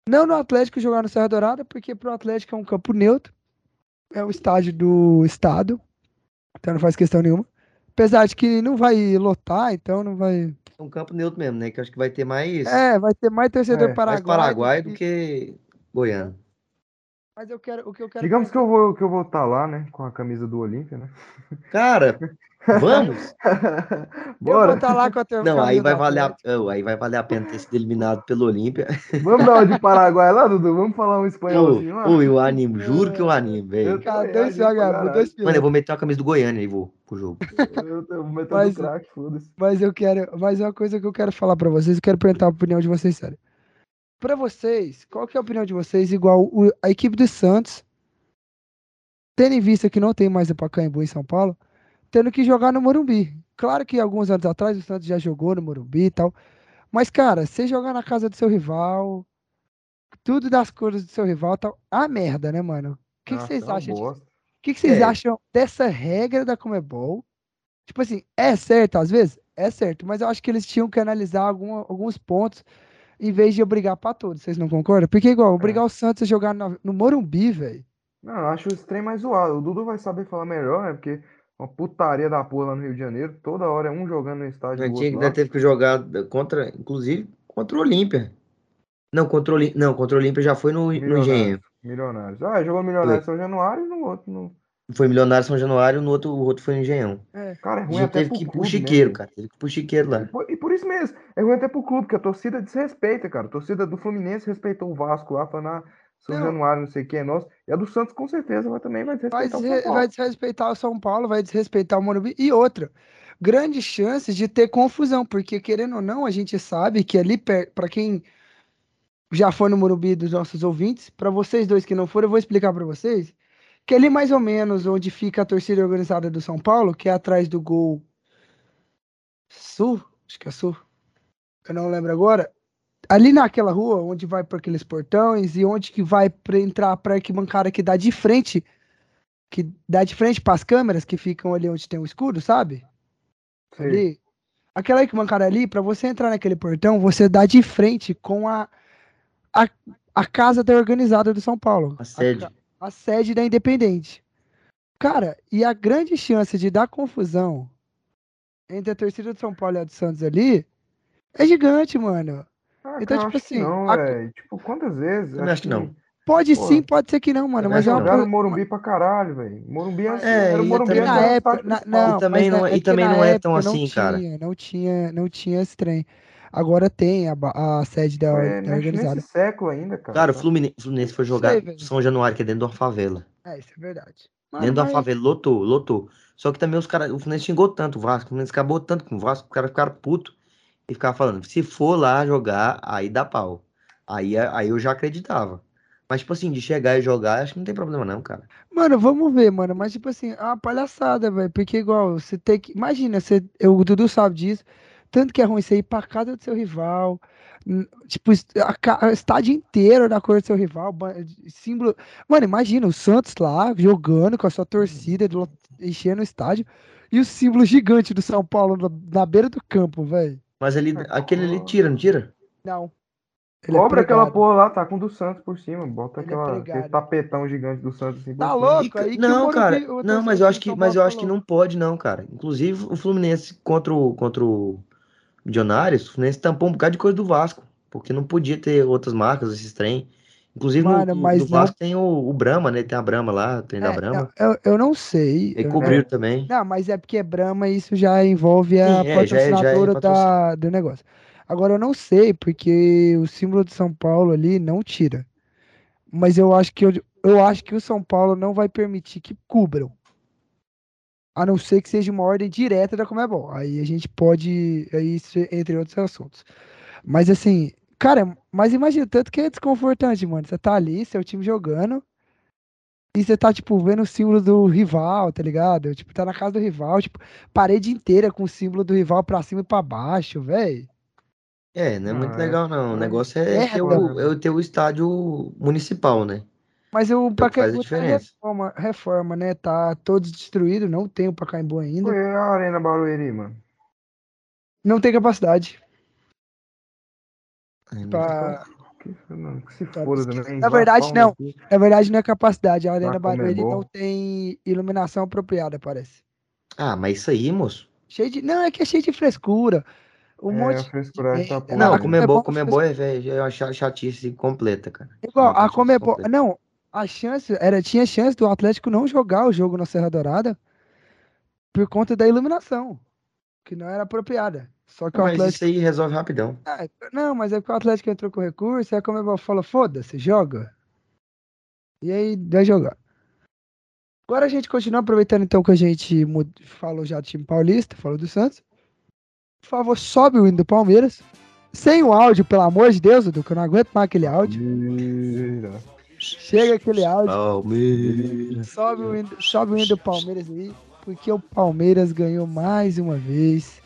Não no Atlético jogar no Serra Dourada, porque pro Atlético é um campo neutro. é o estádio do estado, então não faz questão nenhuma. Apesar de que não vai lotar, então não vai. É um campo neutro mesmo, né? Que acho que vai ter mais, É, vai ter mais torcedor É, mais mais paraguai. Do que- que Goiano. Mas eu quero, o que eu quero. Digamos que eu vou que eu vou estar lá, né? Com a camisa do Olímpia, né? Cara, vamos? <laughs> Eu vou Bora! estar lá com a tua Não, aí vai valer a, oh, aí vai valer a pena ter sido eliminado pelo Olímpia. Vamos dar uma de Paraguai lá, Dudu? Vamos falar um espanholzinho lá? Ô, eu animo, juro que eu animo, velho. Também, dois dois Mano, eu vou meter uma camisa do Goiânia e vou pro jogo. Eu, eu vou meter Mas- craque, foda-se. Mas eu quero. Mas uma coisa que eu quero falar pra vocês, eu quero perguntar a opinião de vocês, sério. Pra vocês, qual que é a opinião de vocês? Igual o- a equipe do Santos, tendo em vista que não tem mais o Pacaembu em São Paulo, tendo que jogar no Morumbi. Claro que alguns anos atrás o Santos já jogou no Morumbi e tal. Mas, cara, você jogar na casa do seu rival, tudo das cores do seu rival, tal, a merda, né, mano? O que, que Nossa, vocês é acham. O que, que vocês É. acham dessa regra da Comebol? Tipo assim, é certo às vezes? É certo, mas eu acho que eles tinham que analisar alguma- alguns pontos em vez de obrigar pra todos. Vocês não concordam? Porque, igual, obrigar o Santos a jogar na- no Morumbi, velho. Não, eu acho esse trem mais zoado. O Dudu vai saber falar melhor, né? Porque uma putaria da porra lá no Rio de Janeiro. Toda hora é um jogando no estádio gente outro ainda teve que jogar contra, inclusive, contra o Olímpia. Não, contra o Olímpia, não, contra o Olímpia já foi no, no Engenho. Milionários. Milionários. Ah, jogou no Milionário São Januário e no outro. No... Foi Milionário São Januário, no outro, o outro foi no Engenhão. Cara, é ruim gente até teve pro que ir pro né, Chiqueiro, velho? cara. Teve que ir pro Chiqueiro E lá. por, e por isso mesmo, é ruim até pro clube, que a torcida desrespeita, cara. A torcida do Fluminense respeitou o Vasco lá, falando, ah, São Não. Januário, não sei o que é nosso. E a do Santos, com certeza, vai, também vai Vai, desrespeitar o desre- São Paulo. vai desrespeitar o São Paulo, vai desrespeitar o Morumbi. E outra, grandes chances de ter confusão, porque querendo ou não, a gente sabe que ali, para quem já foi no Morumbi dos nossos ouvintes, para vocês dois que não foram, eu vou explicar para vocês, que ali mais ou menos onde fica a torcida organizada do São Paulo, que é atrás do gol Sul, acho que é Sul, eu não lembro agora, ali naquela rua onde vai para aqueles portões e onde que vai para entrar para arquibancada que dá de frente que dá de frente para as câmeras que ficam ali onde tem o escudo, sabe? Sei. Ali. Aquela arquibancada ali, para você entrar naquele portão, você dá de frente com a, a, a casa da organizada do São Paulo. A sede. ca- a sede da Independente. Cara, e a grande chance de dar confusão entre a torcida do São Paulo e a do Santos ali é gigante, mano. Ah, Então, cara, eu tipo acho que assim, não, a- velho. Tipo, quantas vezes? Também acho que não. Pode Pô, sim, pode ser que não, mano, mas é acho uma coisa. Morumbi pra caralho, velho. Morumbi é, É, era o e Morumbi na época, na- não, E também não- e é que também não é tão época não assim, cara. tinha, Não tinha, não tinha esse trem. Agora tem a, a sede da, Foi da organizada. nesse século ainda, cara. Cara, o? Fluminense, Fluminense foi Sei, jogar velho. São Januário, que é dentro de uma favela. É, isso é verdade. Mano, Dentro de uma mas- favela, lotou, lotou. Só que também os caras, o Fluminense xingou tanto o Vasco, o Fluminense acabou tanto com o Vasco, os caras ficaram putos e ficavam falando, se for lá jogar, aí dá pau. Aí, aí eu já acreditava. Mas, tipo assim, de chegar e jogar, acho que não tem problema não, cara. Mano, vamos ver, mano. Mas, tipo assim, é uma palhaçada, velho. Porque, igual, você tem que. Imagina, você... eu- o Dudu sabe disso. Tanto que é ruim você ir pra casa do seu rival. Tipo, a, a estádio inteiro da cor do seu rival. Símbolo. Mano, imagina o Santos lá jogando com a sua torcida, do- enchendo o estádio. E o símbolo gigante do São Paulo na, na beira do campo, velho. Mas ali, aquele ali tira, não tira? Não. Ele é Cobra aquela pregado. porra lá, tá com o do Santos por cima. Bota Ele é aquela, aquele pregado. tapetão gigante do Santos assim Tá louco? Aí não, cara, não, mas eu acho que, mas eu acho que não pode não, cara. Inclusive o Fluminense contra o, contra o Milionários, o Fluminense tampou um bocado de coisa do Vasco, porque não podia ter outras marcas, esses trem. Inclusive no, Mano, no- mas do não- Vasco tem o, o Brahma, né? Tem a Brahma lá, tem da É, Brahma. não, eu, eu não sei. E cobriram também. Não, mas é porque é Brahma e isso já envolve a Sim, é, é- é patrocinadora da, patrocínio. do negócio. Agora eu não sei, porque o símbolo de São Paulo ali não tira. Mas eu acho que eu, eu acho que o São Paulo não vai permitir que cubram. A não ser que seja uma ordem direta da Comebol. Aí a gente pode. Aí, entre outros assuntos. Mas assim, cara, mas imagina tanto que é desconfortante, mano. Você tá ali, seu time jogando. E você tá, tipo, vendo o símbolo do rival, tá ligado? Tipo, tá na casa do rival, tipo, parede inteira com o símbolo do rival pra cima e pra baixo, velho. É, não é muito Ah, legal não. O É. negócio é, É, ter, o, é ter o estádio municipal, né? Mas o a Pacaembu tá reforma, reforma, né? Tá todo destruído, não tem o Pacaembu ainda. Foi a Arena Barueri, mano. Não tem capacidade Aí não- pra... Que, não, que se foda skills. também. Na verdade, não. cu. Na verdade, não é capacidade. A Arena Ah, Barueri não tem iluminação apropriada, parece. Ah, mas isso aí, moço. Cheio de. Não, é que é cheio de frescura. Um É, monte a frescuragem tá Não, a né? Comebol, Comebol Comebol é, velho, é uma cha- chatice completa, cara. Igual, a Comebol. completa. Não, a chance. Era, tinha chance do Atlético não jogar o jogo na Serra Dourada por conta da iluminação. Que não era apropriada. Só que o Mas Atlético. isso aí resolve rapidão. Ah, não, mas é porque o Atlético entrou com recurso, aí a Comebol falou, foda-se, joga. E aí vai jogar. Agora a gente continua aproveitando então que a gente falou já do time paulista, falou do Santos. Por favor, sobe o hino do Palmeiras. Sem o áudio, pelo amor de Deus, Dudu, que eu não aguento mais aquele áudio. Mentira. Chega aquele áudio. Palmeiras. Sobe o hino, sobe o hino do Palmeiras aí, porque o Palmeiras ganhou mais uma vez.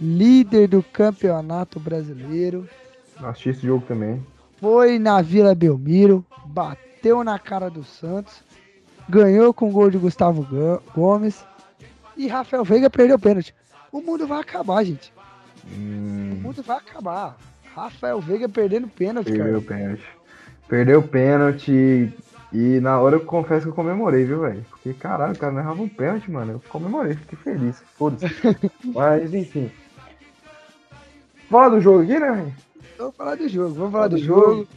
Líder do campeonato brasileiro. Assisti esse jogo também. foi na Vila Belmiro, bateu na cara do Santos, ganhou com o gol de Gustavo Gomes e Rafael Veiga perdeu o pênalti. O mundo vai acabar, gente. O Hum, mundo vai acabar. Rafael Veiga perdendo pênalti, perdeu o cara. pênalti. Perdeu o pênalti. E na hora eu confesso que eu comemorei, viu, velho? Porque caralho, o cara não errava um pênalti, mano. Eu comemorei, fiquei feliz. Foda-se. <laughs> Mas enfim. Fala do jogo aqui, né, velho? Vamos falar do jogo, vamos falar Fala do do jogo. jogo.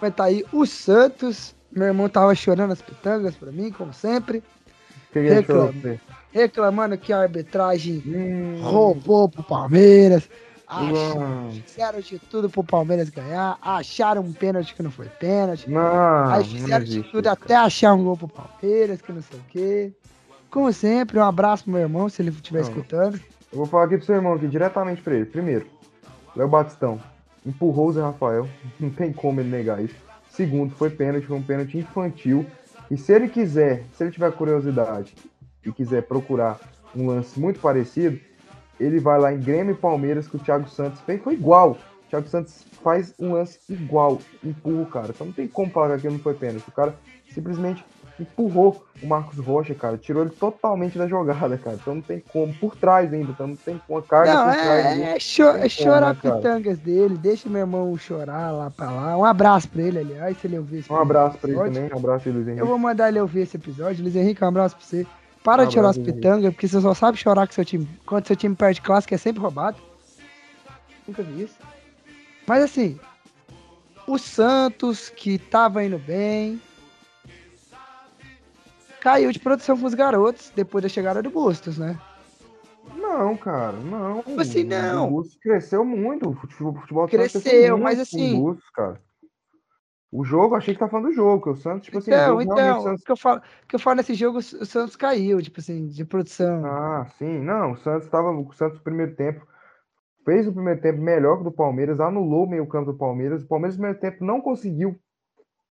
Vai estar aí o Santos. Meu irmão tava chorando as pitangas pra mim, como sempre, O que que ele Reclama. falou pra você? reclamando que a arbitragem Hum, roubou pro Palmeiras. Ach- Não, Fizeram de tudo pro Palmeiras ganhar, acharam um pênalti que não foi pênalti. não, Aí não fizeram de existe tudo isso, até achar um gol pro Palmeiras, que não sei o quê. Como sempre, um abraço pro meu irmão, se ele estiver Não. escutando. Eu vou falar aqui pro seu irmão aqui, diretamente pra ele. Primeiro, Léo Batistão empurrou o Zé Rafael. <laughs> Não tem como ele negar isso. Segundo, foi pênalti, foi um pênalti infantil. E se ele quiser, se ele tiver curiosidade e quiser procurar um lance muito parecido, ele vai lá em Grêmio e Palmeiras que o Thiago Santos fez. Foi igual. O Thiago Santos faz um lance igual, empurra o cara. Então não tem como falar que aquilo não foi pênalti. O cara simplesmente empurrou o Marcos Rocha, cara. Tirou ele totalmente da jogada, cara. Então não tem como. Por trás ainda. Então não tem uma carga Não, por trás. ali. é, é, cho- é chorar como, né, cara? pitangas dele, deixa meu irmão chorar lá pra lá. Um abraço pra ele, aliás, se ele ouvir esse Um abraço pra ele também. Um abraço Luiz Eu Henrique. vou mandar ele ouvir esse episódio. Luiz Henrique, um abraço pra você. Para de chorar as pitangas, porque você só sabe chorar com seu time. Quando seu time perde clássico, é sempre roubado. Nunca vi isso. Mas assim, o Santos, que tava indo bem, caiu de produção com os garotos depois da chegada do Bustos, né? Não, cara, não. Tipo assim, não. O Bustos cresceu muito. O futebol, o futebol Santos Cresceu, muito mas com assim- O Bustos, cara. O jogo, achei que tá falando do jogo, que o Santos, tipo assim, Então, então, o Santos que eu falo, que eu falo nesse jogo, o Santos caiu, tipo assim, de produção. Ah, sim, não, o Santos estava, o Santos no primeiro tempo fez o primeiro tempo melhor que o do Palmeiras, anulou o meio-campo do Palmeiras. O Palmeiras no primeiro tempo não conseguiu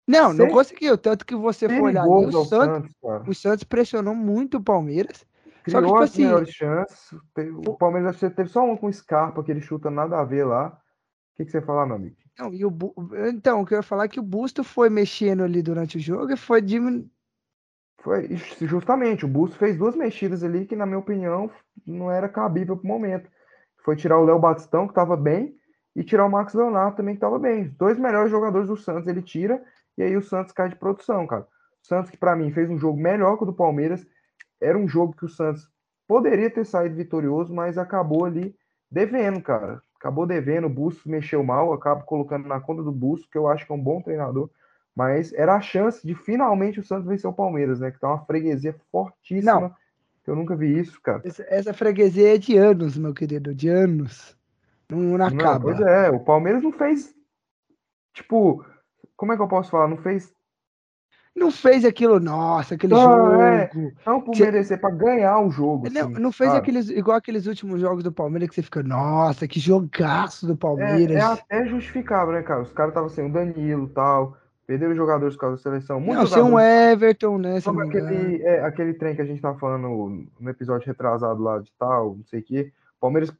Não, não conseguiu. Tanto que você for olhar o Santos, Santos, o Santos pressionou muito o Palmeiras. Só que, Criou tipo as assim, melhores chances. O Palmeiras teve só um com Scarpa, que ele chuta nada a ver lá. O que, que você fala, meu amigo? Não, e o então, o que eu ia falar é que o Busto foi mexendo ali durante o jogo e foi diminu... Foi justamente, o Busto fez duas mexidas ali que, na minha opinião, não era cabível pro momento. Foi tirar o Léo Batistão, que estava bem, e tirar o Marcos Leonardo também, que estava bem. Os dois melhores jogadores do Santos ele tira, e aí o Santos cai de produção, cara. O Santos, que para mim fez um jogo melhor que o do Palmeiras, era um jogo que o Santos poderia ter saído vitorioso, mas acabou ali devendo, cara. Acabou devendo, o Bustos mexeu mal, acabo colocando na conta do Bustos, que eu acho que é um bom treinador. Mas era a chance de finalmente o Santos vencer o Palmeiras, né? Que tá uma freguesia fortíssima. Não. Que eu nunca vi isso, cara. essa, essa freguesia é de anos, meu querido, de anos. Não, não Não, acaba. pois é, o Palmeiras não fez. Tipo, como é que eu posso falar? Não fez. Não fez aquilo, nossa, aquele Não, jogo. é. Não por merecer, pra ganhar o jogo. Não, assim, não fez sabe? aqueles, igual aqueles últimos jogos do Palmeiras que você fica, nossa, que jogaço do É, Palmeiras. é até justificável, né, cara? Os caras estavam sem o Danilo e tal. Perderam jogadores por causa da seleção. não, Muitos sem um Everton, né? Não engano. aquele, é, aquele trem que a gente tava falando no episódio retrasado lá de tal, não sei o quê. Palmeiras,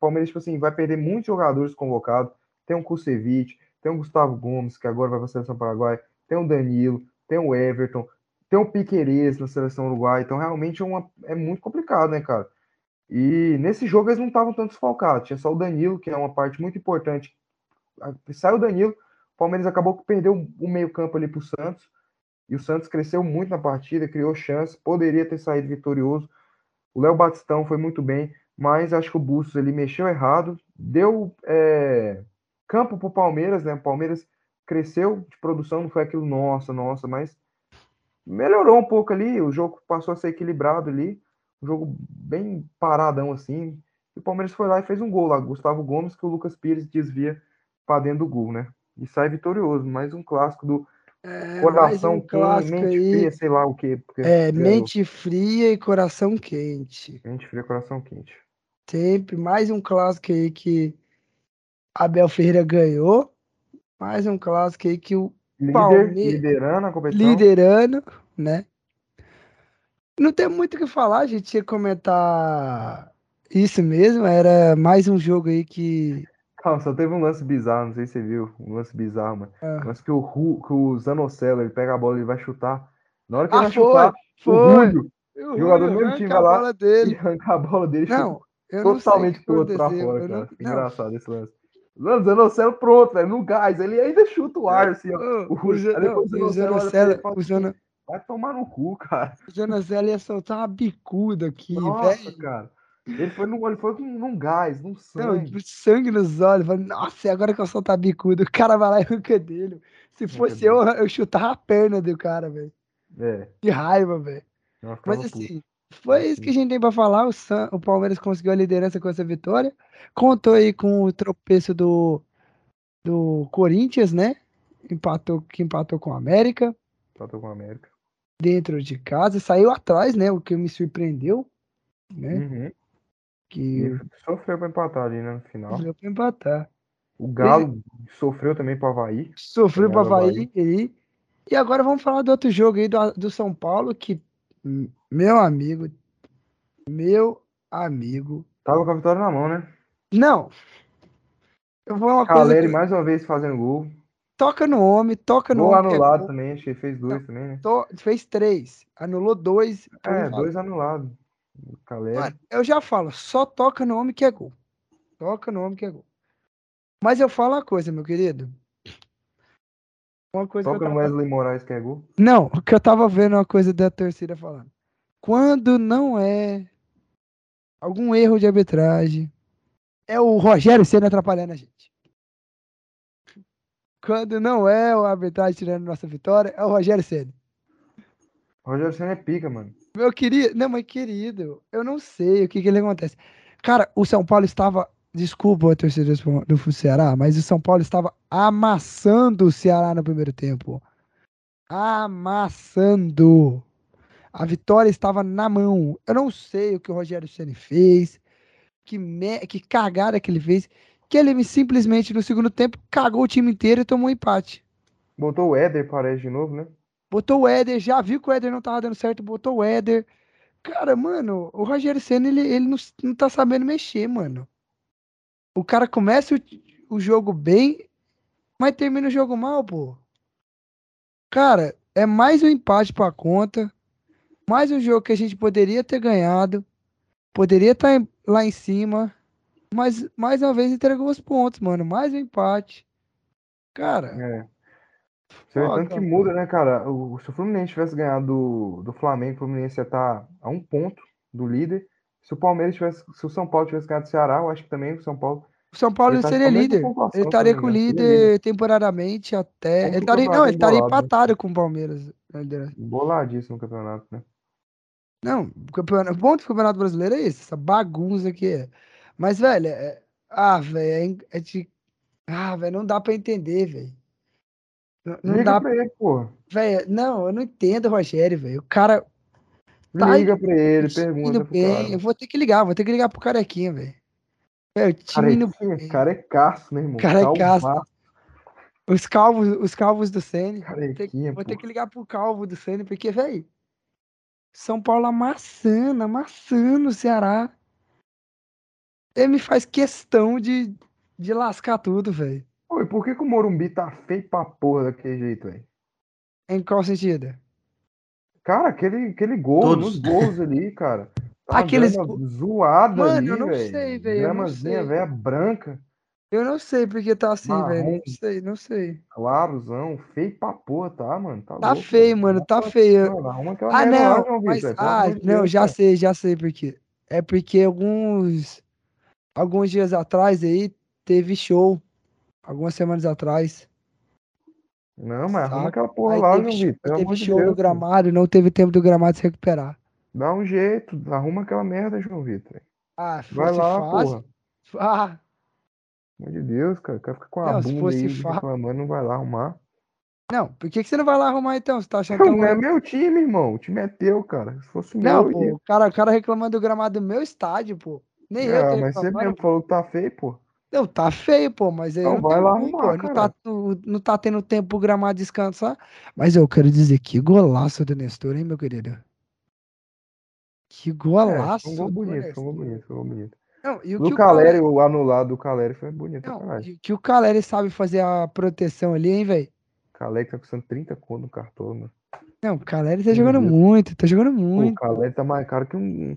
Palmeiras, tipo assim, vai perder muitos jogadores convocados. Tem o Kusevich, tem o Gustavo Gomes, que agora vai para a seleção paraguai, tem o Danilo, tem o Everton, tem o Piquerez na seleção uruguai. Então, realmente é, uma, é muito complicado, né, cara? E nesse jogo eles não estavam tanto desfalcados. Tinha só o Danilo, que é uma parte muito importante. Saiu o Danilo, O Palmeiras acabou que perdeu o meio-campo ali pro Santos. E o Santos cresceu muito na partida, criou chance, poderia ter saído vitorioso. O Léo Batistão foi muito bem, mas acho que o Bustos ele mexeu errado, deu é, campo pro Palmeiras, né? O Palmeiras cresceu de produção, não foi aquilo, nossa, nossa, mas melhorou um pouco ali, o jogo passou a ser equilibrado ali, um jogo bem paradão assim. E o Palmeiras foi lá e fez um gol lá, Gustavo Gomes, que o Lucas Pires desvia para dentro do gol, né? E sai vitorioso, mais um clássico do É, coração um quente, mente aí. fria, sei lá o quê. É, é, mente fria e coração quente. mente fria, coração quente. Sempre mais um clássico aí que Abel Ferreira ganhou. Mais um clássico aí que o Líder, Palme- liderando a competição. liderando, né? Não tem muito o que falar, a gente ia comentar isso mesmo. Era mais um jogo aí que. Calma, só teve um lance bizarro, não sei se você viu. Um lance bizarro, mano. Ah. Um lance que o, Ru, que o Zanocelo, ele pega a bola e vai chutar. Na hora que ele Ah, vai chutar, o Foi! Rúlio O jogador do mesmo time vai lá <laughs> e arranca a bola dele Não, eu não sei o totalmente que pro outro pra fora, cara. não- não. engraçado esse lance. Mano, o Zanocelo pronto, velho, no gás. Ele ainda chuta o ar, assim, ó. O. Zan- não, o o Zanocelo o assim, vai tomar no cu, cara. o Zanocelo ia soltar uma bicuda aqui, Nossa, velho. cara. Ele foi, no, ele foi com, num gás, num Não, sangue. sangue nos olhos. Falei, Nossa, e agora que eu soltar a bicuda, o cara vai lá e arranca dele. Se fosse eu, eu chutava a perna do cara, velho. É, De raiva, velho. Mas puto. Foi isso que a gente tem pra falar. O, San- o Palmeiras conseguiu a liderança com essa vitória. Contou aí com o tropeço do, do Corinthians, né? Empatou, que empatou com o América, Tratou com a América. dentro de casa. Saiu atrás, né? O que me surpreendeu, né? Uhum. Que sofreu pra empatar ali, né, no final. deu pra empatar. O Galo sofreu também pro Havaí. Sofreu para do Havaí aí. E agora vamos falar do outro jogo aí do, do São Paulo, que, meu amigo, meu amigo. Tava com a vitória na mão, né? Não. Eu vou uma coisa Caleri que mais uma vez fazendo gol. toca no homem, toca no Gol homem. é anulado gol. também, ele fez dois também, né? To- fez três, anulou dois. É, dois anulados. Caleri. Mano, eu já falo, só toca no homem que é gol. Toca no homem que é gol. Mas eu falo uma coisa, meu querido. Uma coisa que Toca eu no tava... Wesley Moraes que é gol. Não, que eu tava vendo uma coisa da torcida falando. Quando não é algum erro de arbitragem, é o Rogério sendo atrapalhando a gente. Quando não é o arbitragem tirando nossa vitória, é o Rogério. O Rogério Senna é pica, mano. Meu querido, não, mas querido, eu não sei o que que ele acontece. Cara, o São Paulo estava, desculpa a torcida do, Ceará, mas o São Paulo estava amassando o Ceará no primeiro tempo. Amassando. A vitória estava na mão. Eu não sei o que o Rogério Ceni fez, que, me, que cagada que ele fez, que ele simplesmente no segundo tempo cagou o time inteiro e tomou um empate. Botou o Éder, parece de novo, né? Botou o Éder, já viu que o Éder não tava dando certo, botou o Éder. Cara, mano, o Rogério Senna, ele, ele não, não tá sabendo mexer, mano. O cara começa o, o jogo bem, mas termina o jogo mal, pô. Cara, é mais um empate pra conta. Mais um jogo que a gente poderia ter ganhado. Poderia estar lá em cima. Mas mais uma vez entregou os pontos, mano. Mais um empate. Cara, É. Você vê tanto que muda, né, cara? O, se o Fluminense tivesse ganhado do, do Flamengo, o Fluminense ia estar a um ponto do líder. Se o Palmeiras tivesse, se o São Paulo tivesse ganhado do Ceará, eu acho que também o São Paulo. O São Paulo tá seria líder. Ele estaria com o. Seria líder temporariamente até. Ele estaria, não, ele estaria né? empatado com o Palmeiras. liderança. Boladíssimo o campeonato, né? Não, o campeonato, o ponto do Campeonato Brasileiro é isso, essa bagunça que é. Mas, velho, é- ah, velho, é, é de. Ah, velho, não dá pra entender, velho. Não, não dá, pra ele, porra. velho. Não, eu não entendo Rogério, velho. O cara Tá Liga pra ele, pergunta bem. cara. Eu vou ter que ligar, vou ter que ligar pro Carequinha, velho. Velho, o time indo Carequinha, bem. carecaço, né, irmão? Carecaço. Calvaço, Os calvos, os calvos do Sene. Vou vou ter que ligar pro calvo do Sene, porque, velho, São Paulo amassando, amassando o Ceará. Ele me faz questão de, de lascar tudo, velho. Pô, e por que, que o Morumbi tá feio pra porra daquele jeito, velho? Em qual sentido? Cara, aquele, aquele gol, Todos. nos gols ali, <laughs> cara. Tá Aqueles zoada Mano, ali, eu não velho. sei, velho, Gramazinha velha branca. Eu não sei porque tá assim, velho. Não sei, não sei. Clarozão, feio pra porra, tá, mano? Tá, Tá louco, feio, mano. tá Nossa feio. Ah, não, João mas, pelo ah, não, Deus, já cara. sei, já sei por quê. É porque alguns, alguns dias atrás aí teve show, algumas semanas atrás, Não, mas arruma aquela porra Aí lá, teve, João Vitor, teve amor show no Deus. cara. gramado, não teve tempo do gramado se recuperar. Dá um jeito, arruma aquela merda, João Vitor. Ah, se Vai fosse lá, fácil, porra. ah, Pelo amor de Deus, cara. O cara fica com a não, bunda aí fácil, reclamando, não vai lá arrumar. não, por que que você não vai lá arrumar então? Você tá achando <laughs> tão Não é ruim? meu time, irmão. O time é teu, cara. Se fosse Não, meu, pô, o cara, o cara reclamando do gramado do meu estádio, pô. Nem eu Ah, tô mas você mesmo falou que tá feio, pô. Não, tá feio, pô, mas aí Então não vai lá pô. arrumar, Não tá, cara. não, não tá tendo tempo pro gramado descansar. Mas eu quero dizer, que golaço do Nestor, hein, meu querido? Que É, foi um golaço gol bonito, um gol bonito, um gol bonito. Não, e o Do que o Caleri, Caleri, o anulado do Caleri foi bonito não, caralho. que o Caleri sabe fazer a proteção ali, hein, velho? O Caleri tá custando 30 conto no cartão, mano. Não, o Caleri tá jogando muito, tá jogando Pô, o muito. Caleri tá mais caro que um,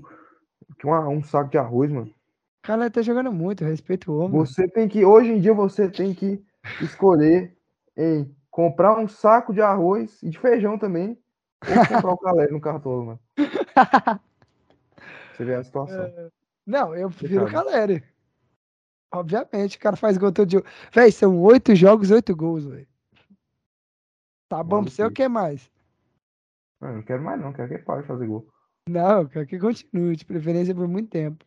que uma- um saco de arroz, mano. O Caleri tá jogando muito, respeito o homem. Você tem que, hoje em dia, você tem que escolher em comprar um saco de arroz e de feijão também, ou comprar o <laughs> Caleri no cartão, mano. Você vê a situação. Não, eu prefiro o. Caleri. Obviamente, o cara faz gol todo jogo. Véi, são oito jogos, oito gols, velho. Tá bom pra você ou quer mais? Mano, não quero mais não, quero que ele pare de fazer gol. Não, eu quero que continue, de preferência por muito tempo.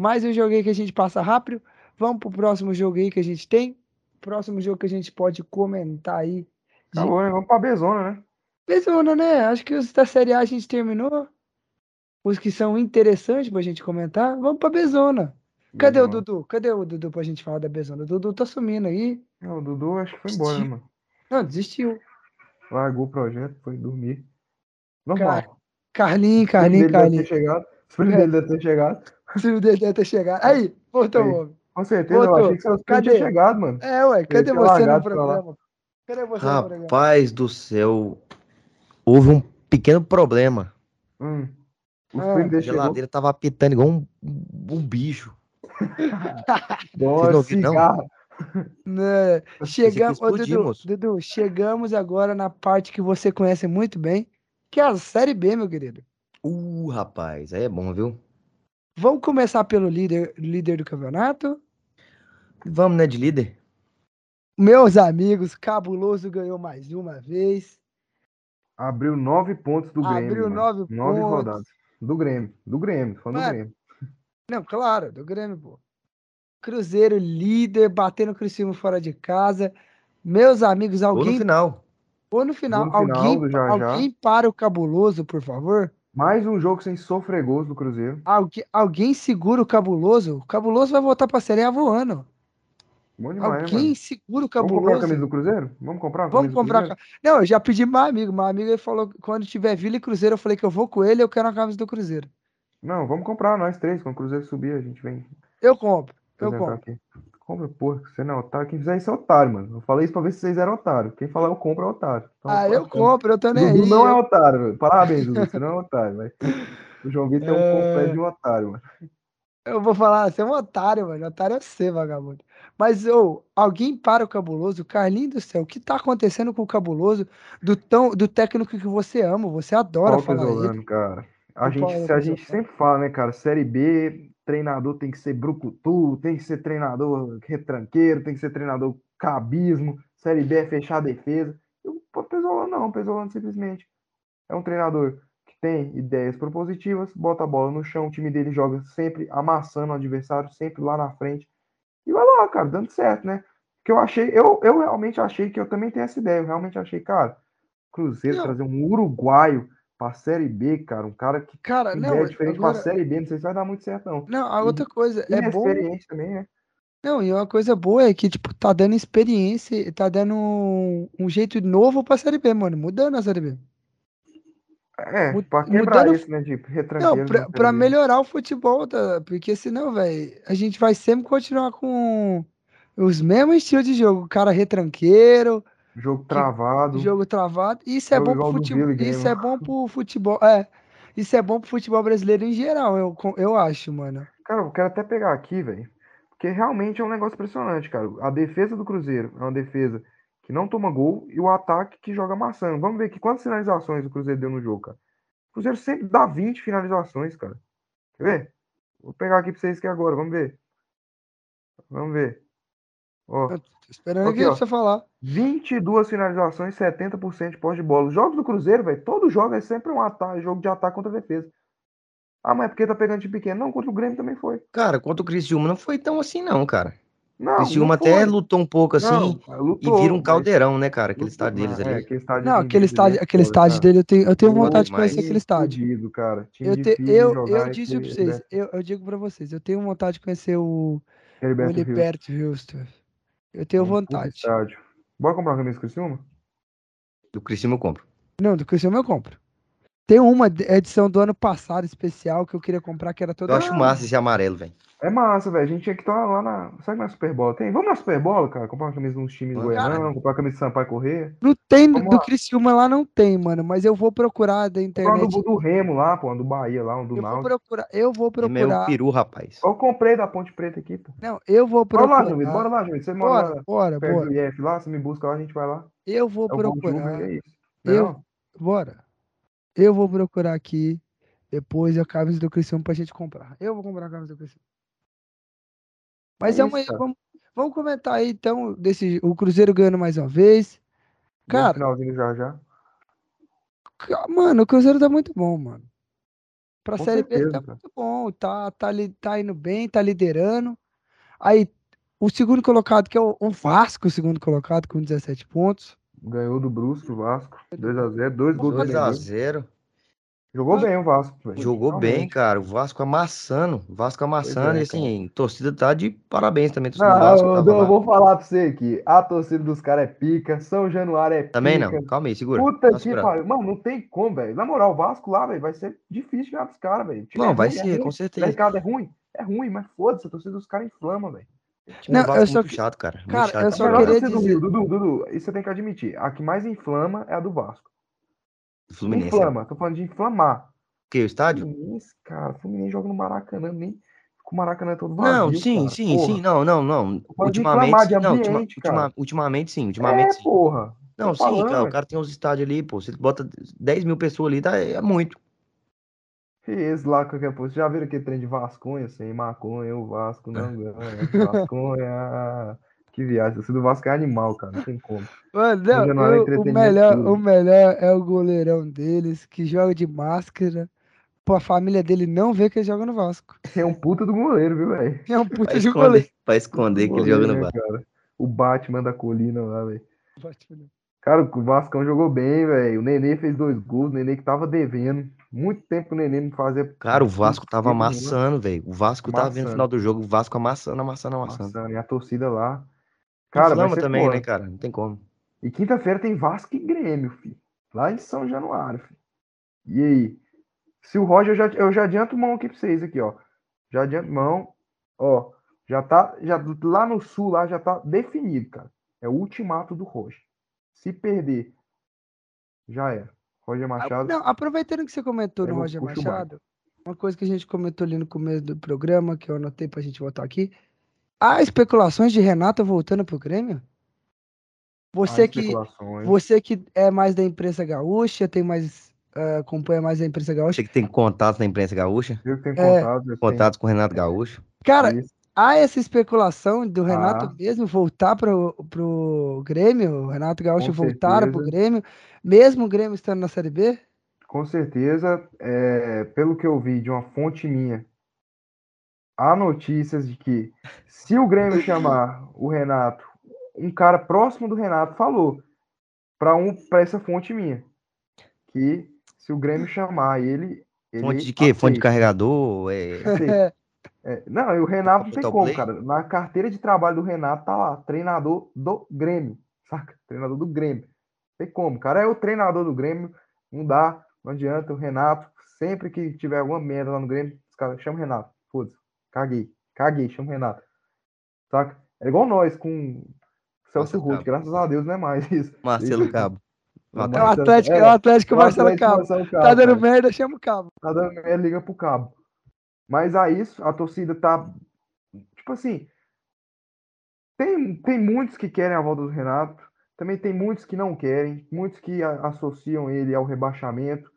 Mais um jogo aí que a gente passa rápido. Vamos pro próximo jogo aí que a gente tem. Próximo jogo que a gente pode comentar aí. De Acabou, né? Vamos pra Bezona, né? Bezona, né? Acho que os da Série A a gente terminou. Os que são interessantes pra gente comentar. Vamos pra Bezona. Cadê o Bezona. Dudu? Cadê o Dudu pra gente falar da Bezona? O Dudu tá sumindo aí. Não, o Dudu acho que foi embora, né, mano? Não, desistiu. Largou o projeto, foi dormir. Normal. Car... Carlinho, Carlinho, dele deve Carlinho. ter chegado. Dele devem ter chegado. O filho dele deve ter chegado. Aí, voltou o homem. Com certeza, eu Voltou. achei que primos Cadê? tinham chegado, mano. É, ué, cadê tinha você no programa? Cadê você no programa? Rapaz do céu, houve um pequeno problema. Hum. Ah. A geladeira tava apitando igual um, um bicho. <laughs> Vocês não ouviram. Né, Chegamos, ô, Dudu. Dudu, chegamos agora na parte que você conhece muito bem, que é a Série B, meu querido. Uh, rapaz, aí é bom, viu? Vamos começar pelo líder, líder do campeonato. Vamos, né, de líder? Meus amigos, Cabuloso ganhou mais uma vez. Abriu nove pontos do Grêmio. Abriu mano. nove Nove pontos. rodadas. Do Grêmio. Do Grêmio. Falando do Grêmio. Não, claro, do Grêmio, pô. Cruzeiro líder, batendo o Criciúma fora de casa. Meus amigos, Ou no alguém final. ou no final, no final alguém, Já Já. alguém para o Cabuloso, por favor. Mais um jogo sem sofrer gols do Cruzeiro. Alguém, alguém segura o Cabuloso. O Cabuloso vai voltar pra Série A voando. Bom demais, Alguém mano? segura o Vamos comprar a Cabuloso. camisa do Cruzeiro? Vamos comprar a Vamos comprar. Não, eu já pedi meu amigo. Meu amigo ele falou que quando tiver Vila e Cruzeiro, eu falei que eu vou com ele, eu quero a camisa do Cruzeiro. Não, vamos comprar nós três. Quando o Cruzeiro subir, a gente vem Eu compro. Eu apresentar compro. aqui. Compra, porra, você não é otário. Quem fizer isso é otário, mano. Eu falei isso pra ver se vocês eram otários. Quem falar eu compro é otário. Então, Ah, eu compro, eu nem Dudu não é otário, velho. Parabéns, Dudu. Você não é otário, velho. O João Vitor é um completo de um otário, mano. Eu vou falar, você é um otário, mano. Otário é você, vagabundo. Mas, ô, alguém para o Cabuloso, Carlinhos do céu, o que tá acontecendo com o Cabuloso do, tão, do técnico que você ama? Você adora Paulo falar ele. Pesolano, cara. A O gente, Paulo se a gente sempre fala, né, cara? Série B, treinador tem que ser brucutu, tem que ser treinador retranqueiro, tem que ser treinador cabismo. Série B é fechar a defesa. E o Pesolano não, o Pesolano simplesmente é um treinador que tem ideias propositivas, bota a bola no chão, o time dele joga sempre amassando o adversário, sempre lá na frente. E vai lá, cara, dando certo, né? Que eu achei, eu, eu realmente achei que eu também tenho essa ideia. Eu realmente achei, cara, Cruzeiro Não. trazer um uruguaio pra Série B, cara, um cara que Cara, não, ideia diferente agora... pra Série B, não sei se vai dar muito certo, não. Não, a outra coisa, é bom... Inexperiente também, né? Não, e uma coisa boa é que, tipo, tá dando experiência, tá dando um, um jeito novo pra Série B, mano. Mudando a Série B. É, pra quebrar mudando- isso, né, de Não, retranqueiro. pra, na pra Série B. melhorar o futebol, tá? Porque senão, velho, a gente vai sempre continuar com os mesmos estilos de jogo. Cara retranqueiro, Jogo travado. jogo travado. Isso é bom pro futebol. Isso é bom pro futebol. É. Isso é bom pro futebol brasileiro em geral, eu, eu acho, mano. Cara, eu quero até pegar aqui, velho. Porque realmente é um negócio impressionante, cara. A defesa do Cruzeiro é uma defesa que não toma gol e o ataque que joga maçã. Vamos ver aqui quantas finalizações o Cruzeiro deu no jogo, cara. O Cruzeiro sempre dá 20 finalizações, cara. Quer ver? Vou pegar aqui pra vocês aqui agora, vamos ver. Vamos ver. Ó, Eu tô esperando Aqui, aqui ó. pra você falar. 22 finalizações, 70% de posse de bola. Os jogos do Cruzeiro, velho, todo jogo é sempre um ataque, jogo de ataque contra a defesa. Ah, mas é porque tá pegando de pequeno. Não, contra o Grêmio também foi. Cara, contra o Criciúma não foi tão assim, não, cara. Não, O Criciúma não até lutou um pouco assim Não, e lutou, vira um mas caldeirão, né, cara? Aquele lutou- estádio deles não, ali. é, aquele estádio Não, de aquele estádio, aquele estádio dele, eu tenho, eu tenho Pô, vontade de mas conhecer aquele estádio. Fudido, cara. Eu, te, eu, eu disse pra aquele vocês, Heriberto- eu, eu digo pra vocês, eu tenho vontade de conhecer o, o Heriberto. Heriberto Houston. Eu tenho Um vontade. estádio. Bora comprar uma camisa do Criciúma? Do Criciúma eu compro. Não, do Cristiano eu compro. Tem uma edição do ano passado especial que eu queria comprar, que era toda. Eu acho massa esse amarelo, velho. É massa, velho. A gente tinha que estar lá na. Sabe na Superbola? Tem? Vamos na Superbola, cara? Comprar uma camisa de uns times Cara. goianos, comprar uma camisa de Sampaio Correr. Não tem, Vamos do lá. Criciúma lá não tem, mano, mas eu vou procurar da uma internet. do, do Remo lá, pô, do Bahia lá, um do Eu vou Náutico. procurar, eu vou É meu procurar. peru, rapaz. Eu comprei da Ponte Preta aqui, pô. Não, eu vou Bora lá, procurar. Jumito. Bora lá, Jumito. Você mora Bora, lá bora, perto bora. do IF lá, você me busca lá, a gente vai lá. Eu vou É procurar. é isso. É Eu, não? bora. Eu vou procurar aqui depois a camisa do Criciúma pra gente comprar. Eu vou comprar a camisa do Criciúma. Mas É uma- cara. vamos, vamos comentar aí então desse o Cruzeiro ganhando mais uma vez. Cara, finalzinho já já. mano, o Cruzeiro tá muito bom, mano. Pra Com Série B certeza, tá cara. muito bom, tá, tá, tá indo bem, tá liderando. Aí o segundo colocado, que é o, o Vasco, o segundo colocado com 17 pontos. Ganhou do Brusque, o Vasco. 2x0, dois gols do 2x0. Jogou bem o Vasco, velho. Jogou bem, Realmente. cara. O Vasco amassando. O Vasco amassando. é, e assim, torcida tá de parabéns também. Torcida Não, do Vasco eu, eu vou falar pra você aqui. A torcida dos caras é pica. São Januário é pica. Também não. Calma aí, segura. Puta Tá que pariu. Mano, não tem como, velho. Na moral, o Vasco lá, velho, vai ser difícil ganhar pros caras, velho. O Não, é vai ruim, é ser, ruim. com O certeza. mercado é ruim. É ruim, mas foda-se. A torcida dos caras inflama, velho. O time do Não, eu é só muito que- chato, cara. Muito Cara, chato. eu só queria dizer- Rio, Dudu, Dudu, isso você tem que admitir. A que mais inflama é a do Vasco. Fluminense. Inflama, tô falando de inflamar. O que? O estádio? Fluminense, cara, Fluminense joga no Maracanã, nem com o Maracanã todo vazio, Não, sim, cara. sim, Porra. sim. Não, não, não. Ultimamente, não, ultima- ambiente, ultima- ultimamente sim, ultimamente É, sim. porra. Não, sim, falando, cara, o cara tem uns estádios ali, pô. Você bota 10 mil pessoas ali, tá, é muito. E esse lá, qualquer coisa. Já viram aquele trem de Vasconha, sem maconha, o Vasco não ganha. <laughs> Vasconha. Que viagem. Esse do Vasco é animal, cara. Não tem como. Mano, Não, eu- o, melhor, o melhor é o goleirão deles, que joga de máscara, pra família dele não ver que ele joga no Vasco. É um puta do goleiro, viu, velho? É um Pra puta de goleiro. esconder, pra esconder que ele joga no Goleiro, Vasco. cara? O Batman da colina lá, velho. Cara, o Vascão jogou bem, velho. O Nenê fez dois gols. O Nenê que tava devendo. Muito tempo o Nenê não fazia. Cara, o Vasco tava amassando, velho. O Vasco tava vendo o Amassando. final do jogo, o Vasco amassando, amassando, amassando. Amassando. E a torcida lá. Cara, Inflama também, foda. né, cara? Não tem como. E quinta-feira tem Vasco e Grêmio, filho. Lá em São Januário, filho. E aí? Se o Roger, eu já, eu já adianto mão aqui pra vocês aqui, ó. Já adianto mão. Ó, já tá, já, lá no sul, lá já tá definido, cara. É o ultimato do Roger. Se perder, já era. Roger Machado. Não, aproveitando que você comentou no Roger. Machado, uma coisa que a gente comentou ali no começo do programa, que eu anotei pra gente voltar aqui. Há especulações de Renato voltando pro Grêmio? Você há que, você que é mais da imprensa gaúcha, tem mais. eh, acompanha mais a imprensa gaúcha. Você que tem contatos na imprensa gaúcha, Eu tenho É. contato, eu tenho contatos com o Renato Gaúcho. Cara, isso. Há essa especulação do Renato Ah. mesmo voltar pro, pro Grêmio, o Renato Gaúcho Com voltar pro certeza. Grêmio, mesmo o Grêmio estando na Série B? Com certeza, é, pelo que eu vi de uma fonte minha, há notícias de que se o Grêmio chamar o Renato, um cara próximo do Renato falou para um, para essa fonte minha que se o Grêmio chamar ele, ele Fonte de quê? Fonte de aceita. carregador? É... <laughs> É, não, e o Renato não tem Total como, play? cara. Na carteira de trabalho do Renato tá lá, treinador do Grêmio, saca? Treinador do Grêmio. Tem como, o cara é o treinador do Grêmio, não dá, não adianta. O Renato, sempre que tiver alguma merda lá no Grêmio, os caras chamam o Renato. Foda-se, caguei, caguei, chama o Renato. Saca? É igual nós com o Celso Marcelo Cabo. graças a Deus não é mais isso. Marcelo Isso. Cabo. É o Marcelo- Atlético, é, é, o Atlético o Marcelo Atlético Cabo. Marcelo Cabo, Tá dando merda, chama o Cabo. Tá dando merda, liga pro cabo. Mas a isso, a torcida tá. Tipo assim, tem, tem muitos que querem a volta do Renato, também tem muitos que não querem, muitos que a- associam ele ao rebaixamento,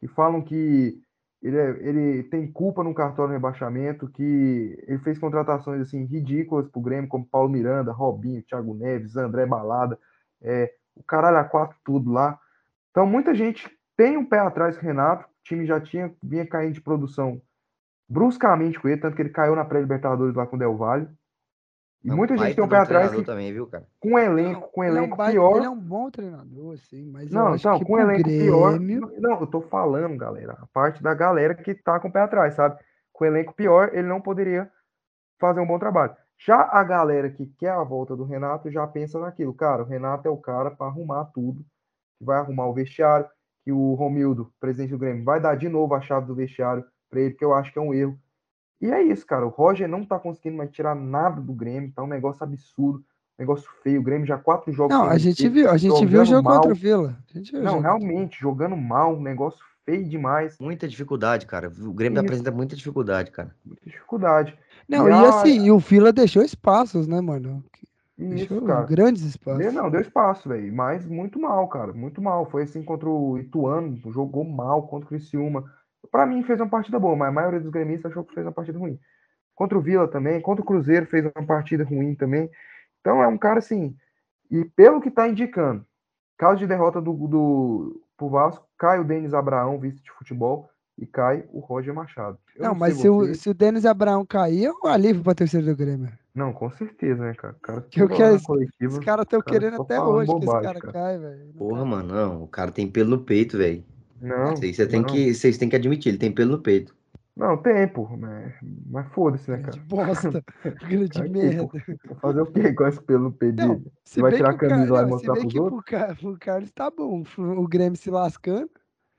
que falam que ele, é- ele tem culpa no cartório do rebaixamento, que ele fez contratações assim ridículas pro Grêmio, como Paulo Miranda, Robinho, Thiago Neves, André Balada, é, o caralho a quatro tudo lá. Então muita gente tem um pé atrás com o Renato, o time já tinha vinha caindo de produção bruscamente com ele, tanto que ele caiu na pré-Libertadores lá com o Del Valle. E É um muita gente tem um pé atrás que, também, viu, cara? com um elenco, com um Ele é elenco baita- pior. Ele é um bom treinador, assim, mas eu Não, acho então, que com um elenco pior. Grêmio... Não, eu tô falando, galera, a parte da galera que tá com o pé atrás, sabe? Com o elenco pior, ele não poderia fazer um bom trabalho. Já a galera que quer a volta do Renato já pensa naquilo, cara, o Renato é o cara para arrumar tudo, que vai arrumar o vestiário, que o Romildo, presidente do Grêmio, vai dar de novo a chave do vestiário para ele, que eu acho que é um erro. E é isso, cara, o Roger não tá conseguindo mais tirar nada do Grêmio, tá um negócio absurdo, negócio feio, o Grêmio já quatro jogos Não, a gente viu, a gente viu o jogo mal. contra o Vila. A gente viu o Não, jogo realmente, jogando mal, um negócio feio demais, Muita dificuldade, cara. O Grêmio Isso. apresenta muita dificuldade, cara. muita dificuldade. Não, E e a- assim, e o Vila deixou espaços, né, mano? Deixou Isso, cara. grandes espaços. Deu, não, deu espaço, velho. Mas muito mal, cara. Muito mal. Foi assim contra o Ituano, jogou mal contra o Criciúma. Pra mim fez uma partida boa, mas a maioria dos gremistas achou que fez uma partida ruim. Contra o Vila também, contra o Cruzeiro fez uma partida ruim também. Então é um cara assim. E pelo que tá indicando, caso de derrota do, do pro Vasco, cai o Denis Abraão, vice de futebol, e cai o Roger Machado. Eu Não, sei mas se o, se o Denis Abraão cair, é um alívio pra torcida do Grêmio. Não, com certeza, né, cara? O cara Que eu toda hora quero esse- coletiva, Os caras estão cara querendo só até hoje que esse bobagem, cara cara. cai, velho. Não Porra, cai. mano, não. O cara tem pelo no peito, velho. Não, Isso aí você tem não. que, vocês têm que admitir, ele tem pelo no peito. Não, tem, pô, mas, mas foda-se, né, Grande cara? bosta. <laughs> <laughs> Grande merda. pô. Fazer o quê com esse pelo no peito Não, dele? Se vai tirar a camisa lá e mostrar pros que outros? pro, Car... pro Carlos tá bom. O Grêmio se lascando.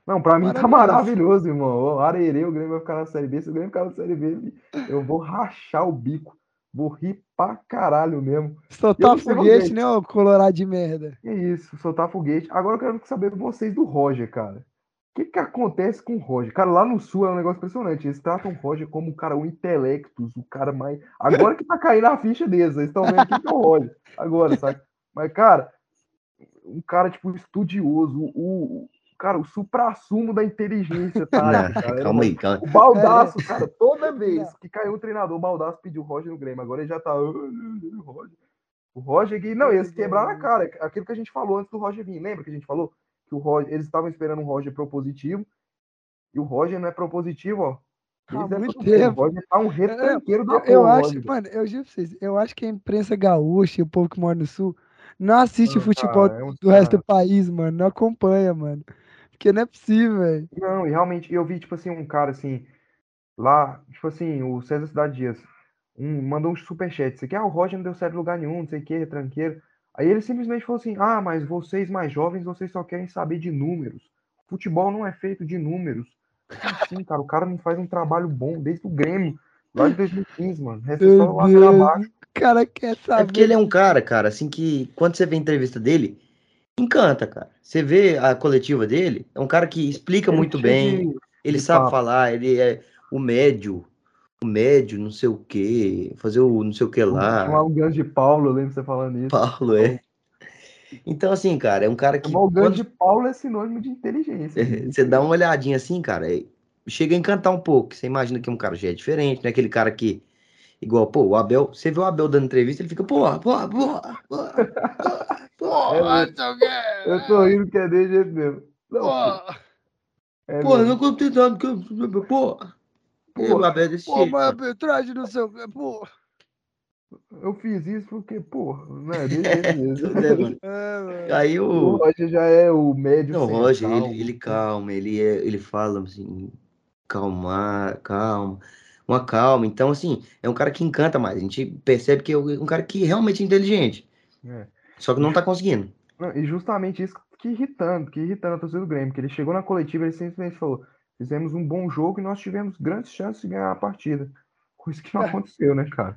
Não, pra mim tá Maravilhoso. irmão. O Arerê, o Grêmio vai ficar na Série B. Se o Grêmio ficar na Série B, eu vou rachar o bico. Vou rir pra caralho mesmo. Soltar foguete, né, ô colorado de merda. Que isso, soltar foguete. Agora eu quero saber de vocês do Roger, cara. O que que acontece com o Roger? Cara, lá no Sul é um negócio impressionante. Eles tratam o Roger como o cara, o intelectus, o cara mais. Agora que tá caindo a ficha deles, eles estão vendo quem que é o Roger. Agora, sabe? Mas, cara, um cara, tipo, estudioso, o, o cara, o supra-sumo da inteligência, tá? Não, cara? calma aí, calma. O Baldaço, cara, toda vez que caiu um treinador, o Baldaço pediu o Roger no Grêmio. Agora ele já tá. "Ah, O Roger. O Roger que. Não, eles quebraram a cara. Aquilo que a gente falou antes do Roger vir. Lembra que a gente falou? Que o Roger, eles estavam esperando um Roger propositivo. E o Roger não é propositivo, ó. Há a muito do tempo. O Roger tá um retranqueiro da Eu, eu acho, Roger. mano, eu juro pra vocês, eu acho que a imprensa gaúcha e o povo que mora no sul não assiste o futebol cara, é um do resto do país, mano. Não acompanha, mano. Porque não é possível, velho. Não, e realmente, eu vi, tipo assim, um cara assim, lá, tipo assim, o César Cidade Dias, um, mandou um superchat, isso aqui, ah, o Roger não deu certo em lugar nenhum, não sei o que, tranqueiro. Aí ele simplesmente falou assim, ah, mas vocês mais jovens, vocês só querem saber de números. Futebol não é feito de números. Assim, cara, o cara não faz um trabalho bom desde o Grêmio, lá de 2015, mano. Resta só Deus, abaixo. o cara quer É saber. porque ele é um cara, cara, assim que quando você vê a entrevista dele, encanta, cara. Você vê a coletiva dele, é um cara que explica Ele muito bem, de- ele de sabe papo. falar, ele é o médio, médio, não sei o quê, fazer o não sei o que lá. Chamar o Gans de Paulo, eu lembro você falando isso. Paulo, é. Então, assim, cara, é um cara que. Chamar o Gans quando de Paulo é sinônimo de inteligência. <laughs> Você dá uma olhadinha assim, cara, é- chega a encantar um pouco. Você imagina que um cara já é diferente, né? Aquele cara que, igual, pô, o Abel, você vê o Abel dando entrevista, ele fica, porra, porra, porra, porra, porra, porra, É, Eu tô rindo que é desse jeito mesmo. Não, Pô, é porra, mesmo. não contentando, porra. porra. Desse pô, jeito. mas cara. arbitragem não sei o quê, pô. Eu fiz isso porque, porra, não é <laughs> é. <laughs> É. Aí O o. Roger já é o médio Não, o Roger, central. ele, ele calma, ele, é, ele fala assim, calma, calma, uma calma. Então, assim, é um cara que encanta mais. A gente percebe que é um cara que realmente é inteligente. É. Só que não tá conseguindo. Não, e justamente isso que irritando, que irritando a torcida do Grêmio, que ele chegou na coletiva e ele simplesmente falou: fizemos um bom jogo e nós tivemos grandes chances de ganhar a partida. Coisa que não É. <laughs> aconteceu, né, cara?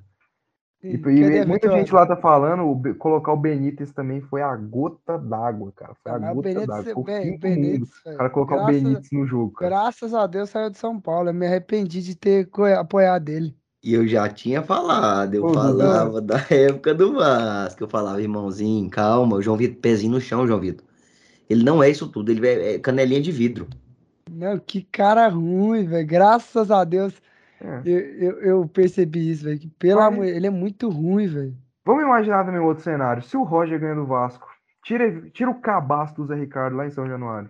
E, e muita gente lá tá falando, o colocar o Benítez também foi a gota d'água, cara. Foi a o gota d'água. Foi o o. Benítez, O cara colocar o graças- Benítez no jogo, cara. Graças a Deus saiu de São Paulo. Eu me arrependi de ter apoiado ele. E eu já tinha falado, eu Ô, Dudu. falava da <laughs> época do Vasco. Eu falava, irmãozinho, calma, o João Vitor, pezinho no chão, João Vitor. Ele não é isso tudo, ele é, é canelinha de vidro. Não, que cara ruim, velho. Graças a Deus É. eu, eu, eu percebi isso, velho. que Pelo Mas- amor, ele é muito ruim, velho. Vamos imaginar também outro cenário. Se o Roger ganha do Vasco, tira, tira o cabaço do Zé Ricardo lá em São Januário.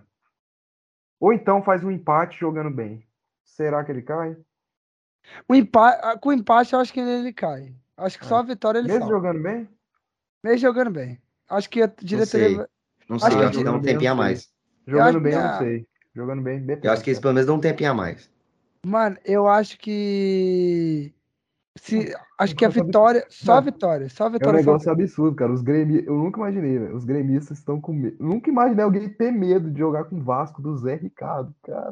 Ou então faz um empate jogando bem. Será que ele cai? O empate, com o empate, eu acho que ele cai. Acho que É. só a vitória ele Mesmo salva. jogando bem? Mesmo jogando bem. Acho que a diretoria. sei. vai- Não Acho sei, que eu acho que dá um tempinho a sei. mais. Jogando acho bem, eu não sei. Jogando bem, depende. Eu acho que eles pelo menos dão um tempinho a mais. Mano, eu acho que. Se, acho que a vitória. Só a vitória. Só a É um vitória. negócio absurdo, cara. Os gremi... Eu nunca imaginei, velho. Os gremistas estão com medo. Nunca imaginei alguém ter medo de jogar com o Vasco do Zé Ricardo, cara.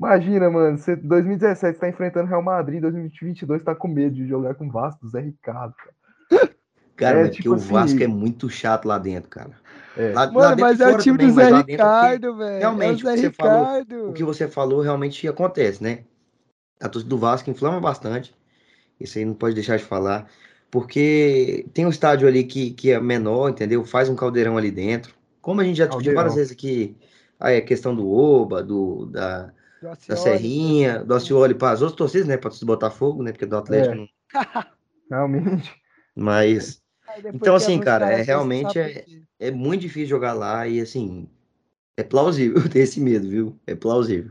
Imagina, mano. Você, 2017 você tá enfrentando Real Madrid, 2022 tá com medo de jogar com o Vasco do Zé Ricardo, cara. Cara, É, mas tipo porque o Vasco assim- é muito chato lá dentro, cara. É. Lá, lá Mano, dentro mas é o time também, do Zé mas lá Ricardo, velho. realmente, é o o que você falou- o que você falou realmente acontece, né? A torcida do Vasco inflama bastante. Isso aí não pode deixar de falar. Porque tem um estádio ali que, que é menor, entendeu? Faz um caldeirão ali dentro. Como a gente já discutiu várias vezes aqui, aí a questão do Oba, do, da, Do da Acioli. Serrinha, do Acioli para as outras torcidas, né? Para do Botafogo, né? Porque do Atlético É. não. <laughs> Realmente. Mas Aí depois Então, assim, cara, é realmente é- é muito difícil jogar lá e assim. É plausível <laughs> ter esse medo, viu? É plausível.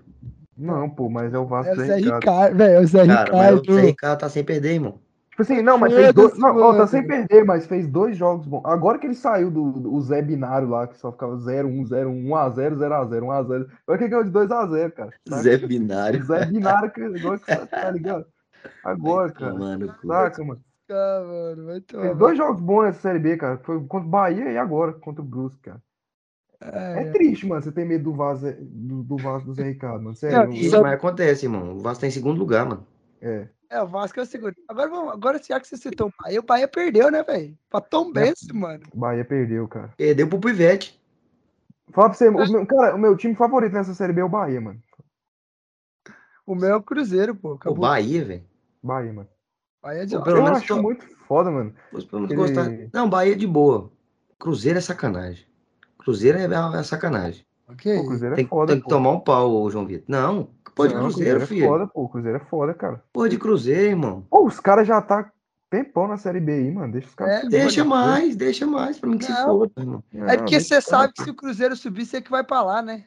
Não, pô, mas é o Vasco É Zé Ricardo. Velho. É o Zé Cara, mas Ricardo. o Zé Ricardo tá sem perder, irmão. Tipo assim, não, mas fez dois. Foda-se, Não, ó, tá sem perder, mas fez dois jogos bons. Agora que ele saiu do, do Zé Binário lá, que só ficava 0-1, 0-1, 1x0, 0x0, 1x0. Agora que ganhou de 2x0, cara. saca? Zé Binário. Zé Binário, que agora que você tá ligado? <laughs> Agora, cara. Mano, Saca, mano. Ah, mano, vai tomar. Dois jogos bons nessa Série B, cara. Foi contra o Bahia e agora contra o Brusque, cara. É, É triste, mano, você ter medo do Vaso do, do, Vaso do Zé Ricardo, mano. Sério. Não, Só- mas acontece, irmão. O Vasco tá em segundo lugar, mano. É. É, o Vasco é o segundo. Agora, vamos, agora já que você citou o Bahia, o Bahia perdeu, né, velho? Pra Tom Benz, mano. O Bahia perdeu, cara. Perdeu pro Pivete. Fala pra você, o meu, cara, o meu time favorito nessa Série B é o Bahia, mano. O meu é o Cruzeiro, pô. O Acabou. Bahia, velho. Bahia, mano. Bahia é de Pô, pelo Eu menos acho só- muito foda, mano. Pelo menos Aquele- gostar. Não, Bahia é de boa. Cruzeiro é sacanagem. Cruzeiro é, é sacanagem. Ok. Pô, o Cruzeiro é Tem, foda, tem que tomar um pau, ô, João Vitor. Não, pô de Não, o Cruzeiro, é filho. foda, pô. O Cruzeiro é foda, cara. Pô de Cruzeiro, irmão. Pô, os caras já tá tempão na Série B aí, mano. Deixa os caras. É, Deixa mais, deixa mais pra mim que se Não. foda, irmão. Não, É porque você sabe que se o Cruzeiro subir, você que vai pra lá, né?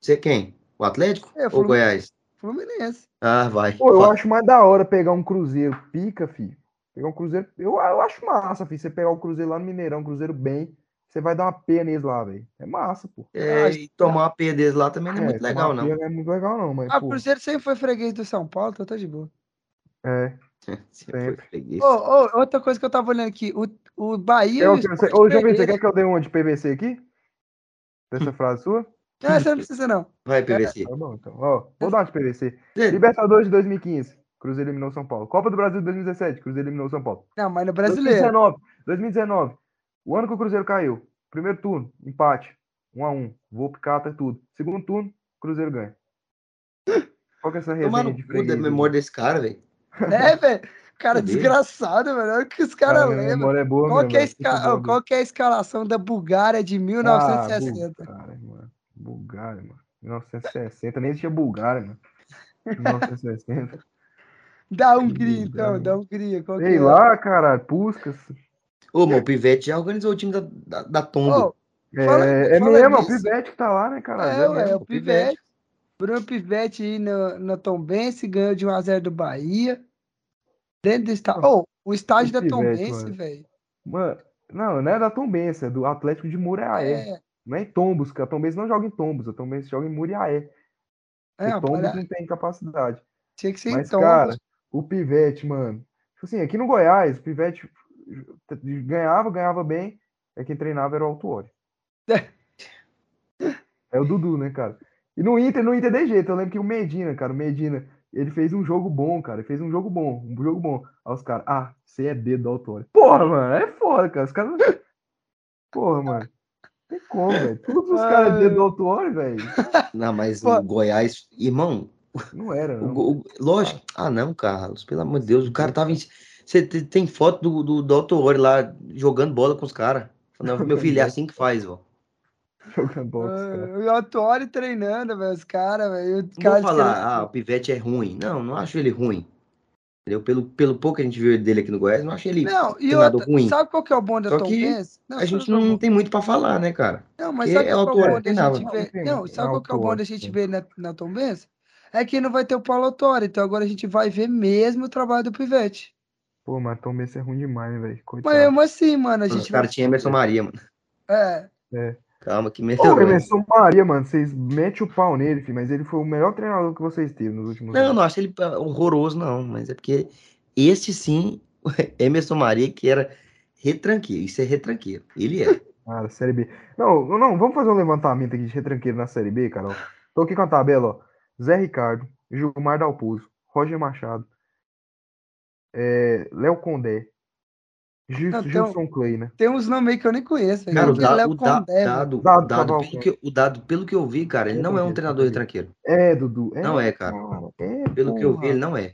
Você quem? O Atlético É, ou Fluminense. Goiás? Fluminense. Ah, vai. Pô, eu acho mais da hora pegar um Cruzeiro pica, fi. Pegar um Cruzeiro. Eu, eu acho massa, fi. Você pegar o Cruzeiro lá no Mineirão, um Cruzeiro bem. Você vai dar uma pena neles lá, velho. É massa, pô. É, Ah, e tomar uma P deles lá também não é, muito tomar legal, não. Não é muito legal, não, mas. Ah, o Cruzeiro sempre foi freguês do São Paulo, então tá de boa. É. <laughs> Sempre. Ô, ô, outra coisa que eu tava olhando aqui, o, o Bahia. É e o Ô, Vitor, você quer que eu dê uma de PVC aqui? Dessa <laughs> frase sua? Não, você não precisa, não. Vai, PVC. Tá bom, então. Ó, vou dar de PVC. É, Libertadores de 2015. Cruzeiro eliminou São Paulo. Copa do Brasil de 2017. Cruzeiro eliminou São Paulo. Não, mas no brasileiro. 2019. 2019. O ano que o Cruzeiro caiu. Primeiro turno, empate. 1 a 1 Vou picata tudo. Segundo turno, Cruzeiro ganha. Qual que é essa resenha de da memória desse cara, velho. <laughs> É, velho. Cara, Meu Deus. desgraçado, velho. Olha o que os Cara, caras lembram. é boa Qual, mesmo, que é esca- boa, qual que é a escalação da Bulgária de Ah, 1960? Bulgária, mano. Bulgária, mano. 1960. Nem existia Bulgária, mano. 1960. Da Hungria, Bulgária, então, mano. da Hungria. Qual que Sei é? lá, cara. Puscas. Ô, mano, o Pivete já organizou o time da, da, da Tomba. Fala- É, é fala mesmo, é o. Pivete que tá lá, né, cara? é, ué, é mesmo, o Pivete. Bruno Pivete aí no, no Tombense, ganhou de 1x0 do Bahia. Dentro do estádio. Ô, o estádio o da Pivete, Tombense, velho. Mano, não, não é da Tombense, é do Atlético de Muriaé. É, Não é em Tombos, que a Tombense não joga em Tombos, a Tombense joga em Muriaé. é, Tombos olha, não tem capacidade. tinha que ser Mas, então. cara, o Pivete, mano. Tipo assim, aqui no Goiás, o Pivete ganhava, ganhava bem. É quem treinava era o Autuori. <laughs> É o Dudu, né, cara? E no Inter, no Inter de jeito. Eu lembro que o Medina, cara, o Medina, ele fez um jogo bom, cara. Ele fez um jogo bom, um jogo bom. Aí os caras, ah, você é dedo do Autuori. Porra, mano, é foda, cara. Os caras. <laughs> Porra, mano. Tem como, velho. Todos os caras é dedo do velho. <laughs> Não, mas Pô. o Goiás, irmão, Não era, O não. go- o- lógico. Ah, não, Carlos. Pelo amor de Deus. O cara tava em. Você te- tem foto do, do, do lá jogando bola com os caras. Meu filho, é assim que faz, ó. <laughs> Jogando bola com os caras. Ah, O Autori treinando, velho, os caras, velho. Não vou caras falar, querendo- ah, o Pivete é ruim. Não, não acho ele ruim. Entendeu? Pelo, pelo pouco que a gente viu dele aqui no Goiás, não acho ele. Não, e treinador outra, ruim. sabe qual que é o bom da Só Tom que? Não, A gente é não tem muito pra falar, né, cara? Não, mas Porque sabe é qual que é o bom da gente Não, ver? Não, sabe qual que é o bom da gente ver na, na Tom Benz? É que não vai ter o Paulo Autori, então agora a gente vai ver mesmo o trabalho do Pivete. Pô, mas Tom Benz é ruim demais, né, velho? Mas mesmo assim, mano, a Os gente vai... caras tinham Emerson Maria, mano. É, Calma que Pô, melhorou. Emerson Maria, mano, vocês metem o pau nele, filho, mas ele foi o melhor treinador que vocês teve nos últimos Não, anos. não acho ele ah, horroroso, não. Mas é porque este sim, <laughs> Emerson Maria, que era retranqueiro. Isso é retranqueiro. Ele é. <laughs> Cara, Série B. Não, não, vamos fazer um levantamento aqui de retranqueiro na Série B, Carol. Tô aqui com a tabela, ó. Zé Ricardo, Gilmar Dalpozo, Roger Machado, é, Léo Condé, Gil- Não, tem Gilson Clay, né? tem uns nomes aí que eu nem conheço. Cara, o, Aquele da- o da- velho. dado, o Dado dado, pelo que, eu- o dado, pelo que eu vi, cara, ele não é um treinador retranqueiro. retranqueiro. É, Dudu. Não é, cara. É, Pelo que eu vi, porra. ele não é.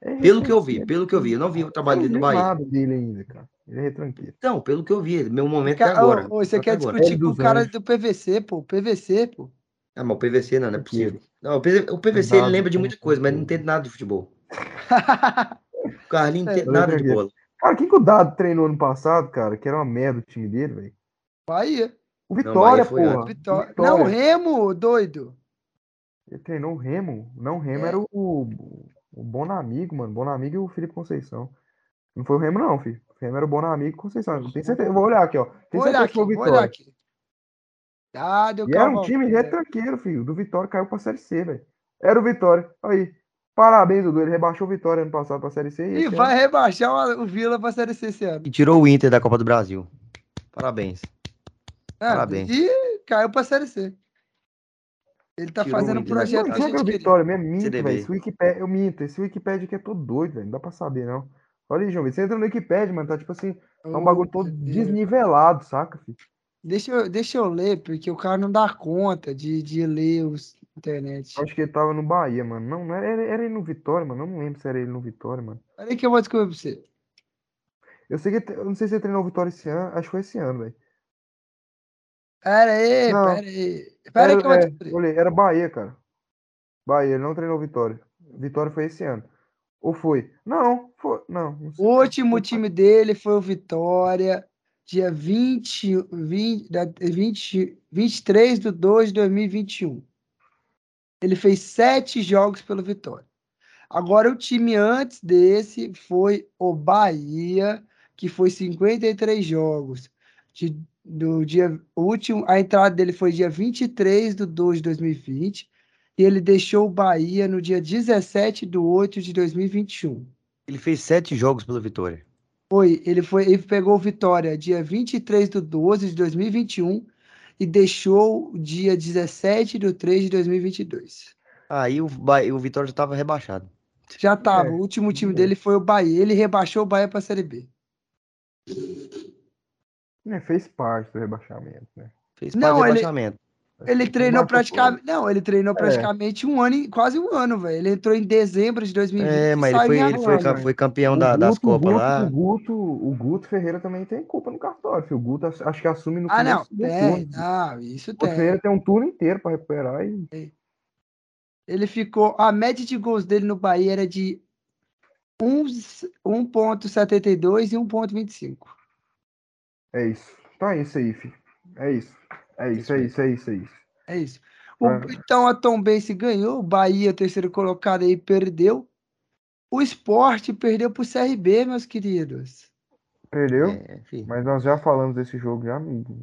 É Pelo que eu vi, retranqueiro. pelo que eu vi. Eu não vi o trabalho dele no Bahia. nada dele ainda, cara. Ele é retranqueiro. Então, pelo que eu vi, meu momento é Ca- agora. Ô, ô, você quer agora. discutir com o cara do PVC, pô. PVC, pô. Ah, mas o PVC não, não é possível. Não, o PVC, o PVC ele lembra de muita coisa, mas não entende nada de futebol. <laughs> O Carlinhos não É, entende nada de bola. Cara, quem que o Dado treinou ano passado, cara? Que era uma merda o time dele, velho. Bahia. O Bahia Vitória, foi porra. antes. Vitória. Vitória. Não, Remo, doido. Ele treinou o Remo. Não, o Remo É. era o, o Bonamigo, mano. Bonamigo e o Felipe Conceição. Não foi o Remo, não, filho. O Remo era o Bonamigo e Conceição. Eu tenho certeza. Eu vou olhar aqui, ó. Vou olhar certeza aqui, que foi o vou olhar Vitória. aqui. Ah, deu E era um time retranqueiro, filho. Do Vitória caiu pra Série C, velho. Era o Vitória. Aí. Parabéns, Dudu. Ele rebaixou o Vitória ano passado pra Série C. E ano- vai rebaixar o Vila pra Série C esse ano. E tirou o Inter da Copa do Brasil. Parabéns. Ah, Parabéns. E caiu pra Série C. Ele tá Tirou o fazendo um projeto Não, que a gente queria. Vitória mesmo? Minto, velho. Esse Wikipedia, eu minto. Esse Wikipedia aqui é todo doido, velho. Não dá pra saber, não. Olha aí, João. Você entra no Wikipedia, mano. Tá tipo assim. É um bagulho todo desnivelado, saca, filho? Deixa eu, deixa eu ler, porque o cara não dá conta de, de ler os internet. Acho que ele tava no Bahia, mano. Não, não era, era, era ele no Vitória, mano. Eu não lembro se era ele no Vitória, mano. Peraí que eu vou descobrir pra você. Eu sei que. Eu não sei se ele treinou o Vitória esse ano. Acho que foi esse ano, velho. Pera aí, Não. pera aí. Pera aí que eu vou Era, é, descobrir. olhei, era Bahia, cara. Bahia, ele não treinou Vitória. Vitória foi esse ano. Ou foi? Não, foi. Não, não. O último time dele foi o Vitória, dia 20, 20, da- 20, 23 de 2 de 2021. Ele fez sete jogos pelo Vitória. Agora, o time antes desse foi o Bahia, que foi 53 jogos. De, do dia último, a entrada dele foi dia 23 de 2 de 2020. E ele deixou o Bahia no dia 17 de 8 de 2021. Ele fez sete jogos pela Vitória. Foi, ele foi, ele pegou o Vitória dia 23 de 12 de 2021 e deixou o dia 17 de 3 de 2022. Aí o, o Vitória já tava rebaixado. Já tava, É, o último time é. dele foi o Bahia. Ele rebaixou o Bahia para a Série B. Né, fez parte do rebaixamento, né? Fez Não, parte do ele- rebaixamento. Ele treinou praticamente, não, ele treinou É. praticamente um ano, e- quase um ano, velho. Ele entrou em dezembro de 2020 É, mas ele foi, ele foi, foi campeão O da- das Guto- o Copas Guto- lá. O Guto, o Guto Ferreira também tem culpa no cartório, filho. O Guto acho que assume no Ah, não, do tem, turno. isso O. Ferreira tem um turno inteiro pra recuperar e Ele ficou. A média de gols dele no Bahia era de 1,72 e 1,25. é isso. Então é isso aí, filho. É isso. É isso, é isso, é isso, é isso. É isso. O- É. Então a Tom Bense ganhou, o Bahia, terceiro colocado aí, perdeu. O esporte perdeu pro CRB, meus queridos. Perdeu, É, mas nós já falamos desse jogo já,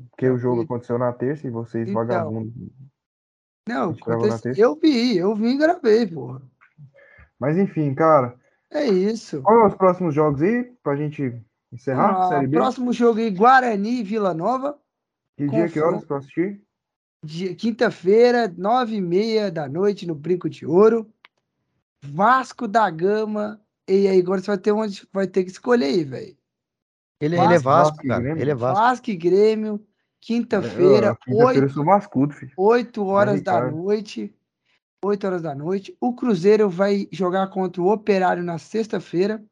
porque o jogo E- aconteceu na terça e vocês Então. vagabundos. Não, gente gravou na acontece- terça? eu vi, eu vi e gravei, porra. Mas enfim, cara, É isso. qual são os próximos jogos aí pra gente encerrar? Ah, Série B? próximo jogo aí, Guarani e Vila Nova. Que dia, que horas pra assistir? Dia- Quinta-feira, nove e meia da noite, no Brinco de Ouro. Vasco da Gama. E aí, agora você vai ter, onde, vai ter que escolher aí, velho. Ele, ele é Vasco, Vasco e cara. Grêmio. Ele é Vasco. Vasco e Grêmio. Quinta-feira, É, oito filho. 8 horas da Ricardo. noite. 8 horas da noite. O Cruzeiro vai jogar contra o Operário na sexta-feira.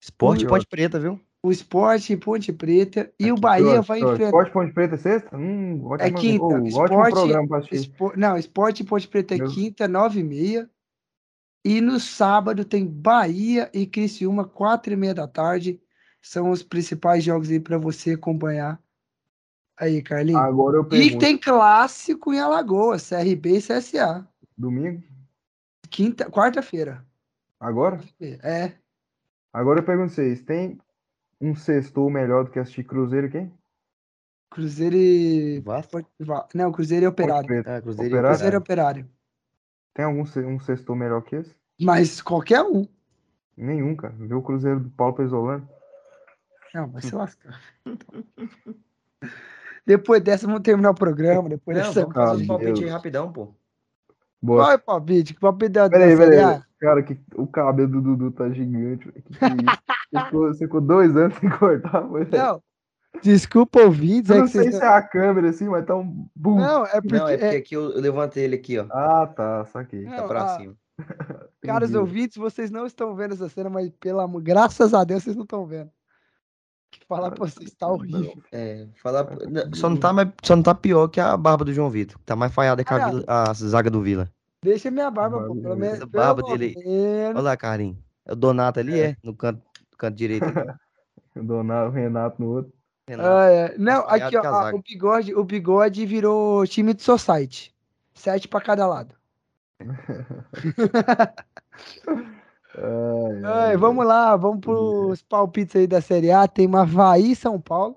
Esporte Ponte Preta, viu? O Sport em Ponte Preta. E o Aqui, Bahia vai enfrentar. Esporte Ponte Preta é sexta? Hum, ótimo, É quinta. ótimo Esporte- programa pra assistir. Espo- Não, Esporte em Ponte Preta é Meu- quinta, nove e meia. E no sábado tem Bahia e Criciúma, quatro e meia da tarde. São os principais jogos aí para você acompanhar. Aí, Carlinhos. Agora eu e pergunto. tem clássico em Alagoas, CRB e CSA. Domingo? Quinta, quarta-feira. Agora? É. Agora eu pergunto vocês, tem um sextou melhor do que assistir Cruzeiro quem? Cruzeiro e. Vasco? Va- Não, Cruzeiro e Operário. Ah, Cruzeiro e Operário? Cruzeiro e Operário. Tem algum um sextou melhor que esse? Mas qualquer um. Nenhum, cara. Vê o Cruzeiro do Paulo Pesolano. Não, vai se lascar. <laughs> Depois dessa, vamos terminar o programa. Depois Não, dessa. vamos fazer os Meu palpites aí rapidão, pô. Boa. O palpite? Que palpite da, Peraí, peraí. Cara, que, o cabelo do Dudu tá gigante. Que que é isso? <laughs> Você ficou, ficou dois anos <laughs> sem cortar, foi, velho? Não. Desculpa, ouvintes. Eu É não sei vocês se é a câmera assim, mas tá um boom. Não, é porque. Não, é porque é- aqui eu, eu levantei ele aqui, ó. Ah, tá, saquei. Tá Não, pra ah, cima. <laughs> Caros Entendi. ouvintes, vocês não estão vendo essa cena, mas pelo amor, graças a Deus vocês não estão vendo. Falar pra vocês tá horrível. É, falar. não, Só não, tá, mais- só não tá pior que a barba do João Vitor. Tá mais falhada que a, Vila- a zaga do Vila. Deixa minha barba, Barba pô, pelo menos. Essa barba dele. Olha lá, Carinho. É o Donato ali, é? No canto, canto direito. <laughs> Donar o Renato no outro. Renato. Ah, é. Não, aqui, ó, a o bigode, o bigode virou time de society. Sete pra cada lado. <laughs> Ai, Ai, vamos lá, vamos pros palpites aí da Série A. Tem uma Havaí e São Paulo.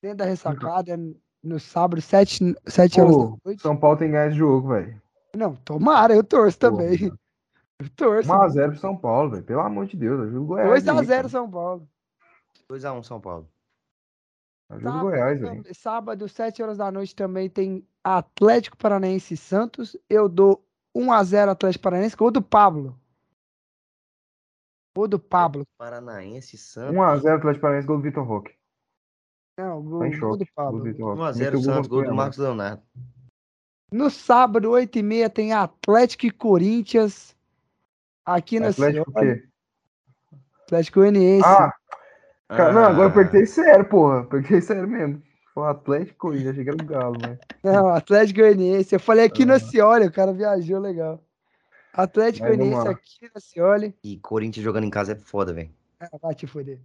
Dentro da ressacada, no sábado, sete, sete horas da Pô, noite. São Paulo tem ganhar esse jogo, velho. Não, tomara, eu torço Pô, também. Eu torço. 1x0 pro São Paulo, velho. Pelo amor de Deus, ajuda o Goiás. aí, 2x0 cara. São Paulo. 2x1 São Paulo. Ajuda o Sábado, Goiás, velho. sábado, 7 horas da noite, também tem Atlético Paranaense e Santos. Eu dou 1x0 Atlético Paranaense, gol do Pablo. Gol do Pablo. Paranaense, Santos. 1x0 Atlético Paranaense, gol do Vitor Roque. Não, gol, Tá gol do Pablo. do Vitor Roque. 1x0 Meteu gol Santos, gol do. Marcos Leonardo. No sábado, 8h30, tem Atlético e Corinthians. Aqui na Atlético o Cioli. quê? Atlético Goianiense. Ah, cara, não, agora eu Ah, perguntei sério, porra. Perguntei sério mesmo. Foi o Atlético Corinthians, achei que era o Galo, né? Não, Atlético Goianiense. Eu falei aqui na Ah. Cioli, o cara viajou legal. Atlético vamos Goianiense aqui na Cioli. E Corinthians jogando em casa é foda, velho. Ah, vai te foder.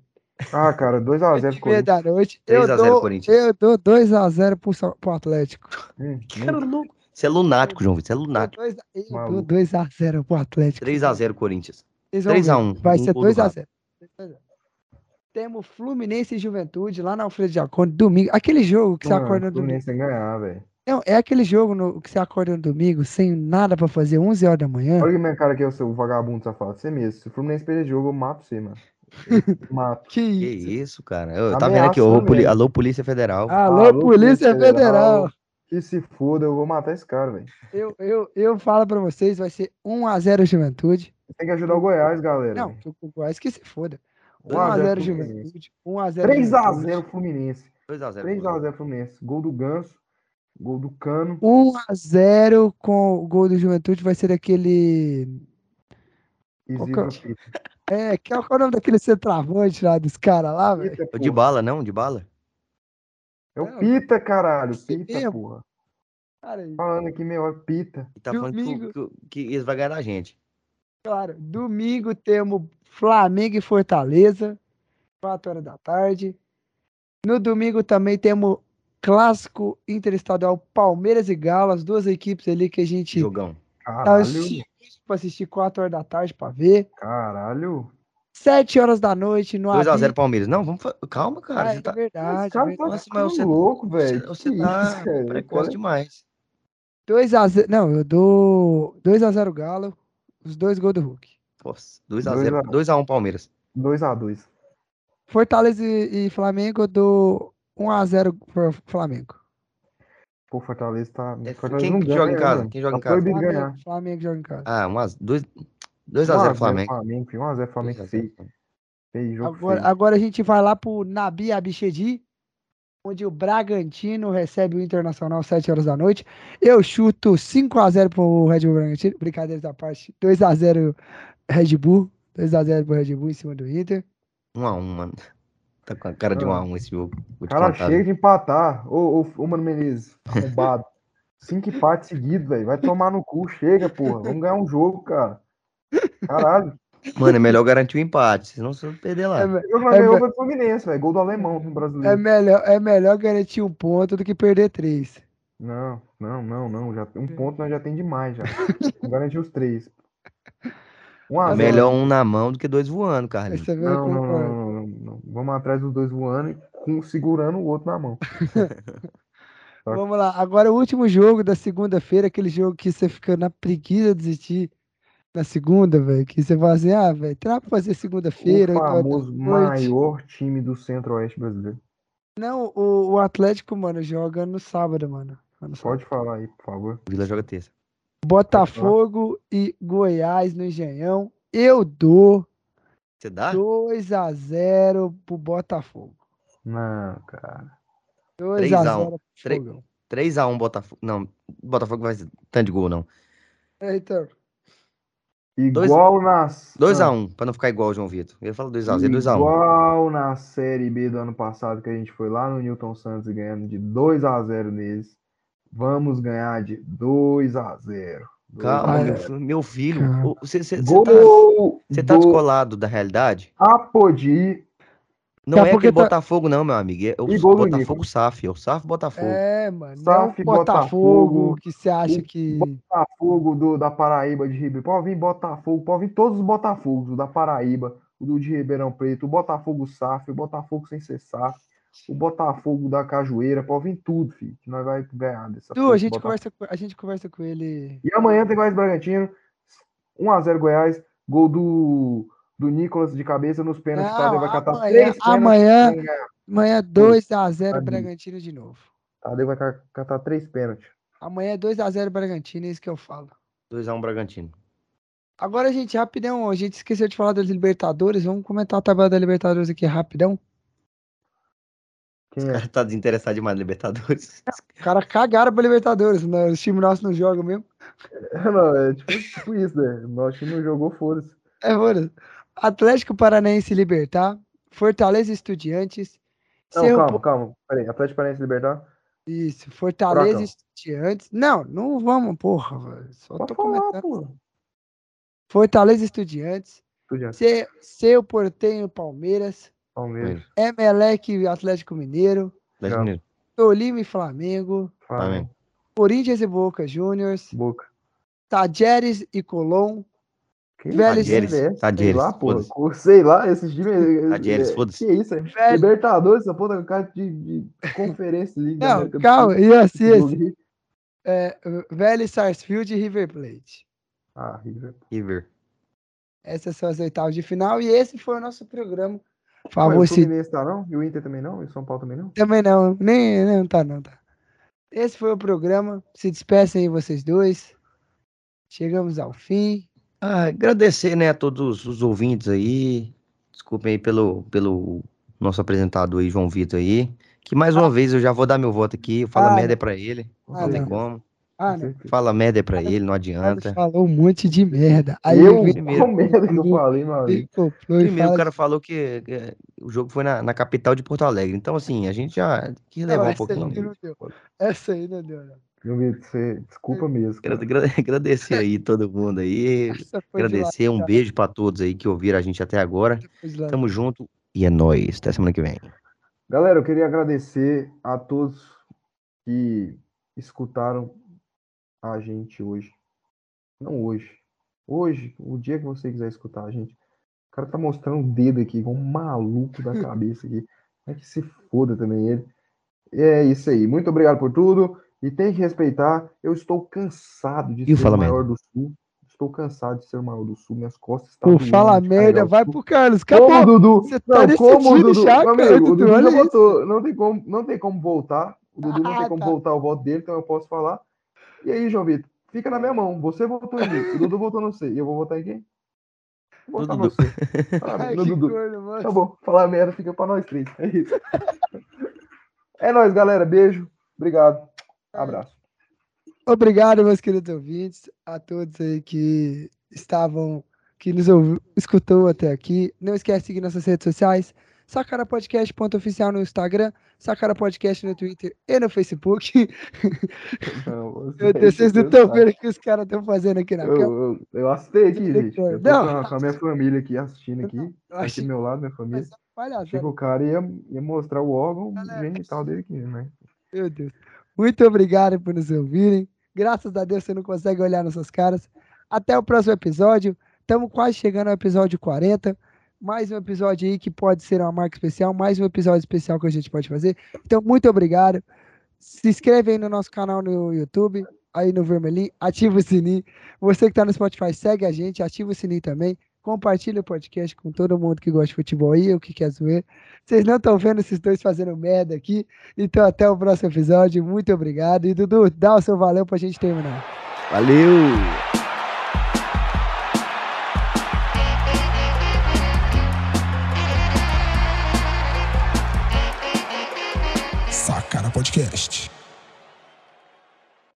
Ah, cara, 2x0 Oito e meia Corinthians. da noite. 3 Eu a 0 dou, Corinthians. eu dou 2x0 pro, pro Atlético. Hum, Cara louco. Você é lunático, João Vitor. Você é lunático. Eu dou Maluco. 2x0 pro Atlético. 3x0 Corinthians. Vocês vão ver. 3x1. Vai um ser gol do 2x0. Temos Fluminense e Juventude lá na Alfredo Jacone, domingo. Aquele jogo que você Mano, acorda o no domingo. Fluminense ganhar, velho. Não, é aquele jogo no- que você acorda no domingo sem nada pra fazer, 11 horas da manhã. Olha que minha cara aqui é o seu vagabundo safado. Você mesmo. Se o Fluminense perder jogo, eu mato você, mano. Eu mato. <laughs> Que Que isso? isso, cara. Eu, tá vendo aqui, ô, poli- alô, Polícia Federal. Alô, Alô, Polícia Polícia Federal. Que se foda, eu vou matar esse cara, velho. Eu, eu, eu falo pra vocês, vai ser 1x0 Juventude. Tem que ajudar o Goiás, galera. Não, que o Goiás que se foda. 1x0 1x0 Fluminense. Juventude. 1x0 3x0 Fluminense. 2x0. 3x0 Fluminense. Gol do Ganso. Gol do Cano. 1x0 com o gol do Juventude vai ser aquele. Que Pita. É, que é o qual é o nome daquele centroavante lá dos caras lá, velho? O de bala, não? De bala? É o Pita, caralho. Pita, porra. Cara, Falando aqui meia hora, Pita. E tá falando que, Domingo. que, que eles vão ganhar da gente. claro, domingo temos Flamengo e Fortaleza, 4 horas da tarde. No domingo também temos clássico interestadual Palmeiras e Galo, as duas equipes ali que a gente Jogão. tá Caralho. ansioso pra assistir 4 horas da tarde pra ver. Caralho. 7 horas da noite no 2x0 Abi- Palmeiras. Não, vamos. Calma, cara. Ah, Você é tá, verdade, cara é verdade. Nossa, mas você- louco, você, velho. você Que tá isso, velho? precoce Cara, demais. 2x0. Não, eu dou 2x0 Galo, os dois gols do Hulk. Nossa, 2x0. 2x1 Palmeiras. 2x2. Fortaleza e, e Flamengo, eu dou 1x0 pro Flamengo. Pô, Fortaleza tá. É, Fortaleza quem não que ganha, joga em né, casa? mano? Quem joga Tá em casa? Flamengo, Flamengo joga em casa. Ah, 2x0 1x0 Flamengo. Flamengo, filho. 1x0 Flamengo 2x0 feio. Agora, feio. agora a gente vai lá pro Nabi Abichedi. onde o Bragantino recebe o Internacional às 7 horas da noite. Eu chuto 5x0 pro Red Bull Bragantino. Brincadeiras à parte. 2x0 Red Bull. 2x0 pro Red Bull em cima do Inter. 1x1, mano. Tá com a cara de 1x1 esse jogo. Cara, chega viu? de empatar. Ô, ô, ô Mano Menezes, arrombado. <laughs> Cinco empates seguidos, velho. Vai tomar no cu. Chega, porra. Vamos ganhar um jogo, cara. Caralho. Mano, é melhor garantir o empate, senão você vai perder lá. É, jogo nós É, ganhou Fluminense, velho. Gol do alemão no é brasileiro. melhor, é melhor garantir um ponto do que perder três. Não, não, não, não. Já, um ponto nós já tem demais já. Garantir os três. Um a zero. Melhor um na mão do que dois voando, Carlinhos. É Não, não, não, não, não, não. Vamos atrás dos dois voando e com, segurando o outro na mão. <laughs> Vamos lá. Agora o último jogo da segunda-feira, aquele jogo que você fica na preguiça de desistir na segunda, velho. Que você fala assim, ah, velho, terá pra fazer segunda-feira. O famoso maior time do Centro-Oeste brasileiro. Não, o, o Atlético, mano, joga no sábado, mano. No sábado. Pode falar aí, por favor. O Vila joga terça. Botafogo e Goiás no Engenhão. Eu dou Você dá? 2 a 0 pro Botafogo. Não, cara. 2 3 a a 0 1. pro Três- Fogão. 3x1 Botafogo. Não, Botafogo vai tanto de gol, não. É, então, Igual nas. 2x1, pra não ficar igual o João Vitor. Eu falo 2x0, 2x1. Igual na Série B do ano passado, que a gente foi lá no Newton Santos e ganhamos de 2 a 0 neles. Vamos ganhar de 2 a 0 Calma, meu, meu filho. Você tá, tá do descolado da realidade? Apodi. Não é porque aquele tá- Botafogo, não, meu amigo. É o Botafogo. SAF. É o SAF Botafogo. é, mano. Não SAF, é o Botafogo Botafogo, que você acha o que. Botafogo do, da Paraíba de Ribeirão. Pode vir Botafogo, pode vir todos os Botafogos, o da Paraíba, o do de Ribeirão Preto, o Botafogo SAF, o Botafogo sem ser SAF, o Botafogo da Cajueira, pode vir tudo, filho, que nós vai ganhar dessa Du, a de gente, Botafogo. conversa, com- a gente conversa com ele. E amanhã tem e Bragantino, 1x0 Goiás, gol do, do Nicolas de cabeça nos pênaltis, Não, Tadeu vai catar amanhã- três pênaltis, amanhã-. Amanhã 2x0 Tadinho. Bragantino de novo. Tadeu vai ca- catar três pênaltis. Amanhã é 2x0 Bragantino, é isso que eu falo. 2x1 Bragantino. Agora, gente, rapidão, a gente esqueceu de falar das Libertadores. Vamos comentar a tabela da Libertadores aqui rapidão. Quem O é? cara tá desinteressado demais na Libertadores. <laughs> Os caras cagaram pra Libertadores, né? Os times nossos não jogam mesmo. <laughs> Não, é tipo, tipo isso, né? Nosso time não jogou, foda-se. É, mano. Atlético Paranaense Libertar, Fortaleza Estudiantes, Não, Cerro calma, calma. Peraí, Atlético Paranaense Libertar? Isso, Fortaleza Furacão. Estudiantes. Não, não vamos, porra. Só Pode tô falar, comentando. pô. Fortaleza Estudiantes, Estudiantes, Se- Seu Portenho e Palmeiras, Palmeiras, Emelec e Atlético Mineiro, Atlético. Mineiro. Tolima e Flamengo, Flamengo, Corinthians e Boca Juniors, Boca. Tajeres e Colom, Que Vélez- time é? Tadieres, lá, porra. Sei lá, esses times. Tadieres, é, foda-se. Que isso, é? Velho- Libertadores, essa porra, cara de, de <laughs> conferência da Não, do calma, e assim, de- é, Vélez Sarsfield e River Plate. Ah, River. River. Essas são as oitavas de final e esse foi o nosso programa. Favor, o se Fluminense tá não? E o Inter também não? E o São Paulo também não? Também não, nem não tá não tá. Esse foi o programa. Se despeçam aí vocês dois. Chegamos ao fim. Ah, agradecer, né, a todos os ouvintes aí. Desculpem aí pelo, pelo nosso apresentador aí, João Vitor aí. Que mais uma vez eu já vou dar meu voto aqui. Fala Ah, merda não. pra ele. Ah, não tem não. como. Ah, não. Fala merda pra ele, não Ele adianta. falou um monte de merda. Aí eu? ele primeiro. Qual merda que eu falei, meu amigo? coplou e Primeiro, o cara falou que, que o jogo foi na, na capital de Porto Alegre. Então, assim, a gente já tem que levar um essa aí pouquinho. não deu. Essa aí não deu, não. Você... Desculpa mesmo. Cara. agra- <laughs> Agradecer aí todo mundo aí. <laughs> Agradecer, um beijo pra todos aí que ouviram a gente até agora. Tamo junto e é nóis. Até semana que vem. Galera, eu queria agradecer a todos que escutaram a gente hoje. Não hoje. Hoje, o dia que você quiser escutar a gente. O cara tá mostrando o dedo aqui, igual um maluco da <laughs> cabeça aqui. É que se foda também ele. E é isso aí. Muito obrigado por tudo. E tem que respeitar. Eu estou cansado de E ser Fala o maior do Sul. Estou cansado de ser o maior do Sul. Minhas costas estão Pô, doendo fala merda, vai pro Carlos. Como o Acabou. Dudu. Você tá não, como Dudu. já, cara, amigo, o Dudu, Dudu já botou. Não tem, como, não tem como voltar. O Dudu não Ah, tem como tá. voltar o voto dele, então eu posso falar. E aí, João Vitor? Fica na minha mão. Você votou em mim. O Dudu votou no você. E eu vou votar em quem? Vou votar No Dudu. você. <laughs> Ah, Ai, no que Dudu. corno, mano. Tá bom. Falar merda fica pra nós três. É isso. <laughs> É nóis, galera. Beijo. Obrigado. Abraço. Obrigado, meus queridos ouvintes, a todos aí que estavam, que nos ouviu, escutou até aqui. Não esquece de seguir nossas redes sociais. Sacara Podcast ponto oficial no Instagram, Sacara Podcast no Twitter e no Facebook. Não, Meu <laughs> Deus, vocês não estão vendo o que os caras estão fazendo aqui na Eu, câmera. eu, eu assisti aqui, gente. Eu tô Não. com a, minha família aqui assistindo aqui. Eu Aqui do meu lado, minha família. Palhaçada. Achei que o cara ia, ia mostrar o órgão genital dele aqui, né? Meu Deus. Muito obrigado por nos ouvirem. Graças a Deus você não consegue olhar nossas caras. Até o próximo episódio. Estamos quase chegando ao episódio 40. Mais um episódio aí que pode ser uma marca especial. Mais um episódio especial que a gente pode fazer. Então, muito obrigado. Se inscreve aí no nosso canal no YouTube, aí no Vermelhinho. Ativa o sininho. Você que está no Spotify, segue a gente. Ativa o sininho também. Compartilha o podcast com todo mundo que gosta de futebol aí, ou que quer zoar. Vocês não estão vendo esses dois fazendo merda aqui. Então, até o próximo episódio. Muito obrigado. E, Dudu, dá o seu valeu pra gente terminar. Valeu! Podcast.